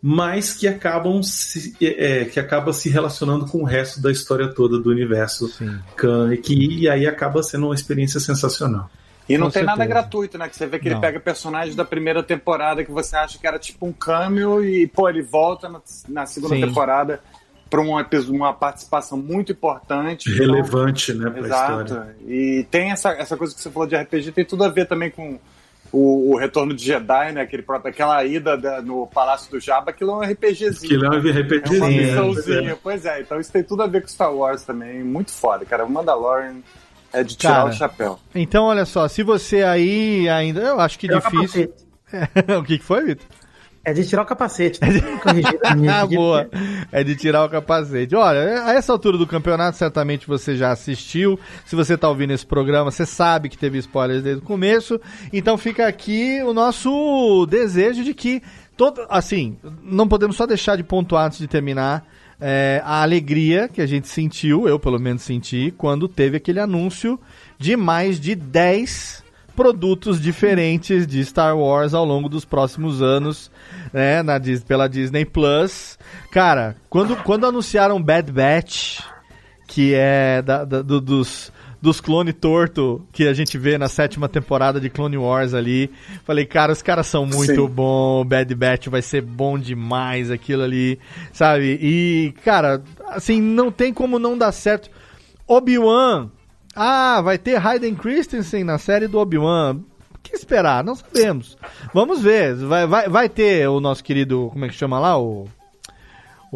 mas que acabam se, é, é, que acaba se relacionando com o resto da história toda do universo Khan, e que e aí acaba sendo uma experiência sensacional. E não Com tem nada certeza. gratuito, né? Que você vê que Não. ele pega personagens da primeira temporada que você acha que era tipo um cameo e, pô, ele volta na, na segunda Sim. temporada para uma, uma participação muito importante. Então, Relevante, né, pra Exato. história. E tem essa, essa coisa que você falou de RPG, tem tudo a ver também com o, o retorno de Jedi, né? Aquele próprio, aquela ida da- no Palácio do Jabba, aquilo é um RPGzinho. Aquilo é um RPGzinho, É uma né? missãozinha. Pois é. Pois é, então isso tem tudo a ver com Star Wars também. Muito foda, cara. O Mandalorian é de tirar Cara, o chapéu. Então, olha só, se você aí ainda. Eu acho que o difícil. <laughs> o que, que foi, Vitor? É de tirar o capacete. Minha Ah, aqui. boa. É de tirar o capacete. Olha, a essa altura do campeonato, certamente você já assistiu. Se você tá ouvindo esse programa, você sabe que teve spoilers desde o começo. Então fica aqui o nosso desejo de que todo, assim, não podemos só deixar de pontuar antes de terminar é, a alegria que a gente sentiu, eu pelo menos senti, quando teve aquele anúncio de mais de 10 produtos diferentes de Star Wars ao longo dos próximos anos, né, na, pela Disney Plus. Cara, quando, quando anunciaram Bad Batch, que é da- da- do- dos, dos clone torto que a gente vê na sétima temporada de Clone Wars ali, falei, cara, os caras são muito Sim. bom, Bad Batch vai ser bom demais aquilo ali, sabe? E, cara, assim, não tem como não dar certo. Obi-Wan, ah, vai ter Hayden Christensen na série do Obi-Wan. que esperar? Não sabemos. Vamos ver. Vai, vai, vai ter o nosso querido, como é que chama lá? O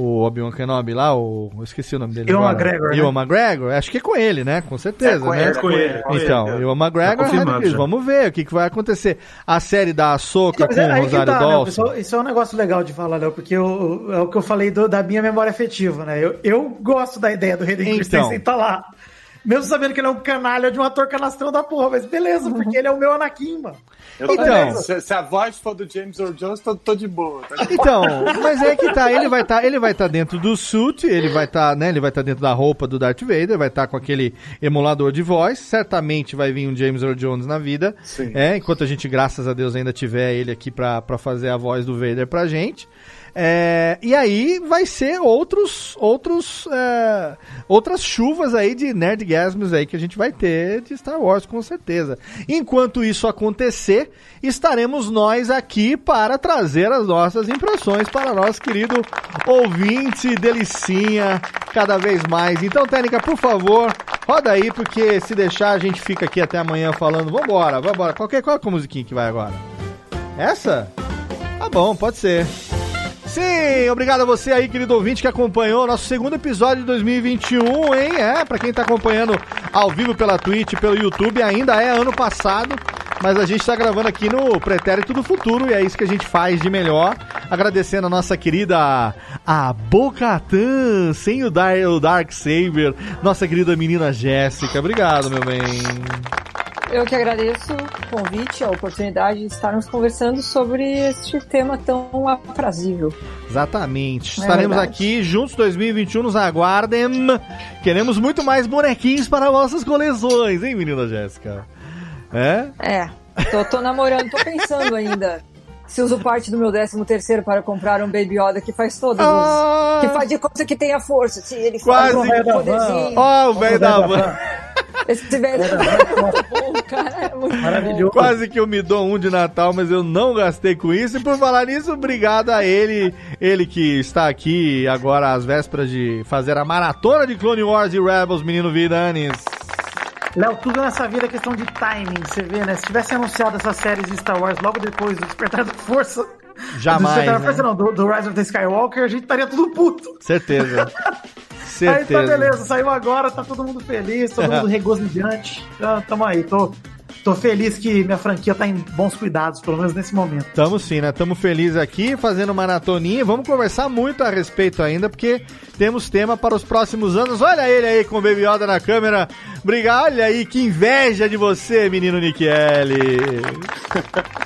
o Obi-Wan Kenobi lá, o. Eu esqueci o nome dele. Ewan. McGregor, né? Ewan McGregor? Acho que é com ele, né? Com certeza, É com né? ele, é com ele, é então, é. Ewan McGregor, Tá já. vamos ver o que, que vai acontecer. A série da Ahsoka Mas com é o Rosário tá, né, Dawson. pessoal? Isso é um negócio legal de falar, Léo, porque eu- é o que eu falei do- da minha memória afetiva, né? Eu, eu gosto da ideia do Hayden Então. Christensen estar lá. Mesmo sabendo que ele é um canalha de um ator canastrão da porra, mas beleza, porque ele é o meu Anakin, mano. Eu Então. se, se a voz for do James Earl Jones, tô, tô de boa. tá? Então, mas é que tá, ele vai estar, ele vai estar dentro do suit, ele vai estar, né, ele vai estar dentro da roupa do Darth Vader, vai estar com aquele emulador de voz, certamente vai vir um James Earl Jones na vida, Sim. é, enquanto a gente, graças a Deus, ainda tiver ele aqui pra, pra fazer a voz do Vader pra gente. É, e aí vai ser outros, outros, é, outras chuvas aí de nerdgasms aí que a gente vai ter de Star Wars com certeza. Enquanto isso acontecer, estaremos nós aqui para trazer as nossas impressões para nosso querido ouvinte delicinha cada vez mais. Então, Técnica, por favor, roda aí porque se deixar a gente fica aqui até amanhã falando. Vambora, vambora. Qualquer qual é a musiquinha que vai agora? Essa? Tá bom, pode ser. Sim, obrigado a você aí, querido ouvinte, que acompanhou nosso segundo episódio de 2021, hein? É, pra quem tá acompanhando ao vivo pela Twitch, pelo YouTube, ainda é ano passado, mas a gente tá gravando aqui no Pretérito do Futuro e é isso que a gente faz de melhor. Agradecendo a nossa querida a Bocatan, sem o, Dar o Dark Saber, nossa querida menina Jéssica. Obrigado, meu bem. Eu que agradeço o convite, a oportunidade de estarmos conversando sobre este tema tão aprazível. Exatamente. É Estaremos verdade. aqui juntos 2021, nos aguardem. Queremos muito mais bonequinhos para nossas coleções, hein, menina Jéssica? É? É, tô, tô namorando, tô pensando ainda. Se uso parte do meu 13 terceiro para comprar um Baby Yoda que faz todas Ah! as... Que faz de conta que tem a força. Se ele Quase. faz um poderzinho. Ó, o velho da van. Esse velho é muito bom, <laughs> cara. É muito Maravilhoso. Quase que eu me dou um de Natal, mas eu não gastei com isso. E por falar nisso, obrigado a ele, ele que está aqui agora às vésperas de fazer a maratona de Clone Wars e Rebels, menino Vidanes. Léo, tudo nessa vida é questão de timing, você vê, né? Se tivesse anunciado essas séries de Star Wars logo depois do Despertar da Força. Jamais, Do né? Não, do, do Rise of the Skywalker, a gente estaria tudo puto. Certeza. <laughs> Aí tá Certeza. beleza, saiu agora, tá todo mundo feliz, todo mundo <laughs> regozijante. Já tamo aí, tô, tô feliz que minha franquia tá em bons cuidados, pelo menos nesse momento. Tamo sim, né? Tamo felizes aqui, fazendo maratoninha. Vamos conversar muito a respeito ainda, porque temos tema para os próximos anos. Olha ele aí com o Baby Yoda na câmera. Obrigado, olha aí, que inveja de você, menino Nikelli.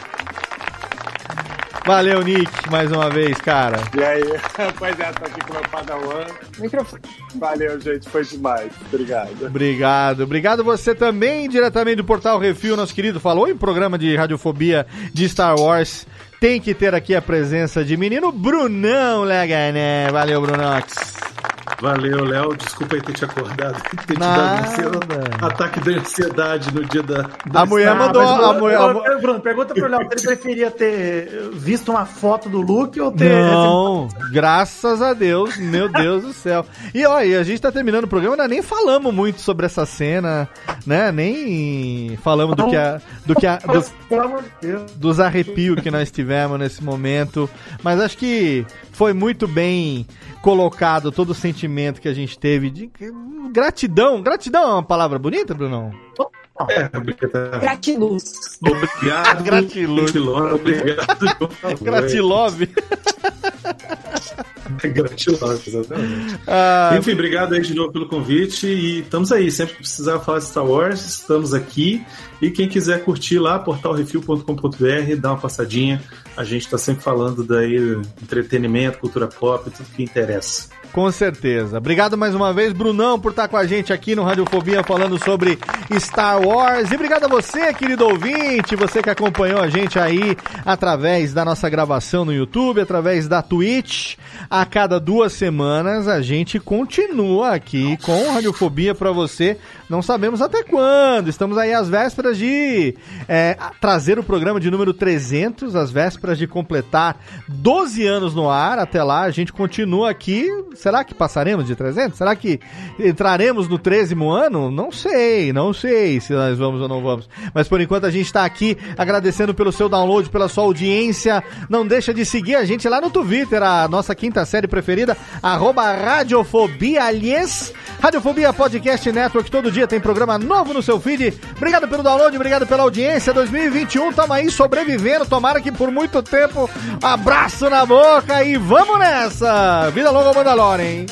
<laughs> Valeu, Nick, mais uma vez, cara. E aí? Pois é, tô aqui com meu padawan. Microfone. Valeu, gente, foi demais. Obrigado. Obrigado. Obrigado você também, diretamente do Portal Refil, nosso querido. Falou em programa de radiofobia de Star Wars. Tem que ter aqui a presença de menino Brunão Legané. Valeu, Brunox. Valeu, Léo. Desculpa aí ter te acordado, <laughs> ter te Nada. dado ansiedade- ataque da ansiedade no dia da. A mulher mandou. mas, A Bruno, mulher, Bruno, Bruno, pergunta pro Léo se ele preferia ter visto uma foto do Luke ou ter. Não, graças a Deus, meu Deus do céu. E olha, a gente tá terminando o programa, ainda nem falamos muito sobre essa cena, né? Nem falamos do que a, do que a, de dos arrepios que nós tivemos nesse momento. Mas acho que foi muito bem colocado todo o sentimento que a gente teve de gratidão. Gratidão é uma palavra bonita, Brunão? É, obrigado. Gratiluz. Obrigado. <laughs> Gratiluz. Obrigado. <laughs> Gratilove. Gratiluz, exatamente. <laughs> Ah, Enfim, obrigado aí de novo pelo convite e estamos aí. Sempre que precisar falar de Star Wars, estamos aqui. E quem quiser curtir lá, portalrefil.com.br, dá uma passadinha. A gente está sempre falando daí entretenimento, cultura pop, tudo que interessa. Com certeza. Obrigado mais uma vez, Brunão, por estar com a gente aqui no Radiofobia falando sobre Star Wars. E obrigado a você, querido ouvinte, você que acompanhou a gente aí através da nossa gravação no YouTube, através da Twitch. A cada duas semanas a gente continua aqui com Radiofobia para você. Não sabemos até quando. Estamos aí às vésperas de é, trazer o programa de número 300, às vésperas de completar 12 anos no ar. Até lá a gente continua aqui Será que passaremos de 300? Será que entraremos no 13 ano? Não sei, não sei se nós vamos ou não vamos. Mas por enquanto a gente está aqui agradecendo pelo seu download, pela sua audiência. Não deixa de seguir a gente lá no Twitter, a nossa quinta série preferida, arroba Radiofobia. Radiofobia Podcast Network, todo dia tem programa novo no seu feed. Obrigado pelo download, obrigado pela audiência. 2021, tamo aí sobrevivendo. Tomara que por muito tempo. Abraço na boca e vamos nessa! Vida longa ao Mandalorian, hein?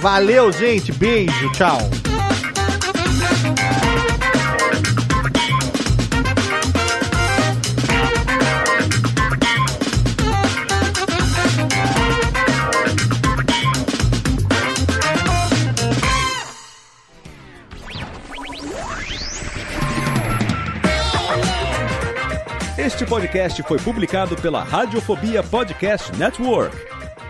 Valeu, gente. Beijo, tchau. Este podcast foi publicado pela Radiofobia Podcast Network.